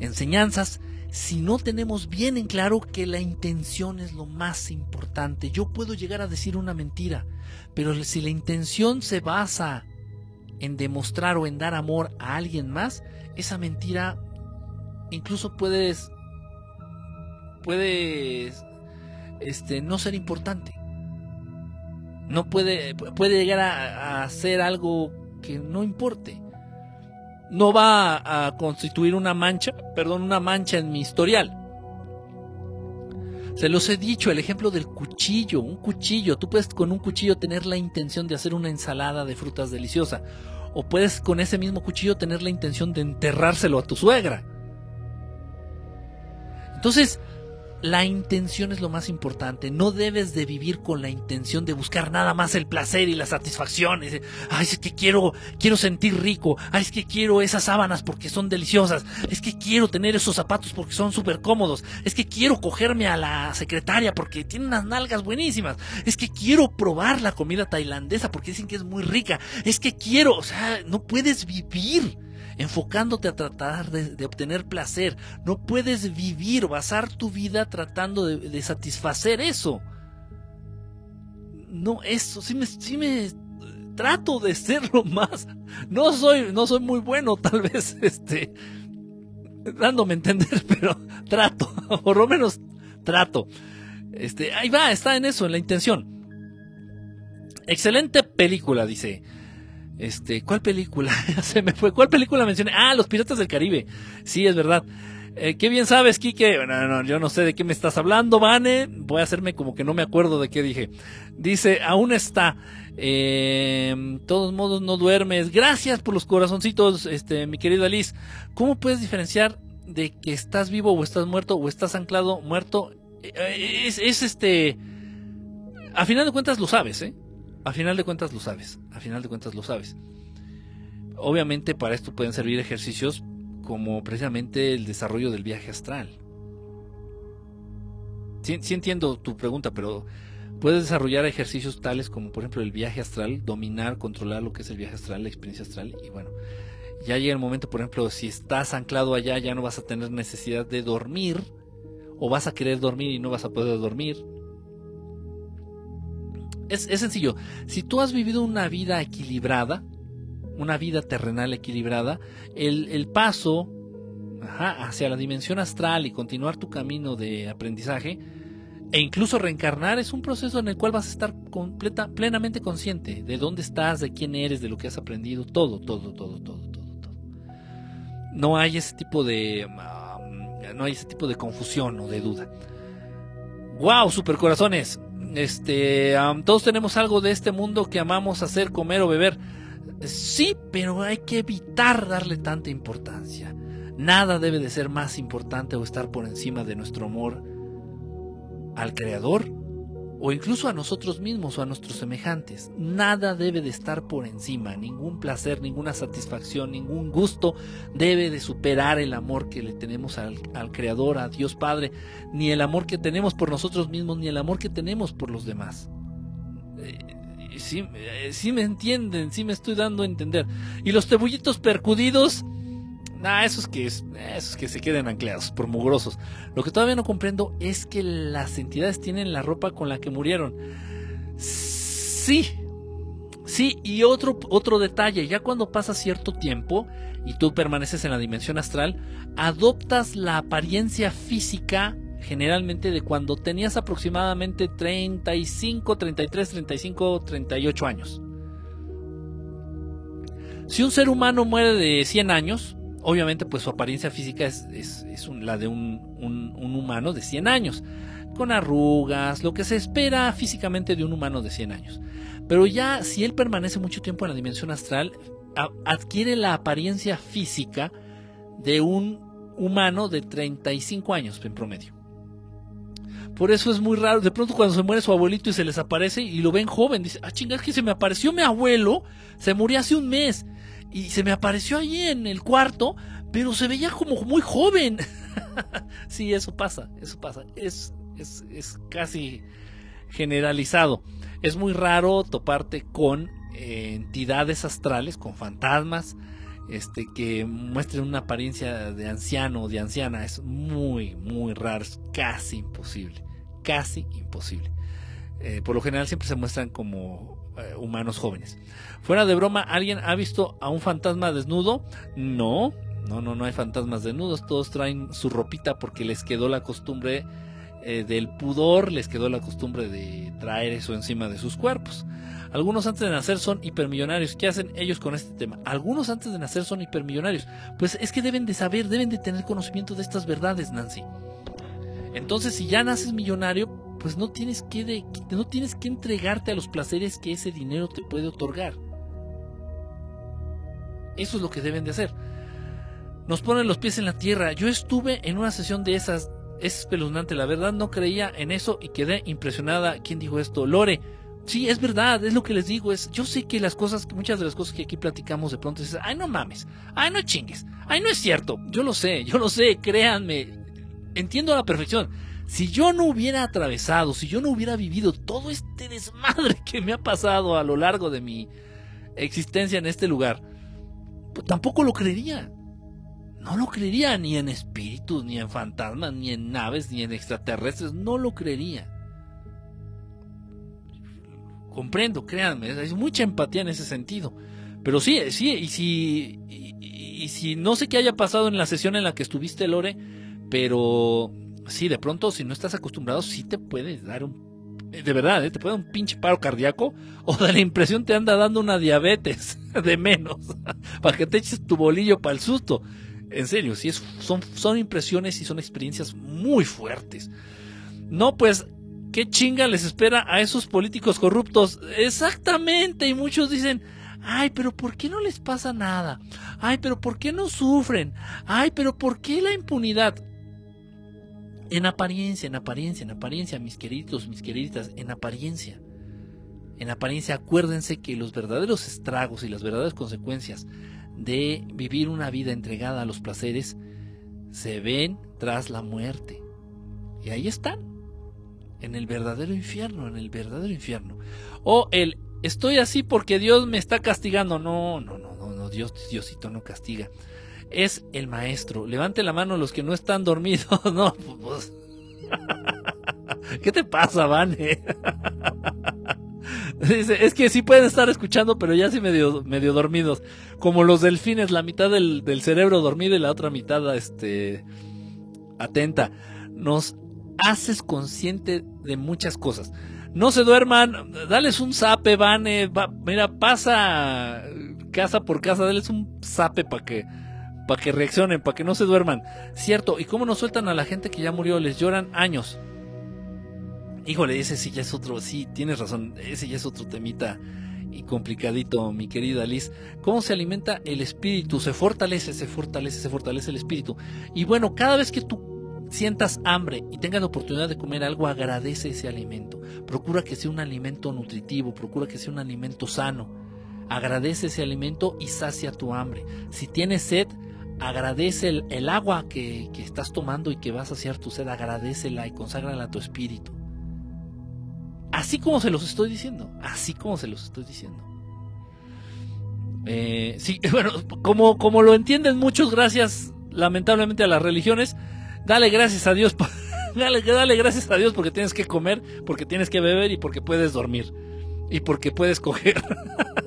enseñanzas si no tenemos bien en claro que la intención es lo más importante. Yo puedo llegar a decir una mentira, pero si la intención se basa en demostrar o en dar amor a alguien más, esa mentira incluso puedes puedes este, no ser importante. No puede, puede llegar a, ser algo que no importe. No va a constituir una mancha, perdón, una mancha en mi historial. Se los he dicho, el ejemplo del cuchillo, un cuchillo, tú puedes con un cuchillo tener la intención de hacer una ensalada de frutas deliciosa, o puedes con ese mismo cuchillo tener la intención de enterrárselo a tu suegra. Entonces, la intención es lo más importante. No debes de vivir con la intención de buscar nada más el placer y la satisfacción. Ay, es que quiero, quiero sentir rico. Ay, es que quiero esas sábanas porque son deliciosas. Es que quiero tener esos zapatos porque son súper cómodos. Es que quiero cogerme a la secretaria porque tiene unas nalgas buenísimas. Es que quiero probar la comida tailandesa porque dicen que es muy rica. Es que quiero, o sea, no puedes vivir enfocándote a tratar de, obtener placer. No puedes vivir, basar tu vida tratando de, satisfacer eso. No, eso, sí me, me trato de serlo más. No soy, no soy muy bueno, tal vez, este, dándome a entender, pero trato, por lo menos trato. Este, ahí va, está en eso, en la intención. Excelente película, dice. Este, ¿cuál película? Se me fue. ¿Cuál película mencioné? Ah, Los Piratas del Caribe. Sí, es verdad. Eh, qué bien sabes, Kike. No, no, yo no sé de qué me estás hablando, Vane. Voy a hacerme como que no me acuerdo de qué dije. Dice, aún está. Eh, todos modos, no duermes. Gracias por los corazoncitos, este, mi querido Alice. ¿Cómo puedes diferenciar de que estás vivo o estás muerto o estás anclado muerto? Eh, es, es este. A final de cuentas lo sabes, ¿eh? A final de cuentas lo sabes, a final de cuentas lo sabes. Obviamente para esto pueden servir ejercicios como precisamente el desarrollo del viaje astral. Sí, entiendo tu pregunta, pero puedes desarrollar ejercicios tales como por ejemplo el viaje astral, dominar, controlar lo que es el viaje astral, la experiencia astral y bueno, ya llega el momento, por ejemplo, si estás anclado allá ya no vas a tener necesidad de dormir o vas a querer dormir y no vas a poder dormir es, sencillo. Si tú has vivido una vida equilibrada, una vida terrenal equilibrada, el, paso hacia la dimensión astral y continuar tu camino de aprendizaje e incluso reencarnar es un proceso en el cual vas a estar plenamente consciente de dónde estás, de quién eres, de lo que has aprendido, todo, todo, todo, todo, todo, todo. No hay ese tipo de no hay ese tipo de confusión o de duda. Wow, supercorazones este, todos tenemos algo de este mundo que amamos hacer, comer o beber. Sí, pero hay que evitar darle tanta importancia. Nada debe de ser más importante o estar por encima de nuestro amor al Creador o incluso a nosotros mismos o a nuestros semejantes. Nada debe de estar por encima, ningún placer, ninguna satisfacción, ningún gusto debe de superar el amor que le tenemos al, Creador, a Dios Padre, ni el amor que tenemos por nosotros mismos, ni el amor que tenemos por los demás. Eh, sí, eh, sí me entienden, sí me estoy dando a entender. Y los cebullitos percudidos, Nah, esos que, esos que se queden anclados por mugrosos. Lo que todavía no comprendo es que las entidades tienen la ropa con la que murieron. Sí, sí, y otro, otro detalle, ya cuando pasa cierto tiempo y tú permaneces en la dimensión astral, adoptas la apariencia física generalmente de cuando tenías aproximadamente 35, 33, 35, 38 años. Si un ser humano muere de 100 años, obviamente pues su apariencia física es, la de un, humano de 100 años, con arrugas, lo que se espera físicamente de un humano de 100 años. Pero ya si él permanece mucho tiempo en la dimensión astral, adquiere la apariencia física de un humano de 35 años en promedio. Por eso es muy raro. De pronto cuando se muere su abuelito y se les aparece y lo ven joven, dice, ah, chinga, es que se me apareció mi abuelo, se murió hace un mes y se me apareció allí en el cuarto, pero se veía como muy joven. sí, eso pasa, eso pasa. Es, es, es casi generalizado. Es muy raro toparte con eh, entidades astrales, con fantasmas, este, que muestren una apariencia de anciano o de anciana. Es muy, muy raro, es casi imposible, casi imposible. Eh, por lo general siempre se muestran como eh, humanos jóvenes. Fuera de broma, ¿alguien ha visto a un fantasma desnudo? No, no, no, no hay fantasmas desnudos. Todos traen su ropita porque les quedó la costumbre eh, del pudor, les quedó la costumbre de traer eso encima de sus cuerpos. Algunos antes de nacer son hipermillonarios. ¿Qué hacen ellos con este tema? Algunos antes de nacer son hipermillonarios. Pues es que deben de saber, deben de tener conocimiento de estas verdades, Nancy. Entonces, si ya naces millonario, pues no tienes que no tienes que entregarte a los placeres que ese dinero te puede otorgar. Eso es lo que deben de hacer. Nos ponen los pies en la tierra. Yo estuve en una sesión de esas, es espeluznante, la verdad no creía en eso y quedé impresionada. ¿Quién dijo esto? Lore. Sí, es verdad, es lo que les digo, es, yo sé que las cosas, muchas de las cosas que aquí platicamos de pronto dices, ay no mames, ay no chingues, ay no es cierto, yo lo sé, yo lo sé, créanme, entiendo a la perfección. Si yo no hubiera atravesado, si yo no hubiera vivido todo este desmadre que me ha pasado a lo largo de mi existencia en este lugar, pues tampoco lo creería. No lo creería ni en espíritus, ni en fantasmas, ni en naves, ni en extraterrestres. No lo creería. Comprendo, créanme, hay mucha empatía en ese sentido. Pero sí, sí, y si, y si no sé qué haya pasado en la sesión en la que estuviste, Lore, pero sí, de pronto, si no estás acostumbrado, sí te puede dar un. De verdad, ¿eh? te puede dar un pinche paro cardíaco o de la impresión te anda dando una diabetes de menos para que te eches tu bolillo para el susto. En serio, sí, es, son, son impresiones y son experiencias muy fuertes. No, pues, ¿qué chinga les espera a esos políticos corruptos? Exactamente, y muchos dicen, ay, pero ¿por qué no les pasa nada? Ay, pero ¿por qué no sufren? Ay, pero ¿por qué la impunidad? En apariencia, en apariencia, en apariencia, mis queridos, mis queriditas, en apariencia. En apariencia, acuérdense que los verdaderos estragos y las verdaderas consecuencias de vivir una vida entregada a los placeres se ven tras la muerte. Y ahí están, en el verdadero infierno, en el verdadero infierno. O el estoy así porque Dios me está castigando. No, no, no, no, no Dios, Diosito no castiga es el maestro. Levante la mano los que no están dormidos. No, pues, ¿Qué te pasa, Vane? Es que sí pueden estar escuchando, pero ya sí medio, medio dormidos. Como los delfines, la mitad del, del cerebro dormido y la otra mitad este, atenta. Nos haces consciente de muchas cosas. No se duerman, dales un zape, Vane. mira, pasa casa por casa, dales un zape para que para que reaccionen, para que no se duerman. Cierto, ¿y cómo no sueltan a la gente que ya murió? Les lloran años. Híjole, ese sí ya es otro, sí, tienes razón, ese ya es otro temita y complicadito, mi querida Liz. ¿Cómo se alimenta el espíritu? Se fortalece, se fortalece, se fortalece el espíritu. Y bueno, cada vez que tú sientas hambre y tengas la oportunidad de comer algo, agradece ese alimento. Procura que sea un alimento nutritivo, procura que sea un alimento sano. Agradece ese alimento y sacia tu hambre. Si tienes sed, agradece el, agua que, estás tomando y que vas a hacer tu sed, agradecela y conságrala a tu espíritu. Así como se los estoy diciendo, así como se los estoy diciendo. Eh, sí, bueno, como, como lo entienden muchos, gracias lamentablemente a las religiones, dale gracias a Dios. dale, dale gracias a Dios porque tienes que comer, porque tienes que beber y porque puedes dormir. Y porque puedes coger.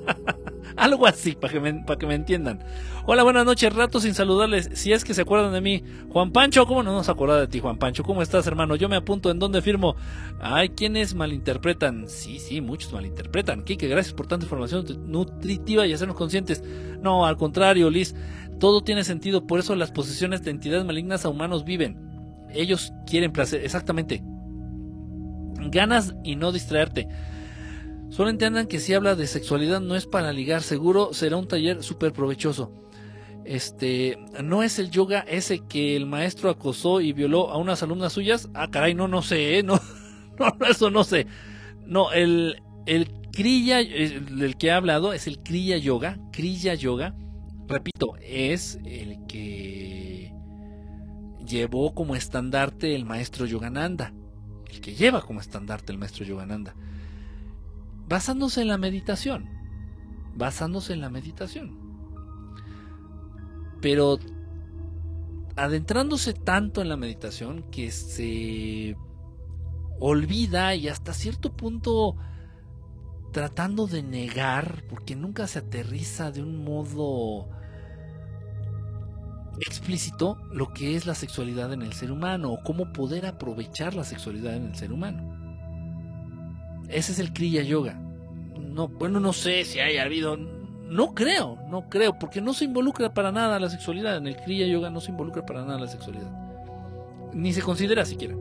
Algo así, para que, me, para que me entiendan. Hola, buenas noches, rato sin saludarles. Si es que se acuerdan de mí. Juan Pancho, ¿cómo no nos acordamos de ti, Juan Pancho? ¿Cómo estás, hermano? Yo me apunto en dónde firmo. Hay quienes malinterpretan. Sí, sí, muchos malinterpretan. Kike, gracias por tanta información nutritiva y hacernos conscientes. No, al contrario, Liz. Todo tiene sentido, por eso las posesiones de entidades malignas a humanos viven. Ellos quieren placer, exactamente. Ganas y no distraerte. Solo entiendan que si habla de sexualidad no es para ligar, seguro será un taller súper provechoso. Este, no es el yoga ese que el maestro acosó y violó a unas alumnas suyas. Ah, caray, no, no sé, ¿eh? no, eso no sé. No, el, el Kriya, el, que ha hablado es el Kriya Yoga, Kriya Yoga, repito, es el que llevó como estandarte el maestro Yogananda, el que lleva como estandarte el maestro Yogananda basándose en la meditación, basándose en la meditación. Pero adentrándose tanto en la meditación que se olvida y hasta cierto punto tratando de negar, porque nunca se aterriza de un modo explícito lo que es la sexualidad en el ser humano o cómo poder aprovechar la sexualidad en el ser humano. Ese es el Kriya Yoga. No, bueno, no sé si haya habido. No creo, no creo, porque no se involucra para nada la sexualidad. En el Kriya Yoga no se involucra para nada la sexualidad. Ni se considera siquiera.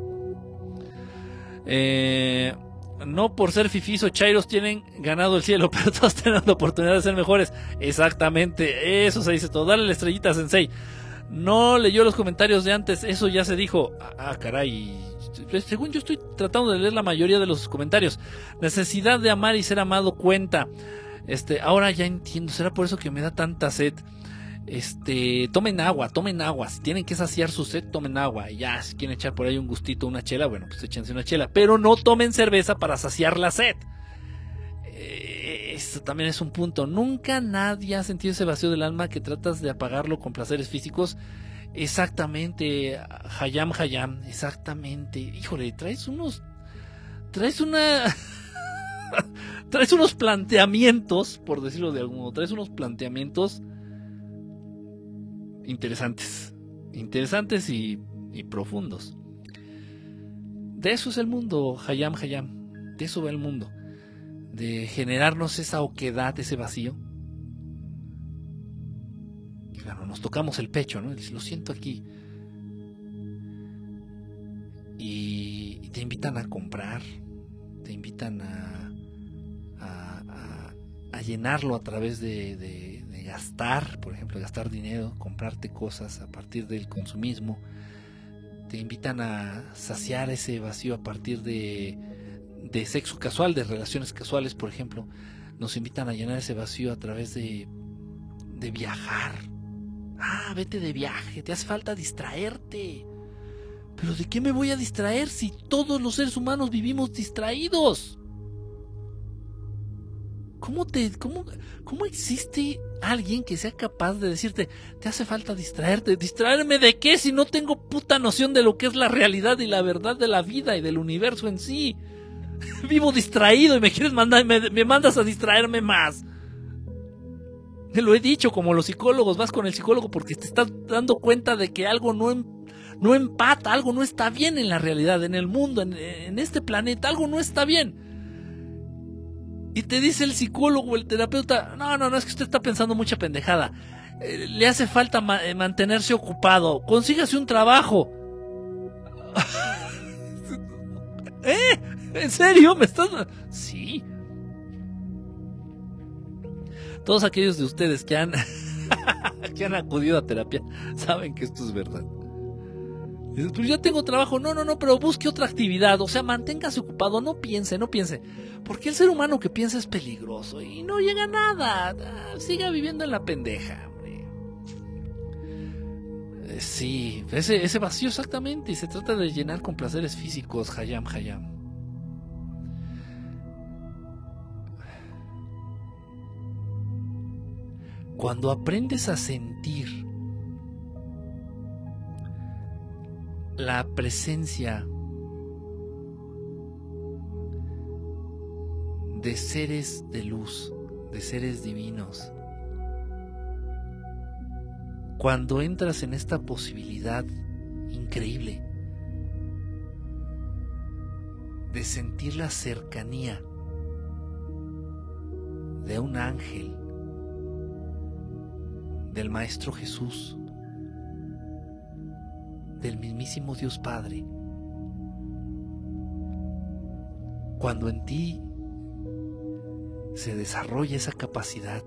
Eh, no por ser fifis o chairos tienen ganado el cielo, pero todos tienen la oportunidad de ser mejores. Exactamente, eso se dice todo. Dale la estrellita, Sensei. No leyó los comentarios de antes, eso ya se dijo. Ah, caray, pues, según yo estoy tratando de leer la mayoría de los comentarios. Necesidad de amar y ser amado cuenta. Este, ahora ya entiendo, será por eso que me da tanta sed. Este, tomen agua, tomen agua. Si tienen que saciar su sed, tomen agua. Y ya, si quieren echar por ahí un gustito, una chela, bueno, pues échense una chela. Pero no tomen cerveza para saciar la sed. Eh, esto también es un punto. Nunca nadie ha sentido ese vacío del alma que tratas de apagarlo con placeres físicos Exactamente, Hayam Hayam, exactamente. Híjole, traes unos. Traes una. traes unos planteamientos, por decirlo de algún modo, traes unos planteamientos interesantes. Interesantes y, y profundos. De eso es el mundo, Hayam Hayam. De eso va el mundo. De generarnos esa oquedad, ese vacío nos tocamos el pecho, ¿no? Lo siento aquí. Y, te invitan a comprar, te invitan a, a, llenarlo a través de, gastar, por ejemplo, gastar dinero, comprarte cosas a partir del consumismo. Te invitan a saciar ese vacío a partir de, de sexo casual, de relaciones casuales, por ejemplo. Nos invitan a llenar ese vacío a través de, de viajar, Ah, vete de viaje, te hace falta distraerte. Pero ¿de qué me voy a distraer si todos los seres humanos vivimos distraídos? ¿Cómo, te, cómo, ¿Cómo existe alguien que sea capaz de decirte, te hace falta distraerte? ¿Distraerme de qué si no tengo puta noción de lo que es la realidad y la verdad de la vida y del universo en sí? Vivo distraído y me quieres mandar, me mandas a distraerme más. Te lo he dicho, como los psicólogos, vas con el psicólogo porque te estás dando cuenta de que algo no, em, no empata, algo no está bien en la realidad, en el mundo, en, este planeta, algo no está bien. Y te dice el psicólogo, el terapeuta, no, no, no, es que usted está pensando mucha pendejada. Eh, le hace falta eh, mantenerse ocupado. Consígase un trabajo. ¿Eh? ¿En serio? ¿Me estás.? Sí. Todos aquellos de ustedes que han, que han acudido a terapia saben que esto es verdad. Pues ya tengo trabajo, no, no, no, pero busque otra actividad, o sea, manténgase ocupado, no piense, no piense, porque el ser humano que piensa es peligroso y no llega a nada, siga viviendo en la pendeja, hombre. Eh, sí, ese, ese vacío exactamente, y se trata de llenar con placeres físicos, Hayam, Hayam. Cuando aprendes a sentir la presencia de seres de luz, de seres divinos, cuando entras en esta posibilidad increíble de sentir la cercanía de un ángel, del Maestro Jesús, del mismísimo Dios Padre, cuando en ti se desarrolla esa capacidad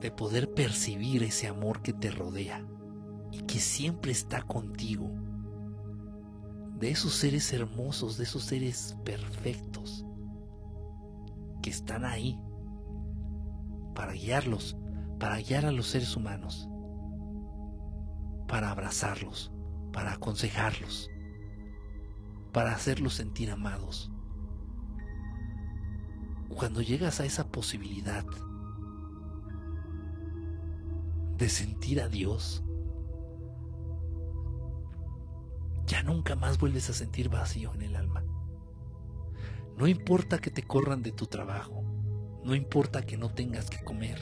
de poder percibir ese amor que te rodea y que siempre está contigo, de esos seres hermosos, de esos seres perfectos que están ahí para guiarlos, para guiar a los seres humanos, para abrazarlos, para aconsejarlos, para hacerlos sentir amados. Cuando llegas a esa posibilidad de sentir a Dios, ya nunca más vuelves a sentir vacío en el alma. No importa que te corran de tu trabajo, no importa que no tengas que comer,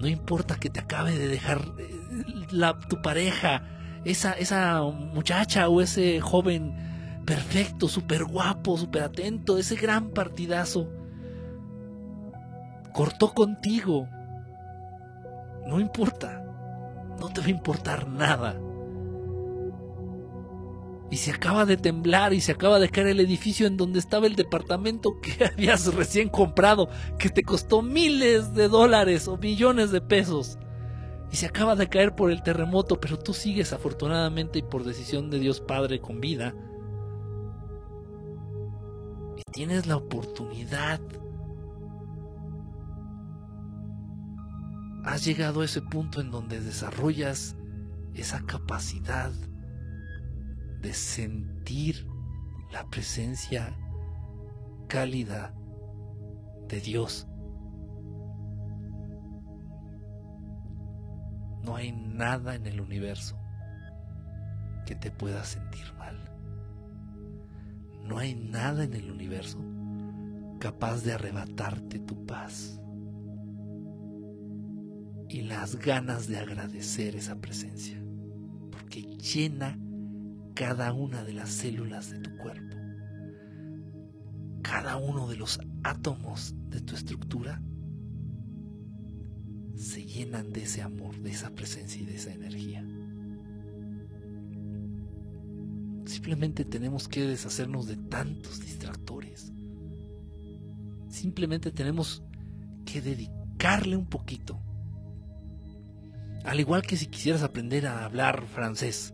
no importa que te acabe de dejar eh, la, tu pareja, esa, esa muchacha o ese joven perfecto, súper guapo, súper atento, ese gran partidazo, cortó contigo. No importa, no te va a importar nada y se acaba de temblar y se acaba de caer el edificio en donde estaba el departamento que habías recién comprado, que te costó miles de dólares o millones de pesos. Y se acaba de caer por el terremoto, pero tú sigues afortunadamente y por decisión de Dios Padre con vida. Y tienes la oportunidad. Has llegado a ese punto en donde desarrollas esa capacidad de sentir la presencia cálida de Dios. No hay nada en el universo que te pueda sentir mal. No hay nada en el universo capaz de arrebatarte tu paz y las ganas de agradecer esa presencia, porque llena cada una de las células de tu cuerpo, cada uno de los átomos de tu estructura, se llenan de ese amor, de esa presencia y de esa energía. Simplemente tenemos que deshacernos de tantos distractores. Simplemente tenemos que dedicarle un poquito. Al igual que si quisieras aprender a hablar francés,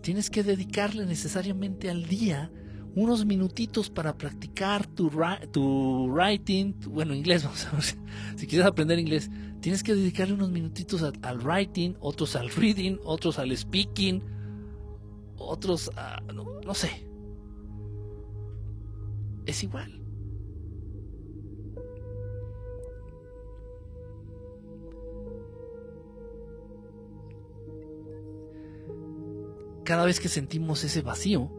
tienes que dedicarle necesariamente al día unos minutitos para practicar tu, tu writing, bueno, inglés, vamos a ver, si quieres aprender inglés, tienes que dedicarle unos minutitos al writing, otros al reading, otros al speaking, otros a, no sé. Es igual. Cada vez que sentimos ese vacío,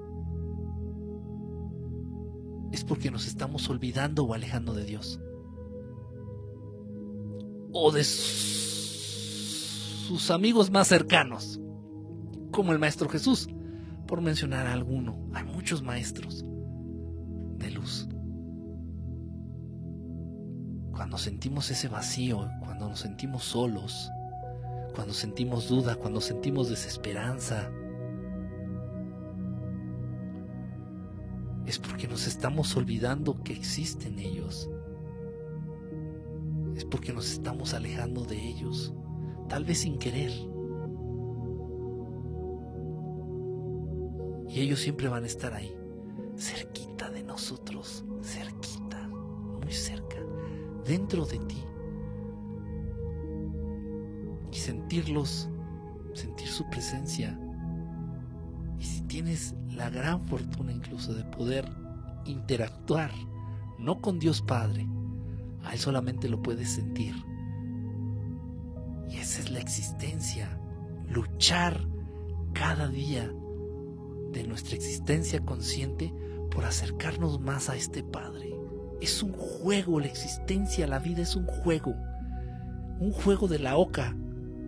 es porque nos estamos olvidando o alejando de Dios. O de sus amigos más cercanos, como el Maestro Jesús, por mencionar a alguno. Hay muchos maestros de luz. Cuando sentimos ese vacío, cuando nos sentimos solos, cuando sentimos duda, cuando sentimos desesperanza, es porque nos estamos olvidando que existen ellos. Es porque nos estamos alejando de ellos, tal vez sin querer. Y ellos siempre van a estar ahí, cerquita de nosotros, cerquita, muy cerca, dentro de ti. Y sentirlos, sentir su presencia. Y si tienes la gran fortuna incluso de poder interactuar, no con Dios Padre, a Él solamente lo puedes sentir. Y esa es la existencia, luchar cada día de nuestra existencia consciente por acercarnos más a este Padre. Es un juego, la existencia, la vida es un juego. Un juego de la oca,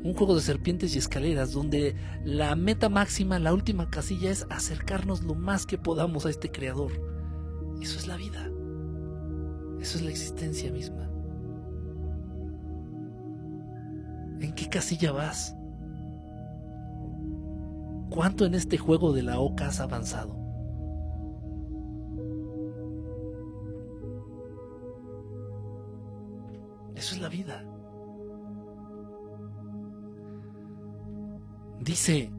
un juego de serpientes y escaleras, donde la meta máxima, la última casilla es acercarnos lo más que podamos a este Creador. Eso es la vida. Eso es la existencia misma. ¿En qué casilla vas? ¿Cuánto en este juego de la oca has avanzado? Eso es la vida. Dice,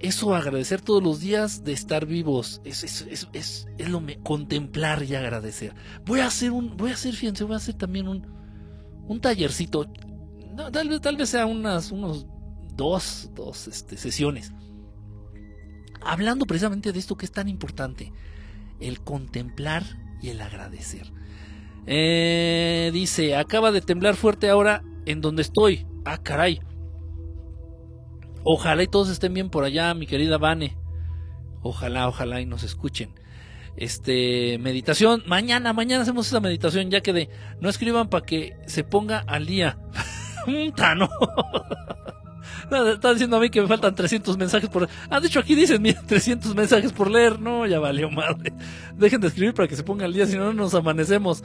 eso agradecer todos los días de estar vivos, es, es, es, es, lo me, contemplar y agradecer. Voy a hacer un, voy a hacer, fíjense, voy a hacer también un, un tallercito, tal, vez, tal vez sea unas, unos dos, dos este, sesiones, hablando precisamente de esto que es tan importante, el contemplar y el agradecer. Eh, dice, acaba de temblar fuerte ahora en donde estoy. Ah, caray. Ojalá y todos estén bien por allá, mi querida Vane. Ojalá, ojalá y nos escuchen. Este, meditación. Mañana, mañana hacemos esa meditación, ya que de, no escriban para que se ponga al día. Un tano. No, está diciendo a mí que me faltan 300 mensajes por... Ah, de hecho aquí dicen, mira, 300 mensajes por leer. No, ya valió madre. Dejen de escribir para que se ponga al día, si no nos amanecemos.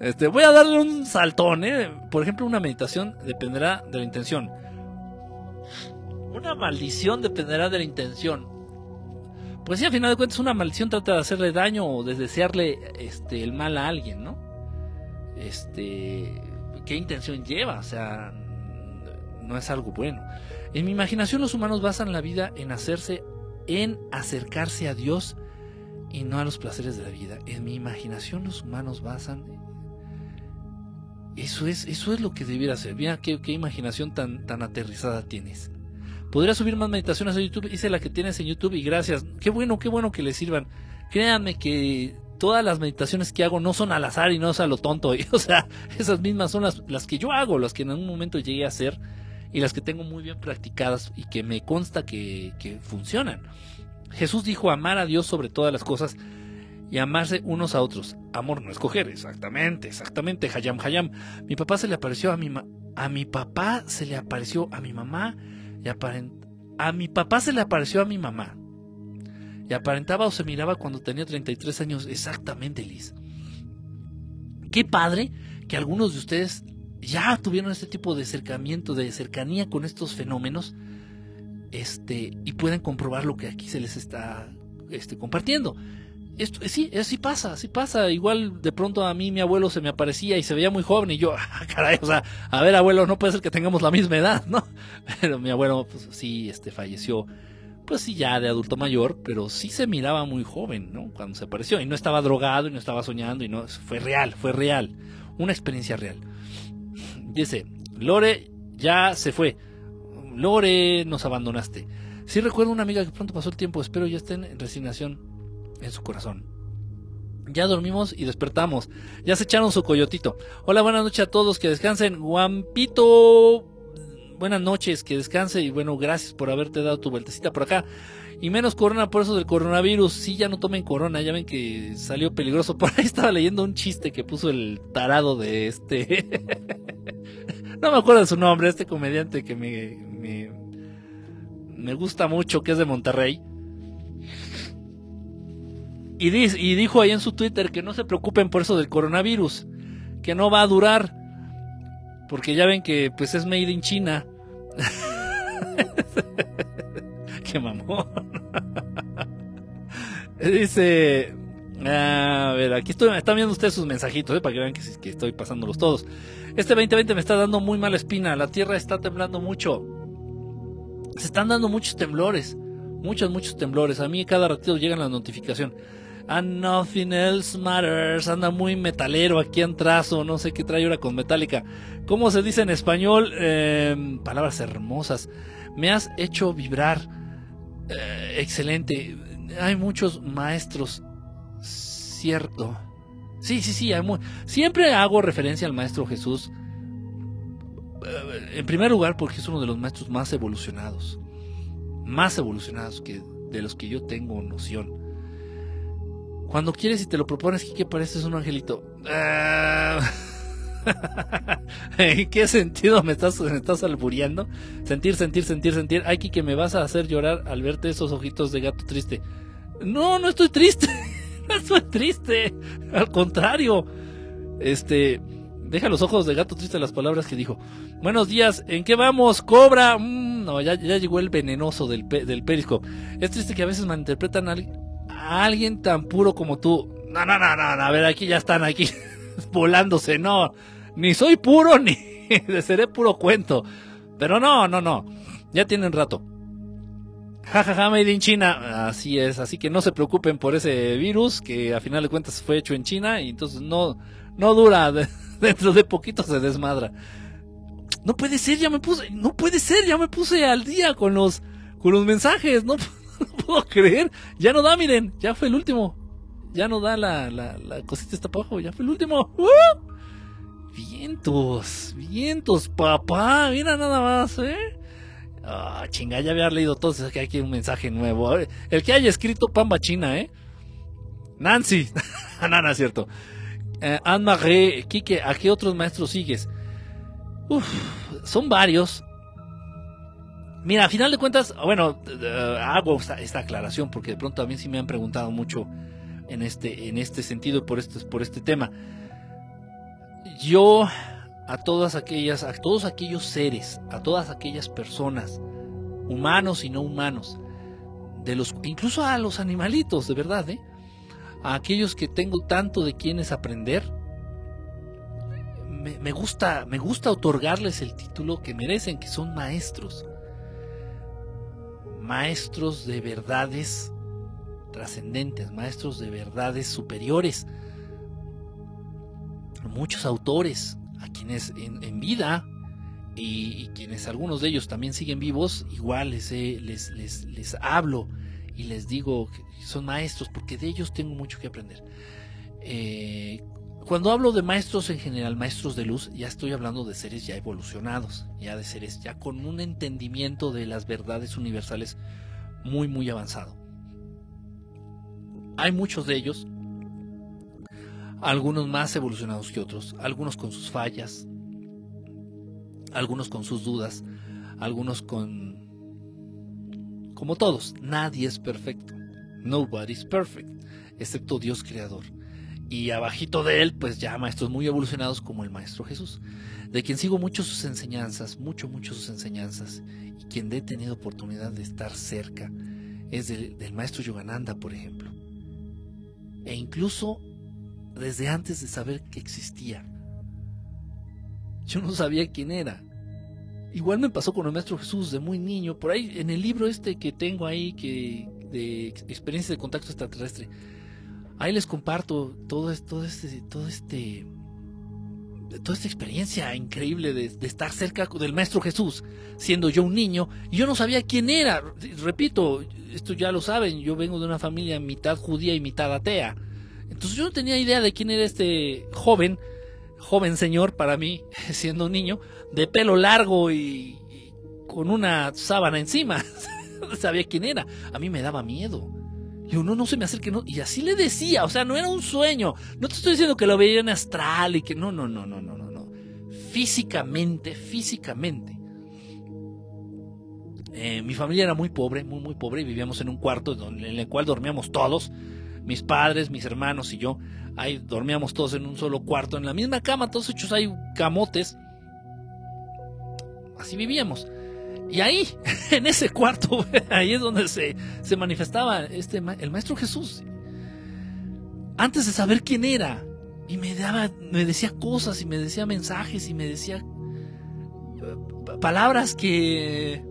Este, voy a darle un saltón, ¿eh? Por ejemplo, una meditación dependerá de la intención. Una maldición dependerá de la intención. Pues sí, a final de cuentas, una maldición trata de hacerle daño o de desearle este, el mal a alguien, ¿no? Este, ¿qué intención lleva? O sea, no es algo bueno. En mi imaginación los humanos basan la vida en hacerse, en acercarse a Dios y no a los placeres de la vida. En mi imaginación los humanos basan eso es, eso es lo que debiera ser. Mira qué, imaginación tan aterrizada tienes. Podría subir más meditaciones a YouTube. Hice la que tienes en YouTube y gracias. Qué bueno, qué bueno que les sirvan. Créanme que todas las meditaciones que hago no son al azar y no es a lo tonto. o sea, esas mismas son las, las que yo hago, las que en algún momento llegué a hacer y las que tengo muy bien practicadas y que me consta que, que funcionan. Jesús dijo amar a Dios sobre todas las cosas y amarse unos a otros. Amor no escoger, exactamente, exactamente, Hayam Hayam. Mi papá se le apareció a mi a mi papá se le apareció a mi mamá y a mi papá se le apareció a mi mamá. Y aparentaba o se miraba cuando tenía 33 años, exactamente, Liz. Qué padre que algunos de ustedes ya tuvieron este tipo de acercamiento, de cercanía con estos fenómenos, este, y pueden comprobar lo que aquí se les está este, compartiendo esto, sí, así pasa, así pasa. Igual de pronto a mí mi abuelo se me aparecía y se veía muy joven y yo, ah, caray, o sea, a ver abuelo, no puede ser que tengamos la misma edad, ¿no? Pero mi abuelo, pues sí, este, falleció, pues sí, ya de adulto mayor, pero sí se miraba muy joven, ¿no? Cuando se apareció y no estaba drogado y no estaba soñando y no, fue real, fue real, una experiencia real. Dice, Lore ya se fue. Lore, nos abandonaste. Sí recuerdo una amiga que pronto pasó el tiempo, espero ya esté en resignación en su corazón. Ya dormimos y despertamos. Ya se echaron su coyotito. Hola, buenas noches a todos. Que descansen. Guampito. Buenas noches, que descanse. Y bueno, gracias por haberte dado tu vueltecita por acá. Y menos corona por eso del coronavirus. Sí, ya no tomen corona. Ya ven que salió peligroso. Por ahí estaba leyendo un chiste que puso el tarado de este. no me acuerdo de su nombre. Este comediante que me, me, me gusta mucho, que es de Monterrey y, dijo ahí en su Twitter que no se preocupen por eso del coronavirus, que no va a durar, porque ya ven que pues es made in China. Qué mamón. Dice, a ver, aquí estoy, están viendo ustedes sus mensajitos, ¿eh? para que vean que, que, estoy pasándolos todos. Este 2020 me está dando muy mala espina, la tierra está temblando mucho. Se están dando muchos temblores, muchos, muchos temblores. A mí cada ratito llegan la notificación. And Nothing Else Matters. Anda muy metalero aquí en trazo. No sé qué trae ahora con Metallica. ¿Cómo se dice en español? Em, palabras hermosas. Me has hecho vibrar. Eh, excelente. Hay muchos maestros. Cierto. Sí, sí, sí. Siempre hago referencia al Maestro Jesús, en primer lugar porque es uno de los maestros más evolucionados, más evolucionados que de los que yo tengo noción. Cuando quieres y te lo propones, que pareces un angelito. Ah. ¿En qué sentido me estás, me albureando? Sentir, sentir, sentir, sentir. Ay, que me vas a hacer llorar al verte esos ojitos de gato triste. No, no estoy triste. no estoy triste. Al contrario. Este. Deja los ojos de gato triste las palabras que dijo. Buenos días, ¿en qué vamos? Cobra. Mm, no, ya, llegó el venenoso del, del perisco. Es triste que a veces malinterpretan a, alguien tan puro como tú. No, no, no, no, a ver, aquí ya están, aquí volándose. No, ni soy puro ni seré puro cuento. Pero no, no, no. Ya tienen rato. Jajaja, ja, ja, made in China. Así es, así que no se preocupen por ese virus que a final de cuentas fue hecho en China y entonces no, no dura. Dentro de poquito se desmadra. No puede ser, ya me puse, no puede ser, ya me puse al día con los, con los mensajes. No, puedo creer. Ya no da, miren, ya fue el último. Ya no da la, la, cosita está abajo, ya fue el último. ¡Uh! Vientos, vientos, papá, mira nada más, ¿eh? Ah, chinga, ya había leído todo, es que hay un mensaje nuevo. El que haya escrito Pamba China, ¿eh? Nancy, no, no es cierto. Eh, Anne-Marie, Kike, ¿a qué otros maestros sigues? Uf, son varios. Mira, a final de cuentas, bueno, hago esta, aclaración porque de pronto mí sí me han preguntado mucho en este, en este sentido por este, por este tema yo a todas aquellas, a todos aquellos seres, a todas aquellas personas, humanos y no humanos, de los, incluso a los animalitos, de verdad, ¿eh? a aquellos que tengo tanto de quienes aprender, me, gusta, me gusta otorgarles el título que merecen, que son maestros. Maestros de verdades trascendentes, maestros de verdades superiores muchos autores a quienes en, vida y, quienes algunos de ellos también siguen vivos, igual les, les, les, hablo y les digo que son maestros porque de ellos tengo mucho que aprender. Eh, cuando hablo de maestros en general, maestros de luz, ya estoy hablando de seres ya evolucionados, ya de seres ya con un entendimiento de las verdades universales muy, muy avanzado. Hay muchos de ellos algunos más evolucionados que otros, algunos con sus fallas, algunos con sus dudas, algunos con... Como todos, nadie es perfecto. Nobody's perfect, excepto Dios creador. Y abajito de él, pues ya maestros muy evolucionados como el Maestro Jesús, de quien sigo mucho sus enseñanzas, mucho, mucho sus enseñanzas, y quien he tenido oportunidad de estar cerca es del, Maestro Yogananda, por ejemplo. E incluso desde antes de saber que existía. Yo no sabía quién era. Igual me pasó con el Maestro Jesús de muy niño. Por ahí, en el libro este que tengo ahí, que de experiencia de contacto extraterrestre, ahí les comparto todo, este, todo este, toda esta experiencia increíble de, estar cerca del Maestro Jesús, siendo yo un niño, y yo no sabía quién era. Repito, esto ya lo saben, yo vengo de una familia mitad judía y mitad atea. Entonces yo no tenía idea de quién era este joven, joven señor para mí, siendo un niño, de pelo largo y, con una sábana encima. sabía quién era. A mí me daba miedo. Y uno no se me acerque, no. Y así le decía, o sea, no era un sueño. No te estoy diciendo que lo veía en astral y que no, no, no, no, no, no, no. Físicamente, físicamente. Eh, mi familia era muy pobre, muy, muy pobre, y vivíamos en un cuarto en el cual dormíamos todos mis padres, mis hermanos y yo, ahí dormíamos todos en un solo cuarto, en la misma cama, todos hechos ahí camotes. Así vivíamos. Y ahí, en ese cuarto, ahí es donde se, se manifestaba este, el Maestro Jesús. Antes de saber quién era. Y me daba, me decía cosas y me decía mensajes y me decía eh, palabras que,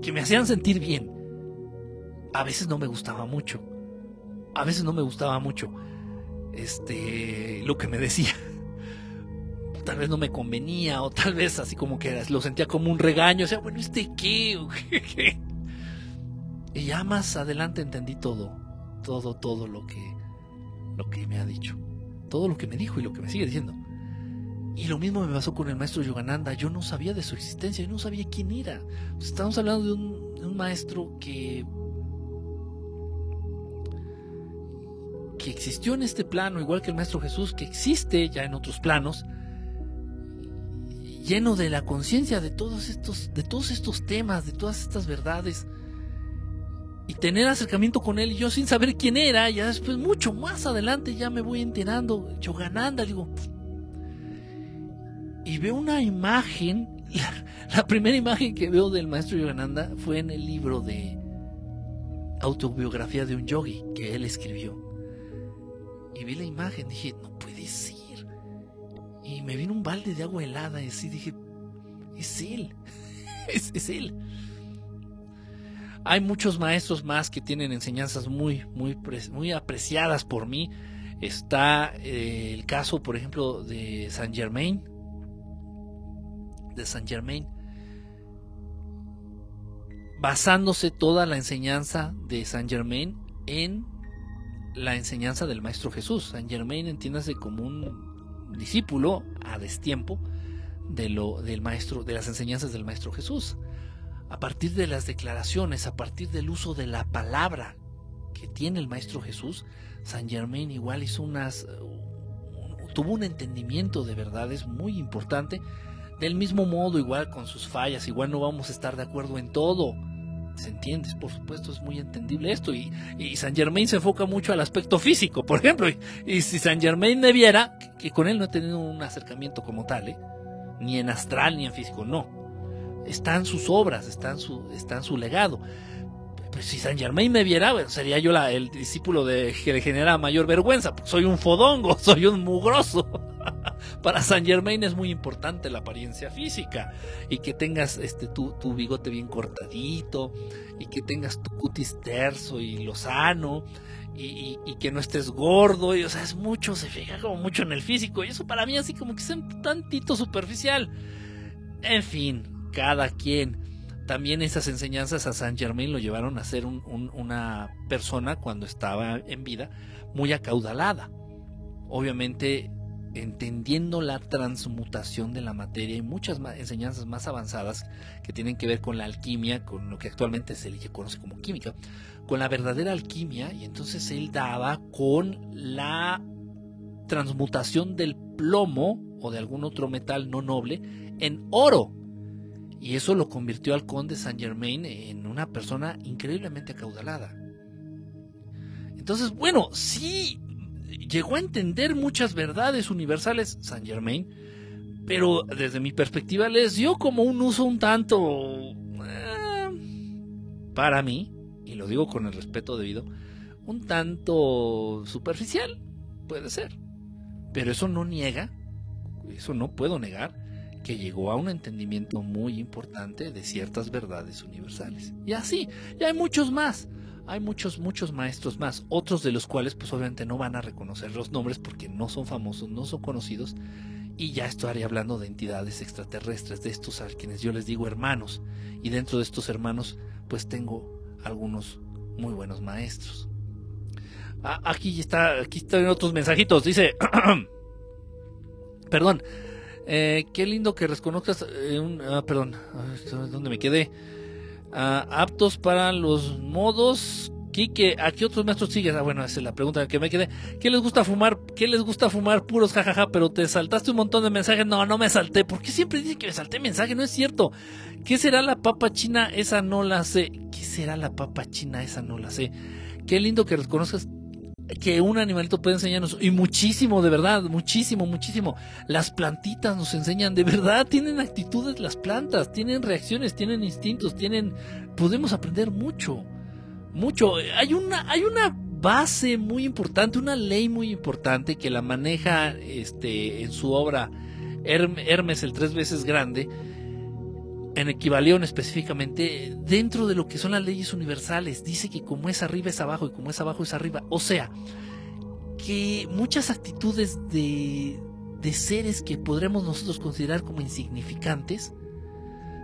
que me hacían sentir bien. A veces no me gustaba mucho a veces no me gustaba mucho este lo que me decía. Tal vez no me convenía o tal vez así como que lo sentía como un regaño, o sea, bueno, ¿este qué? y ya más adelante entendí todo, todo, todo lo que lo que me ha dicho. todo lo que me dijo y lo que me sigue diciendo. Y lo mismo me pasó con el maestro Yogananda. Yo no sabía de su existencia, yo no sabía quién era. estamos hablando de un, maestro que que existió en este plano, igual que el Maestro Jesús, que existe ya en otros planos, lleno de la conciencia de todos estos, de todos estos temas, de todas estas verdades, y tener acercamiento con él, y yo sin saber quién era, ya después, mucho más adelante, ya me voy enterando, Yogananda, digo, y veo una imagen, la, primera imagen que veo del maestro Yogananda fue en el libro de autobiografía de un yogi que él escribió. Y vi la imagen, dije, no puede ser. Y me vino un balde de agua helada y así dije, es él, es, él. Hay muchos maestros más que tienen enseñanzas muy, muy, muy apreciadas por mí. Está eh, el caso, por ejemplo, de Saint Germain, de Saint Germain, basándose toda la enseñanza de Saint Germain en la enseñanza del Maestro Jesús. Saint Germain entiéndase como un discípulo a destiempo de lo del maestro de las enseñanzas del Maestro Jesús. A partir de las declaraciones, a partir del uso de la palabra que tiene el Maestro Jesús, Saint Germain igual hizo unas tuvo un entendimiento de verdades muy importante del mismo modo, igual con sus fallas, igual no vamos a estar de acuerdo en todo. ¿Se entiende? Por supuesto, es muy entendible esto. Y, y San Germain se enfoca mucho al aspecto físico, por ejemplo. Y, si San Germain me viera, que, con él no he tenido un acercamiento como tal, ¿eh? ni en astral ni en físico, no. Están sus obras, están su, está su legado. Pues si San Germain me viera, sería yo el discípulo que le genera mayor vergüenza. soy un fodongo, soy un mugroso. Para San Germain es muy importante la apariencia física y que tengas este tu, tu bigote bien cortadito y que tengas tu cutis terso y lozano y, y, que no estés gordo y o sea es mucho se fija como mucho en el físico y eso para mí así como que es un tantito superficial. En fin cada quien. También esas enseñanzas a San Germain lo llevaron a ser una persona cuando estaba en vida muy acaudalada. Obviamente entendiendo la transmutación de la materia y muchas enseñanzas más avanzadas que tienen que ver con la alquimia, con lo que actualmente se le conoce como química, con la verdadera alquimia, y entonces él daba con la transmutación del plomo o de algún otro metal no noble en oro. Y eso lo convirtió al conde Saint Germain en una persona increíblemente acaudalada. Entonces, bueno, sí llegó a entender muchas verdades universales Saint Germain, pero desde mi perspectiva les dio como un uso un tanto, eh, para mí, y lo digo con el respeto debido, un tanto superficial, puede ser. Pero eso no niega, eso no puedo negar, que llegó a un entendimiento muy importante de ciertas verdades universales. Y así, y hay muchos más hay muchos, muchos maestros más, otros de los cuales pues obviamente no van a reconocer los nombres porque no son famosos, no son conocidos, y ya estaré hablando de entidades extraterrestres, de estos a quienes yo les digo hermanos, y dentro de estos hermanos pues tengo algunos muy buenos maestros. Ah, aquí está, aquí están otros mensajitos, dice, perdón, eh, qué lindo que reconozcas, eh, un, ah, perdón, ¿dónde me quedé? Ah, aptos para los modos. Quique, ¿a qué otros maestros sigues? Ah, bueno, esa es la pregunta que me quedé. ¿Qué les gusta fumar? ¿Qué les gusta fumar? Puros jajaja, pero te saltaste un montón de mensajes. No, no me salté. ¿Por qué siempre dicen que me salté mensaje? No es cierto. ¿Qué será la papa china? Esa no la sé. ¿Qué será la papa china? Esa no la sé. Qué lindo que reconozcas que un animalito puede enseñarnos y muchísimo de verdad, muchísimo, muchísimo. Las plantitas nos enseñan, de verdad tienen actitudes las plantas, tienen reacciones, tienen instintos, tienen podemos aprender mucho. Mucho. Hay una hay una base muy importante, una ley muy importante que la maneja este en su obra Hermes el tres veces grande en Equivalión específicamente, dentro de lo que son las leyes universales, dice que como es arriba es abajo y como es abajo es arriba. O sea, que muchas actitudes de, de seres que podremos nosotros considerar como insignificantes,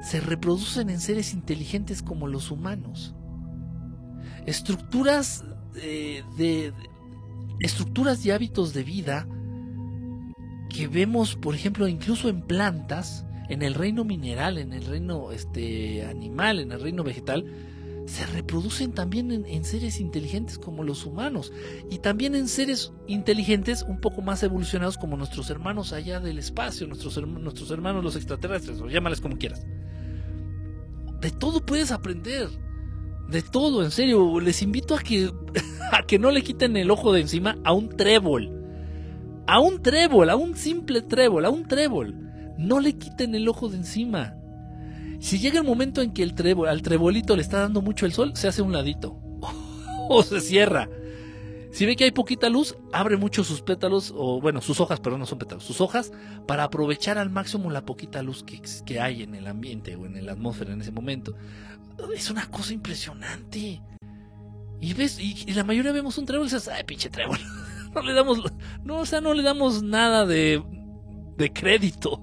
se reproducen en seres inteligentes como los humanos. Estructuras eh, de, estructuras y hábitos de vida que vemos, por ejemplo, incluso en plantas, en el reino mineral, en el reino este, animal, en el reino vegetal, se reproducen también en, seres inteligentes como los humanos y también en seres inteligentes un poco más evolucionados como nuestros hermanos allá del espacio, nuestros, nuestros hermanos los extraterrestres, o llámales como quieras. De todo puedes aprender, de todo, en serio. Les invito a que, a que no le quiten el ojo de encima a un trébol. A un trébol, a un simple trébol, a un trébol. No le quiten el ojo de encima. Si llega el momento en que el al trebolito le está dando mucho el sol, se hace un ladito. o se cierra. Si ve que hay poquita luz, abre mucho sus pétalos, o bueno, sus hojas, perdón, no son pétalos, sus hojas, para aprovechar al máximo la poquita luz que, que hay en el ambiente o en la atmósfera en ese momento. Es una cosa impresionante. Y ves, y, la mayoría vemos un trébol y dices, ay, pinche trébol. no le damos, no, o sea, no le damos nada de, de crédito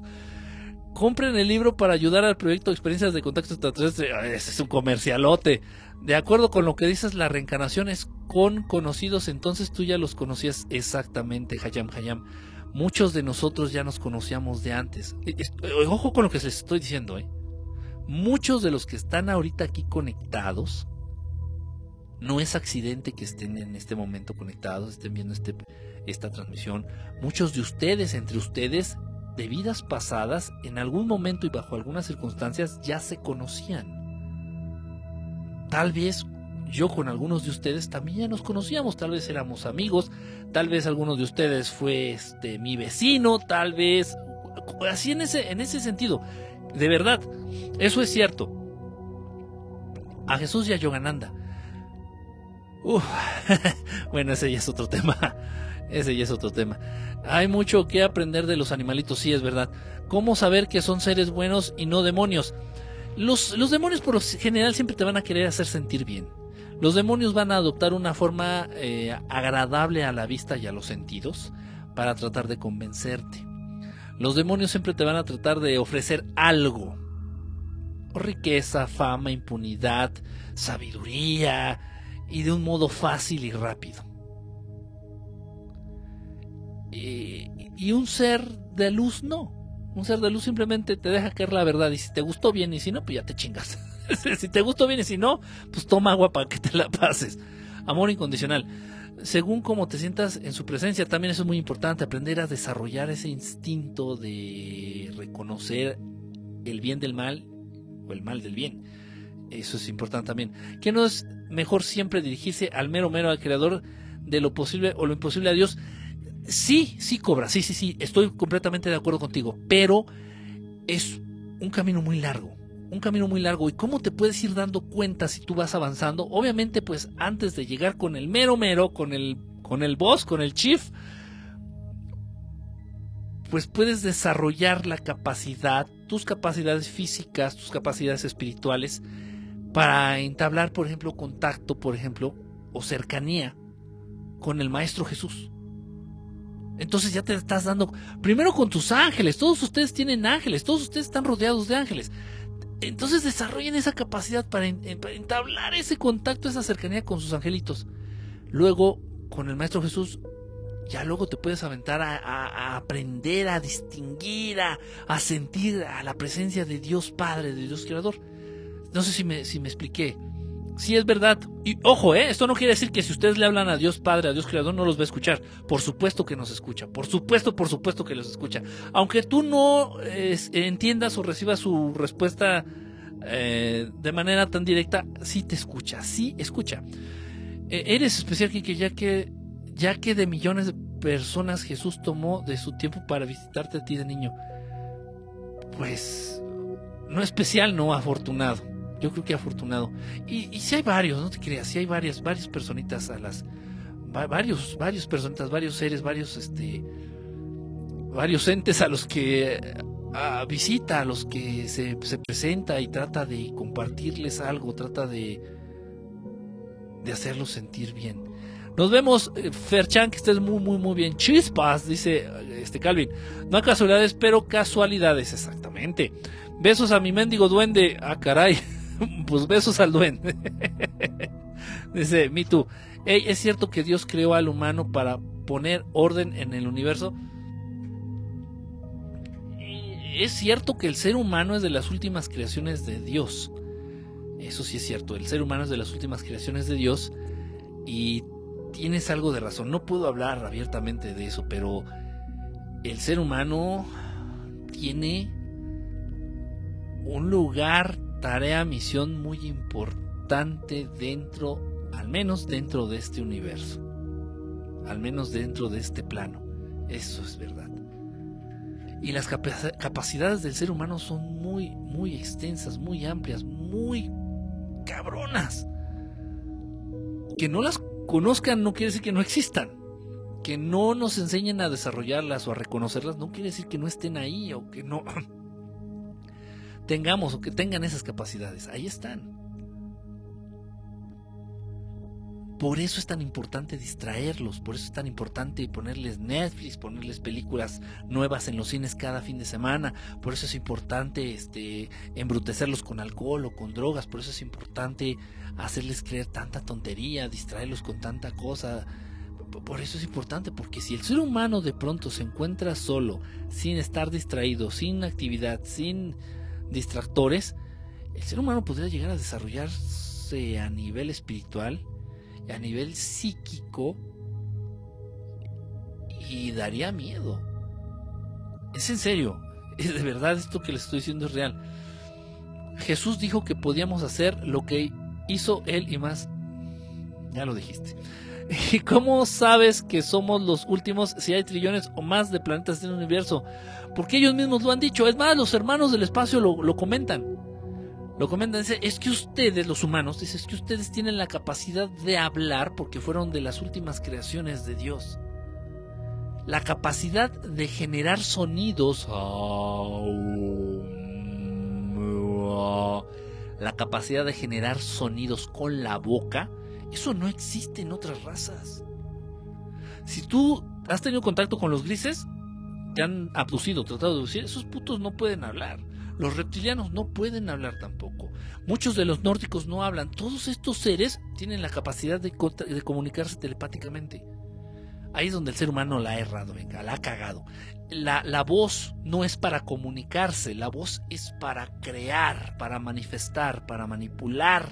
compren el libro para ayudar al proyecto experiencias de contacto extraterrestre. Ese es un comercialote. De acuerdo con lo que dices, la reencarnación es con conocidos, entonces tú ya los conocías exactamente, Hayam Hayam. Muchos de nosotros ya nos conocíamos de antes. E, eh, ojo con lo que les estoy diciendo, ¿eh? Muchos de los que están ahorita aquí conectados, no es accidente que estén en este momento conectados, estén viendo este, esta transmisión. Muchos de ustedes, entre ustedes, de vidas pasadas, en algún momento y bajo algunas circunstancias ya se conocían. Tal vez yo con algunos de ustedes también ya nos conocíamos, tal vez éramos amigos, tal vez algunos de ustedes fue este mi vecino, tal vez así en ese en ese sentido. De verdad, eso es cierto. A Jesús y a Yogananda. bueno, ese ya es otro tema. Ese ya es otro tema. Hay mucho que aprender de los animalitos, sí es verdad. ¿Cómo saber que son seres buenos y no demonios? Los, los demonios por lo general siempre te van a querer hacer sentir bien. Los demonios van a adoptar una forma eh, agradable a la vista y a los sentidos para tratar de convencerte. Los demonios siempre te van a tratar de ofrecer algo. Riqueza, fama, impunidad, sabiduría y de un modo fácil y rápido y un ser de luz no. Un ser de luz simplemente te deja caer la verdad y si te gustó bien y si no, pues ya te chingas. si te gustó bien y si no, pues toma agua para que te la pases. Amor incondicional. Según cómo te sientas en su presencia, también eso es muy importante, aprender a desarrollar ese instinto de reconocer el bien del mal o el mal del bien. Eso es importante también. Que no es mejor siempre dirigirse al mero mero al creador de lo posible o lo imposible a Dios sí, sí cobra, sí, sí, sí, estoy completamente de acuerdo contigo, pero es un camino muy largo, un camino muy largo. ¿Y cómo te puedes ir dando cuenta si tú vas avanzando? Obviamente, pues antes de llegar con el mero mero, con el, con el boss, con el chief, pues puedes desarrollar la capacidad, tus capacidades físicas, tus capacidades espirituales, para entablar, por ejemplo, contacto, por ejemplo, o cercanía con el Maestro Jesús. Entonces ya te estás dando, primero con tus ángeles, todos ustedes tienen ángeles, todos ustedes están rodeados de ángeles. Entonces desarrollen esa capacidad para, entablar ese contacto, esa cercanía con sus angelitos. Luego, con el Maestro Jesús, ya luego te puedes aventar a, aprender, a distinguir, a, a, sentir a la presencia de Dios Padre, de Dios Creador. No sé si me, si me expliqué sí es verdad. Y ojo, ¿eh? esto no quiere decir que si ustedes le hablan a Dios Padre, a Dios Creador, no los va a escuchar. Por supuesto que nos escucha. Por supuesto, por supuesto que los escucha. Aunque tú no entiendas o recibas su respuesta eh, de manera tan directa, sí te escucha, sí escucha. Eh, eres especial, que ya que, ya que de millones de personas Jesús tomó de su tiempo para visitarte a ti de niño. Pues no especial, no afortunado yo creo que afortunado. Y, si hay varios, no te creas, si hay varias, varias personitas a las, varios, varios personitas, varios seres, varios, este, varios entes a los que visita, a los que se, se, presenta y trata de compartirles algo, trata de, de hacerlos sentir bien. Nos vemos, eh, Ferchan, que estés muy, muy, muy bien. Chispas, dice este Calvin. No hay casualidades, pero casualidades, exactamente. Besos a mi mendigo duende. Ah, caray. pues besos al duende. Dice, me tú, ¿es cierto que Dios creó al humano para poner orden en el universo? es cierto que el ser humano es de las últimas creaciones de Dios. Eso sí es cierto, el ser humano es de las últimas creaciones de Dios y tienes algo de razón. No puedo hablar abiertamente de eso, pero el ser humano tiene un lugar, tarea, misión muy importante dentro, al menos dentro de este universo, al menos dentro de este plano. Eso es verdad. Y las capacidades del ser humano son muy, muy extensas, muy amplias, muy cabronas. Que no las conozcan no quiere decir que no existan. Que no nos enseñen a desarrollarlas o a reconocerlas no quiere decir que no estén ahí o que no tengamos o que tengan esas capacidades. Ahí están. Por eso es tan importante distraerlos, por eso es tan importante ponerles Netflix, ponerles películas nuevas en los cines cada fin de semana, por eso es importante este, embrutecerlos con alcohol o con drogas, por eso es importante hacerles creer tanta tontería, distraerlos con tanta cosa. Por eso es importante, porque si el ser humano de pronto se encuentra solo, sin estar distraído, sin actividad, sin distractores, el ser humano podría llegar a desarrollarse a nivel espiritual, a nivel psíquico y daría miedo. Es en serio, es de verdad esto que les estoy diciendo es real. Jesús dijo que podíamos hacer lo que hizo él y más. Ya lo dijiste. ¿Y cómo sabes que somos los últimos si hay trillones o más de planetas en el universo? Porque ellos mismos lo han dicho. Es más, los hermanos del espacio lo, comentan. Lo comentan, dice, es que ustedes, los humanos, dice, es que ustedes tienen la capacidad de hablar porque fueron de las últimas creaciones de Dios. La capacidad de generar sonidos. La capacidad de generar sonidos con la boca. Eso no existe en otras razas. Si tú has tenido contacto con los grises, te han abducido, tratado de decir, esos putos no pueden hablar. Los reptilianos no pueden hablar tampoco. Muchos de los nórdicos no hablan. Todos estos seres tienen la capacidad de, comunicarse telepáticamente. Ahí es donde el ser humano la ha errado, venga, la ha cagado. La, la, voz no es para comunicarse, la voz es para crear, para manifestar, para manipular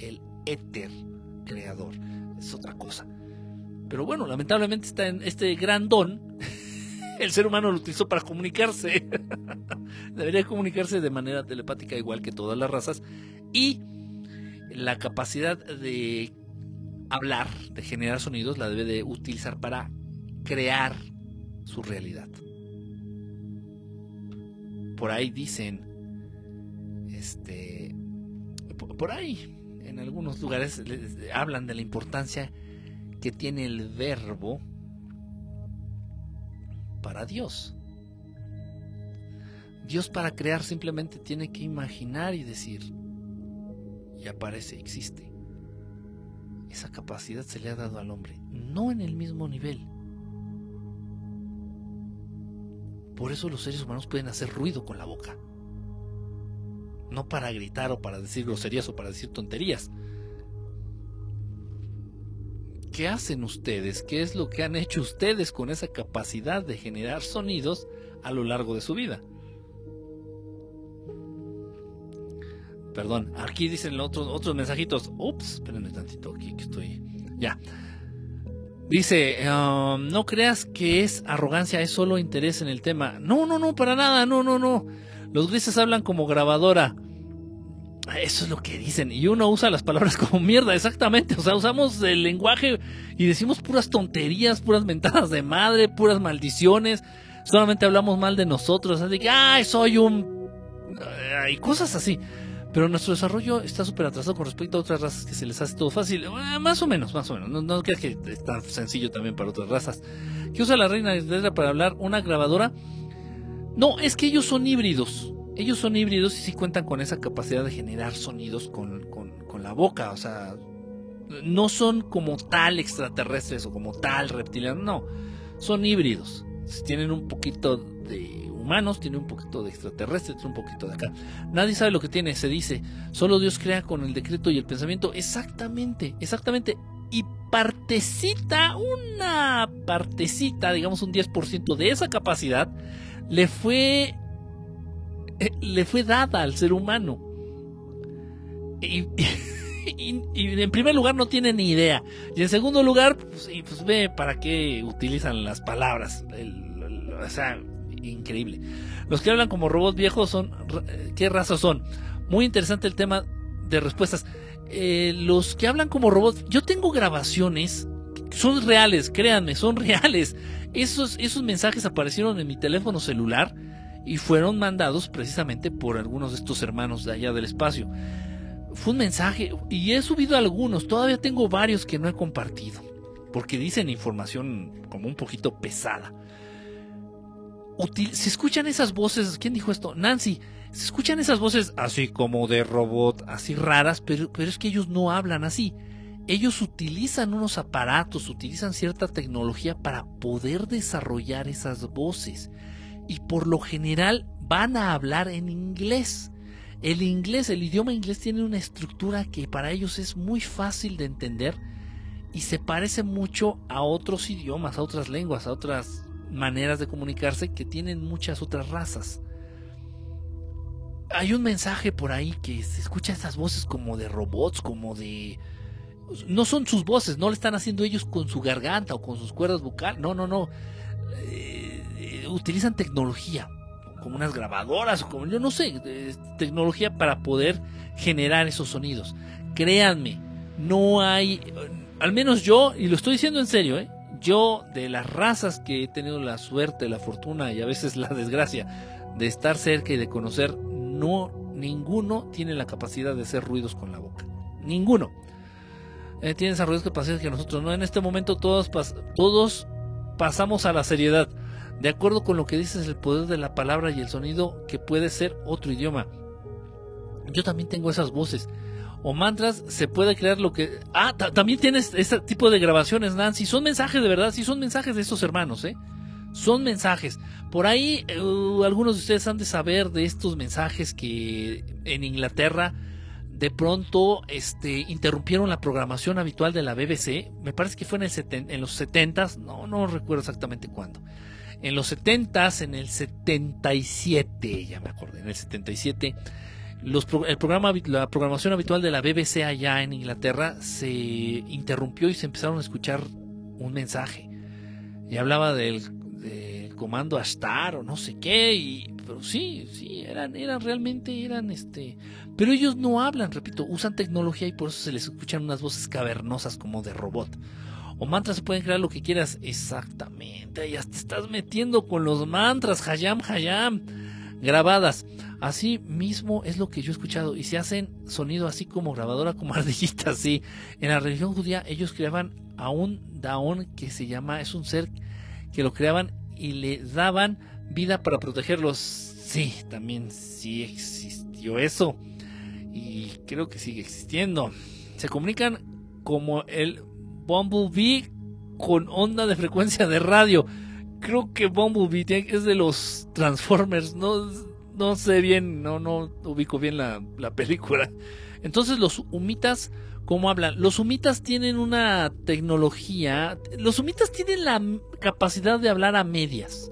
el éter creador. Es otra cosa. Pero bueno, lamentablemente está en este gran don el ser humano lo utilizó para comunicarse. Debería comunicarse de manera telepática igual que todas las razas. Y la capacidad de hablar, de generar sonidos, la debe de utilizar para crear su realidad. Por ahí dicen, este, por ahí, en algunos lugares hablan de la importancia que tiene el verbo para Dios. Dios para crear simplemente tiene que imaginar y decir, y aparece, existe. Esa capacidad se le ha dado al hombre, no en el mismo nivel. Por eso los seres humanos pueden hacer ruido con la boca. No para gritar o para decir groserías o para decir tonterías, ¿Qué hacen ustedes? ¿Qué es lo que han hecho ustedes con esa capacidad de generar sonidos a lo largo de su vida? Perdón, aquí dicen otros, otros mensajitos. Ups, espérenme tantito aquí que estoy. Ya. Dice, um, no creas que es arrogancia, es solo interés en el tema. No, no, no, para nada, no, no, no. Los grises hablan como grabadora. Eso es lo que dicen. Y uno usa las palabras como mierda, exactamente. O sea, usamos el lenguaje y decimos puras tonterías, puras mentadas de madre, puras maldiciones. Solamente hablamos mal de nosotros. Así que, ay, soy un. Y cosas así. Pero nuestro desarrollo está súper atrasado con respecto a otras razas que se les hace todo fácil. Eh, más o menos, más o menos. No, no creas que es tan sencillo también para otras razas. ¿Qué usa la reina de para hablar? ¿Una grabadora? No, es que ellos son híbridos ellos son híbridos y sí cuentan con esa capacidad de generar sonidos con, la boca, o sea, no son como tal extraterrestres o como tal reptilianos, no, son híbridos. Tienen un poquito de humanos, tienen un poquito de extraterrestres, tienen un poquito de acá. Nadie sabe lo que tiene, se dice, solo Dios crea con el decreto y el pensamiento. Exactamente, exactamente. Y partecita, una partecita, digamos un 10% de esa capacidad, le fue le fue dada al ser humano. Y, en primer lugar no tiene ni idea. Y en segundo lugar, pues, pues ve para qué utilizan las palabras. o sea, increíble. Los que hablan como robots viejos son... ¿Qué raza son? Muy interesante el tema de respuestas. Eh, los que hablan como robots, yo tengo grabaciones, son reales, créanme, son reales. Esos, esos mensajes aparecieron en mi teléfono celular y fueron mandados precisamente por algunos de estos hermanos de allá del espacio. Fue un mensaje y he subido algunos, todavía tengo varios que no he compartido, porque dicen información como un poquito pesada. se escuchan esas voces, ¿quién dijo esto? Nancy, se escuchan esas voces así como de robot, así raras, pero, pero es que ellos no hablan así. Ellos utilizan unos aparatos, utilizan cierta tecnología para poder desarrollar esas voces. Y por lo general van a hablar en inglés. El inglés, el idioma inglés tiene una estructura que para ellos es muy fácil de entender y se parece mucho a otros idiomas, a otras lenguas, a otras maneras de comunicarse que tienen muchas otras razas hay un mensaje por ahí que se escucha esas voces como de robots, como de... No son sus voces, no le están haciendo ellos con su garganta o con sus cuerdas vocales, no, no, no. Eh, utilizan tecnología, como unas grabadoras, como yo no sé, tecnología para poder generar esos sonidos. Créanme, no hay, al menos yo, y lo estoy diciendo en serio, ¿eh? yo de las razas que he tenido la suerte, la fortuna y a veces la desgracia de estar cerca y de conocer, no, ninguno tiene la capacidad de hacer ruidos con la boca. Ninguno. Eh, tiene esas ruidos capacidades que nosotros no. En este momento todos, todos pasamos a la seriedad. De acuerdo con lo que dices, el poder de la palabra y el sonido que puede ser otro idioma. Yo también tengo esas voces. O mantras, se puede crear lo que... Ah, también tienes ese tipo de grabaciones, Nancy. Son mensajes de verdad, sí, son mensajes de estos hermanos, ¿eh? son mensajes. Por ahí eh, algunos de ustedes han de saber de estos mensajes que en Inglaterra de pronto este, interrumpieron la programación habitual de la BBC. Me parece que fue en, el en los 70 no, no recuerdo exactamente cuándo. En los 70 en el 77, ya me acordé, en el 77, los, el programa, la programación habitual de la BBC allá en Inglaterra se interrumpió y se empezaron a escuchar un mensaje. Y hablaba del comando Astar o no sé qué, y, pero sí, sí, eran, eran realmente, eran este, pero ellos no hablan, repito, usan tecnología y por eso se les escuchan unas voces cavernosas como de robot. O mantras se pueden crear lo que quieras, exactamente, ya te estás metiendo con los mantras, Hayam, Hayam, grabadas. Así mismo es lo que yo he escuchado. Y se hacen sonido así como grabadora, como ardillita, así. En la religión judía ellos creaban a un daón que se llama, es un ser que lo creaban y le daban vida para protegerlos. Sí, también sí existió eso. Y creo que sigue existiendo. Se comunican como el Bumblebee con onda de frecuencia de radio. Creo que Bumblebee es de los Transformers. No, no sé bien, no, no ubico bien la, la película. Entonces los humitas cómo hablan. Los sumitas tienen una tecnología. Los sumitas tienen la capacidad de hablar a medias.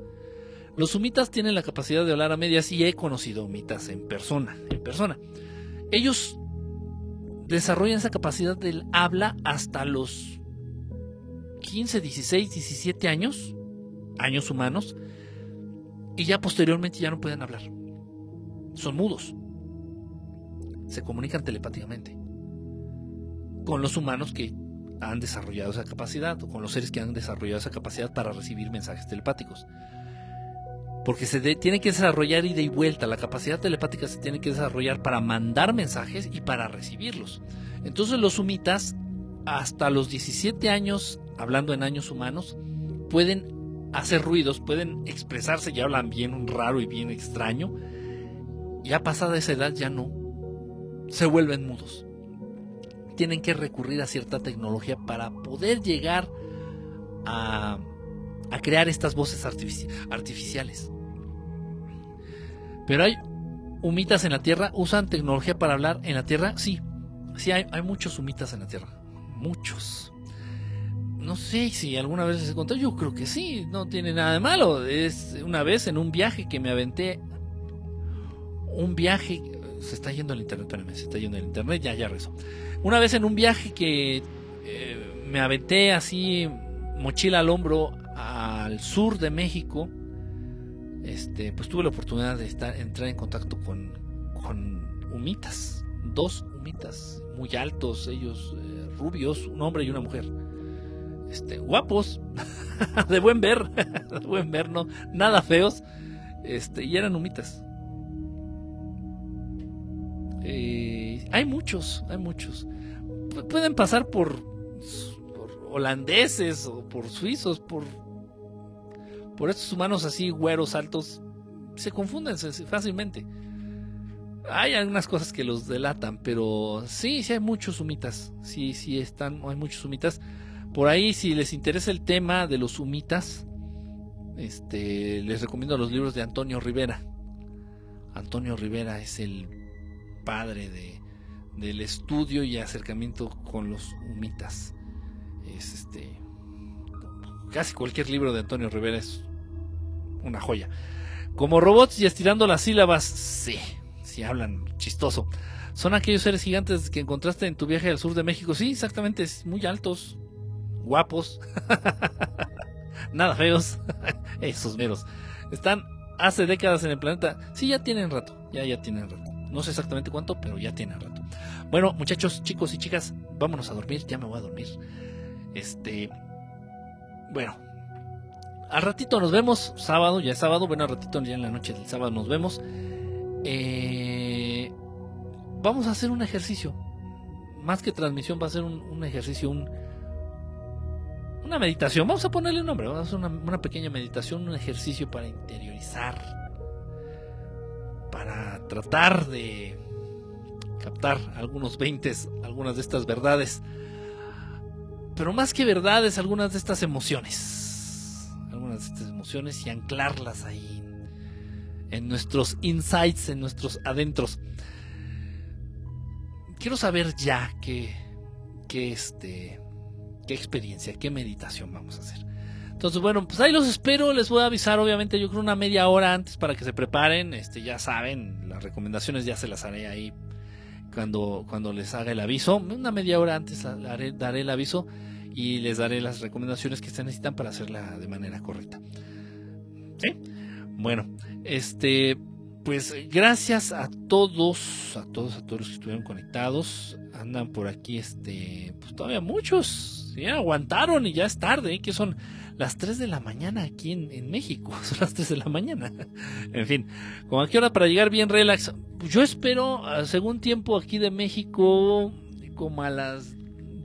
Los sumitas tienen la capacidad de hablar a medias y he conocido humitas en persona. En persona. Ellos desarrollan esa capacidad del habla hasta los 15, 16, 17 años, años humanos, y ya posteriormente ya no pueden hablar. Son mudos. Se comunican telepáticamente con los humanos que han desarrollado esa capacidad o con los seres que han desarrollado esa capacidad para recibir mensajes telepáticos. Porque se tiene que desarrollar ida y vuelta, la capacidad telepática se tiene que desarrollar para mandar mensajes y para recibirlos. Entonces los sumitas, hasta los 17 años, hablando en años humanos, pueden hacer ruidos, pueden expresarse, ya hablan bien raro y bien extraño. Ya pasada esa edad ya no, se vuelven mudos tienen que recurrir a cierta tecnología para poder llegar a, crear estas voces artificiales. Pero hay humitas en la Tierra, usan tecnología para hablar en la Tierra, sí, sí hay, hay muchos humitas en la Tierra, muchos. No sé si alguna vez se contó, yo creo que sí, no tiene nada de malo. Es una vez en un viaje que me aventé un viaje, se está yendo el internet, espérame, se está yendo el internet, ya, ya rezo. Una vez en un viaje que eh, me aventé así, mochila al hombro, al sur de México, este, pues tuve la oportunidad de estar, entrar en contacto con, con humitas, dos humitas muy altos, ellos eh, rubios, un hombre y una mujer. Este, guapos, de buen ver, de buen ver, no, nada feos, este, y eran humitas. Eh, hay muchos, hay muchos. pueden pasar por, por, holandeses o por suizos, por, por estos humanos así, güeros, altos. Se confunden fácilmente. Hay algunas cosas que los delatan, pero sí, sí hay muchos humitas. Sí, sí están, hay muchos humitas. Por ahí, si les interesa el tema de los humitas, este, les recomiendo los libros de Antonio Rivera. Antonio Rivera es el padre de, del estudio y acercamiento con los humitas. Es este, casi cualquier libro de Antonio Rivera es una joya. Como robots y estirando las sílabas, sí, si hablan chistoso. Son aquellos seres gigantes que encontraste en tu viaje al sur de México. Sí, exactamente, muy altos, guapos, nada feos, esos meros. Están hace décadas en el planeta. Sí, ya tienen rato, ya, ya tienen rato. No sé exactamente cuánto, pero ya tienen rato. Bueno, muchachos, chicos y chicas, vámonos a dormir. Ya me voy a dormir. Este. Bueno. Al ratito nos vemos. Sábado, ya es sábado. Bueno, al ratito ya en la noche del sábado nos vemos. Eh, vamos a hacer un ejercicio. Más que transmisión, va a ser un, ejercicio, un, una meditación. Vamos a ponerle un nombre. Vamos a hacer una, una pequeña meditación, un ejercicio para interiorizar. Para tratar de captar algunos veintes, algunas de estas verdades. Pero más que verdades, algunas de estas emociones. Algunas de estas emociones y anclarlas ahí en nuestros insights, en nuestros adentros. Quiero saber ya qué, qué, este, qué experiencia, qué meditación vamos a hacer. Entonces, bueno, pues ahí los espero, les voy a avisar, obviamente, yo creo una media hora antes para que se preparen, este, ya saben, las recomendaciones ya se las haré ahí cuando, cuando les haga el aviso, una media hora antes daré, daré el aviso y les daré las recomendaciones que se necesitan para hacerla de manera correcta. ¿Sí? Bueno, este, pues gracias a todos, a todos, a todos los que estuvieron conectados. Andan por aquí, este, pues todavía muchos, ya aguantaron y ya es tarde, ¿eh? que son las 3 de la mañana aquí en, México, son las 3 de la mañana. en fin, como aquí hora para llegar bien relax. Yo espero, ah, según tiempo aquí de México, como a las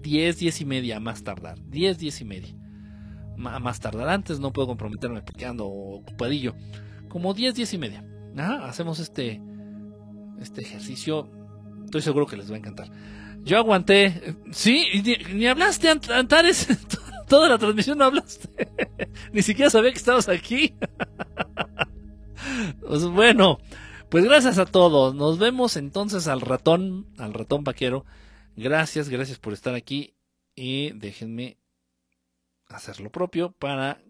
10, 10 y media, más tardar, 10, 10 y media más tardar. Antes no puedo comprometerme porque ando ocupadillo. Como 10, 10 y media. hacemos este, este ejercicio. Estoy seguro que les va a encantar. Yo aguanté. Sí, ni, hablaste, Antares. Toda la transmisión no hablaste. ni siquiera sabía que estabas aquí. pues bueno, pues gracias a todos. Nos vemos entonces al ratón, al ratón vaquero. Gracias, gracias por estar aquí. Y déjenme hacer lo propio para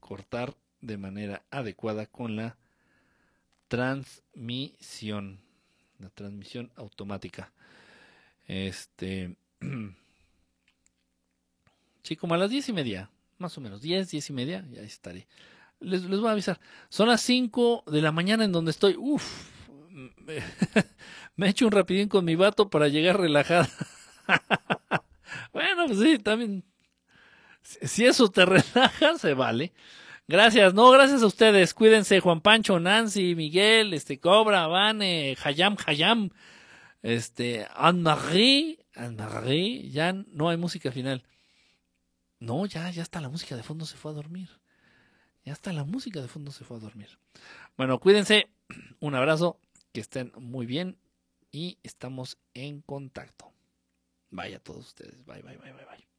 cortar de manera adecuada con la transmisión, la transmisión automática. Este, sí, como a las diez y media, más o menos, diez, diez y media, ya estaré. Les, les voy a avisar. Son las cinco de la mañana en donde estoy. Uf, me he hecho un rapidín con mi vato para llegar relajada. bueno, pues sí, también si eso te relaja, se vale. Gracias, no, gracias a ustedes. Cuídense, Juan Pancho, Nancy, Miguel, este Cobra, Vane, Hayam, Hayam, este, Anne-Marie, Anne-Marie, ya no hay música final. No, ya, ya está la música de fondo se fue a dormir. Ya está la música de fondo se fue a dormir. Bueno, cuídense, un abrazo, que estén muy bien y estamos en contacto. Vaya a todos ustedes. Bye, bye, bye, bye, bye.